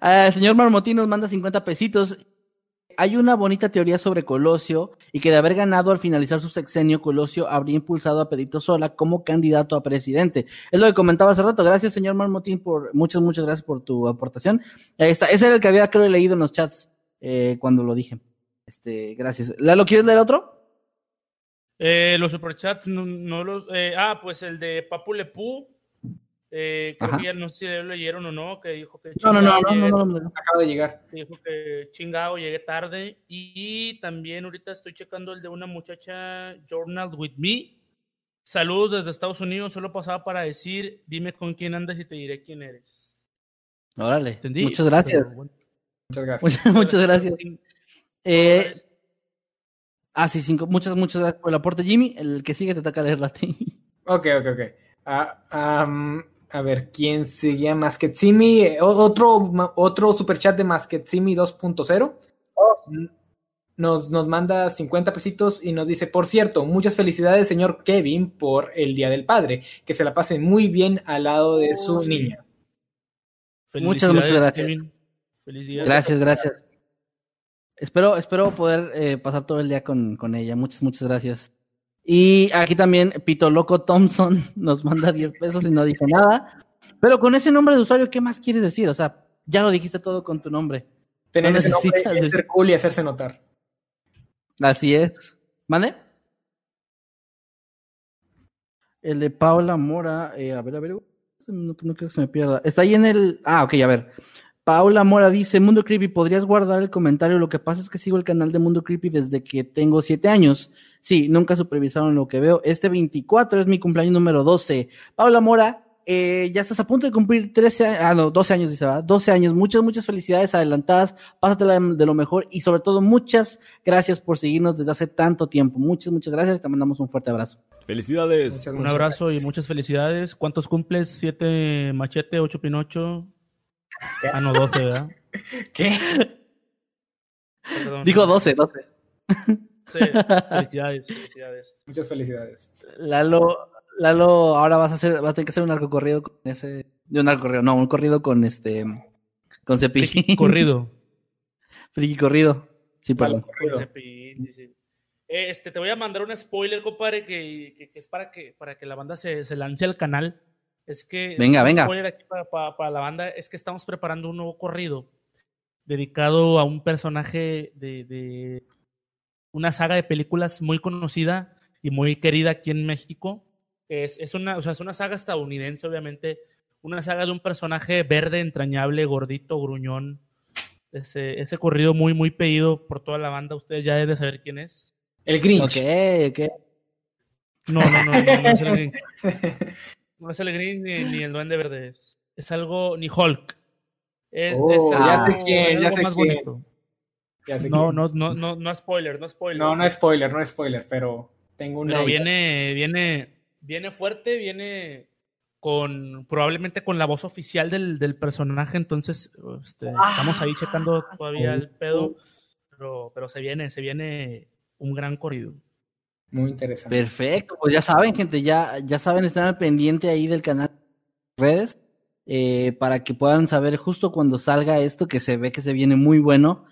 El señor Marmotín nos manda 50 pesitos. Hay una bonita teoría sobre Colosio y que de haber ganado al finalizar su sexenio, Colosio habría impulsado a Pedrito Sola como candidato a presidente. Es lo que comentaba hace rato. Gracias, señor Marmotín, por muchas, muchas gracias por tu aportación. Ahí. Ese era el que había, creo, leído en los chats eh, cuando lo dije. Este, gracias. ¿Lalo, quieres leer otro? Eh, los superchats, no, no los. eh, ah, pues el de Papu Lepú. Eh, creo que ya no sé si lo leyeron o no, que dijo que No, no, no, chingado no, no, llegué- no, no, no. Acaba de llegar. dijo que chingado, llegué tarde. Y también ahorita estoy checando el de una muchacha, Journal with Me. Saludos desde Estados Unidos, solo pasaba para decir, dime con quién andas y te diré quién eres. Órale. ¿Entendí? Muchas gracias. Pero bueno. Muchas gracias. Muchas, muchas gracias. Cinco Eh, ah, sí, cinco. Muchas, muchas gracias por el aporte, Jimmy. El que sigue te toca leerlo a ti. Ok, ok, ok. Ah, am, a ver, ¿quién seguía? Masquetsimi. Eh, Otro, otro superchat de Masquetsimi 2.0. N- Nos, nos manda 50 pesitos y nos dice, por cierto, muchas felicidades, señor Kevin, por el Día del Padre. Que se la pasen muy bien al lado de su Oh, sí. niña. Muchas, muchas gracias. Kevin. Felicidades. Gracias, gracias. Espero, espero poder eh, pasar todo el día con, con ella. Muchas, muchas gracias. Y aquí también Pito Loco Thompson nos manda 10 pesos y no dijo nada. Pero con ese nombre de usuario, ¿qué más quieres decir? O sea, ya lo dijiste todo con tu nombre. Tener No ese nombre es ser cool y hacerse notar. Así es. ¿Mande? El de Paula Mora, eh, a ver, a ver, no, no creo que se me pierda. Está ahí en el. Ah, ok, a ver. Paula Mora dice: Mundo Creepy, ¿podrías guardar el comentario? Lo que pasa es que sigo el canal de Mundo Creepy desde que tengo siete años. Sí, nunca supervisaron lo que veo. Este 24 es mi cumpleaños número 12. Paula Mora, eh, ya estás a punto de cumplir 13 años, ah, no, 12 años, dice, ¿verdad? 12 años. Muchas, muchas felicidades adelantadas. Pásatela de lo mejor y sobre todo muchas gracias por seguirnos desde hace tanto tiempo. Muchas, muchas gracias. Te mandamos un fuerte abrazo. Felicidades. Muchas, Un abrazo y muchas felicidades. ¿Cuántos cumples? ¿Siete machete, ocho pinocho? Ah, no, doce, ¿verdad? gracias. ¿Qué? Perdón. Dijo 12, 12. Sí, felicidades, felicidades. Muchas felicidades. Lalo, Lalo, ahora vas a hacer, vas a tener que hacer un narco corrido con ese, de un narco corrido, no, un corrido con este, con Cepillín. Corrido. Friki corrido. Sí, perdón. corrido. Cepillín, sí, sí. Eh, Este, te voy a mandar un spoiler, compadre, que, que- que es para que, para que la banda se, se lance al canal. Es que. Venga, venga. aquí para, para- para la banda es que estamos preparando un nuevo corrido dedicado a un personaje de, de una saga de películas muy conocida y muy querida aquí en México. Es, es, una, o sea, es una saga estadounidense, obviamente. Una saga de un personaje verde, entrañable, gordito, gruñón. Ese, ese corrido muy, muy pedido por toda la banda. Ustedes ya deben de saber quién es. El Grinch. Ok, ok. No, no, no, no, no es el Grinch. No es el Grinch ni, ni el Duende Verde. Es, es algo, ni Hulk. Es, Oh, es ya algo- sé quién, es ya sé más quién. bonito. Ya sé No, quién. no, no, no, no spoiler, no spoiler. No, no es spoiler, no es spoiler, pero tengo una. Pero idea. viene, viene, viene fuerte, viene con, probablemente con la voz oficial del, del personaje, entonces este, estamos ahí checando todavía el pedo, pero, pero se viene, se viene un gran corrido. Muy interesante. Perfecto, pues ya saben, gente, ya, ya saben, están al pendiente ahí del canal de redes eh, para que puedan saber justo cuando salga esto, que se ve que se viene muy bueno.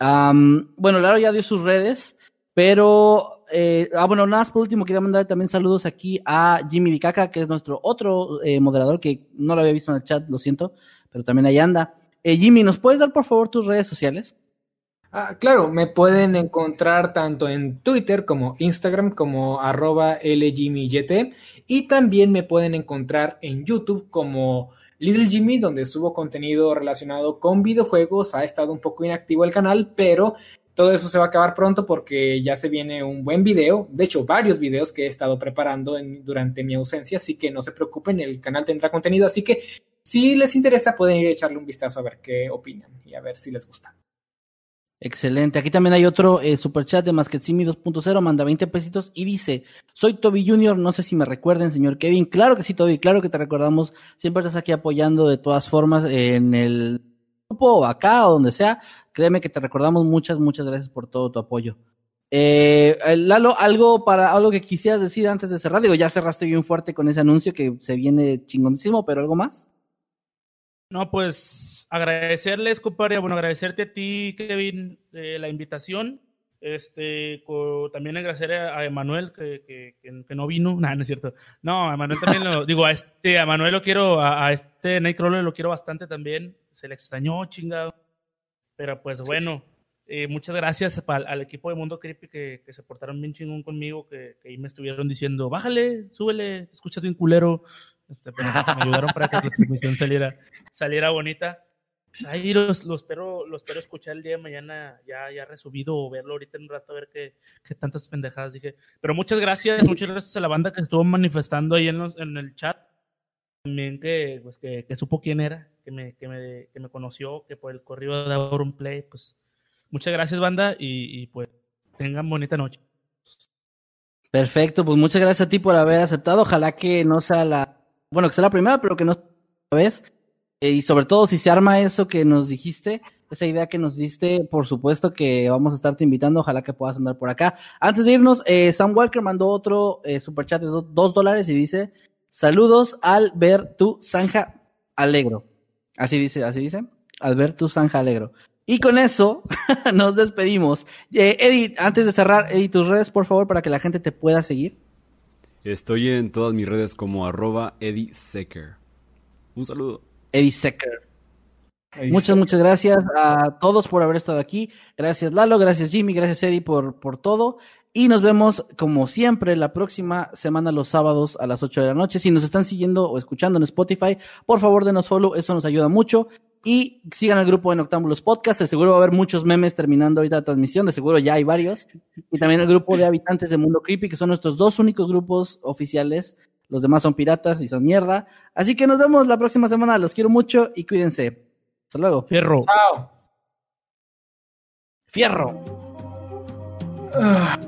Bueno, Laro ya dio sus redes, pero, eh, ah, bueno, nada más por último, quería mandar también saludos aquí a Jimmy Dicaca, que es nuestro otro eh, moderador, que no lo había visto en el chat, lo siento, pero también ahí anda. Eh, Jimmy, ¿nos puedes dar por favor tus redes sociales? Ah, claro, me pueden encontrar tanto en Twitter como Instagram como arroba LGMYT Y también me pueden encontrar en YouTube como Little Jimmy, donde subo contenido relacionado con videojuegos. Ha estado un poco inactivo el canal, pero todo eso se va a acabar pronto porque ya se viene un buen video, de hecho varios videos que he estado preparando durante mi ausencia, así que no se preocupen, el canal tendrá contenido, así que si les interesa pueden ir a echarle un vistazo a ver qué opinan y a ver si les gusta. Excelente. Aquí también hay otro eh, superchat de Masquetsimi 2.0, manda 20 pesitos y dice, soy Toby Junior, no sé si me recuerden, señor Kevin. Claro que sí, Toby, claro que te recordamos. Siempre estás aquí apoyando de todas formas en el grupo, acá o donde sea, créeme que te recordamos muchas, muchas gracias por todo tu apoyo. Eh, Lalo, algo para algo que quisieras decir antes de cerrar. Digo, ya cerraste bien fuerte con ese anuncio que se viene chingoncísimo, pero algo más. No, pues agradecerles, compadre, bueno, agradecerte a ti, Kevin, eh, la invitación. Este, también agradecer a, Emanuel que, que, no vino. No, no es cierto. No, a Emanuel también lo digo, a este, a Emanuel lo quiero, a, a este Nightcrawler lo quiero bastante también se le extrañó, chingado. Pero pues bueno, eh, muchas gracias al equipo de Mundo Creepy que, se portaron bien chingón conmigo, que, ahí me estuvieron diciendo, bájale, súbele, escúchate un culero. Este, pues, me ayudaron para que la transmisión saliera, saliera bonita. Ahí los, los, espero, los espero escuchar el día de mañana, ya, ya resubido o verlo ahorita en un rato a ver qué, qué tantas pendejadas dije. Pero muchas gracias, muchas gracias a la banda que estuvo manifestando ahí en, los, en el chat también que, pues, que, supo quién era, que me, que, me, que me conoció, que por el corrido de Auron Play, pues muchas gracias banda y, pues tengan bonita noche. Perfecto, pues muchas gracias a ti por haber aceptado. Ojalá que no sea la, bueno, que sea la primera, pero que no vez. Eh, y sobre todo si se arma eso que nos dijiste, esa idea que nos diste, por supuesto que vamos a estarte invitando. Ojalá que puedas andar por acá. Antes de irnos, eh, Sam Walker mandó otro eh, superchat de dos dólares y dice, Saludos al ver tu Zanja Alegro. Así dice, así dice. Al ver tu Zanja Alegro. Y con eso nos despedimos. Eh, Eddie, antes de cerrar, Eddie, tus redes, por favor, para que la gente te pueda seguir. Estoy en todas mis redes como arroba Eddie Secker. Un saludo. Eddie Secker. Muchas, muchas gracias a todos por haber estado aquí. Gracias Lalo, gracias Jimmy, gracias Eddie por, por todo. Y nos vemos, como siempre, la próxima semana, los sábados a las 8 de la noche. Si nos están siguiendo o escuchando en Spotify, por favor, denos follow, eso nos ayuda mucho. Y sigan el grupo en Octámbulos Podcast, de seguro va a haber muchos memes terminando ahorita la transmisión, de seguro ya hay varios. Y también el grupo de habitantes de Mundo Creepy, que son nuestros dos únicos grupos oficiales. Los demás son piratas y son mierda. Así que nos vemos la próxima semana, los quiero mucho y cuídense. Hasta luego. Fierro. Chao. Fierro. Ah.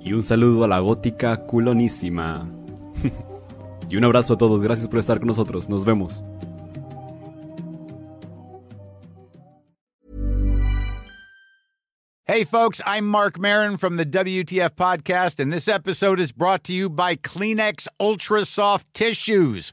Y un saludo a la gótica culonísima. Y un abrazo a todos, gracias por estar con nosotros, nos vemos. Hey folks, I'm Mark Marin from the WTF podcast and this episode is brought to you by Kleenex Ultra Soft Tissues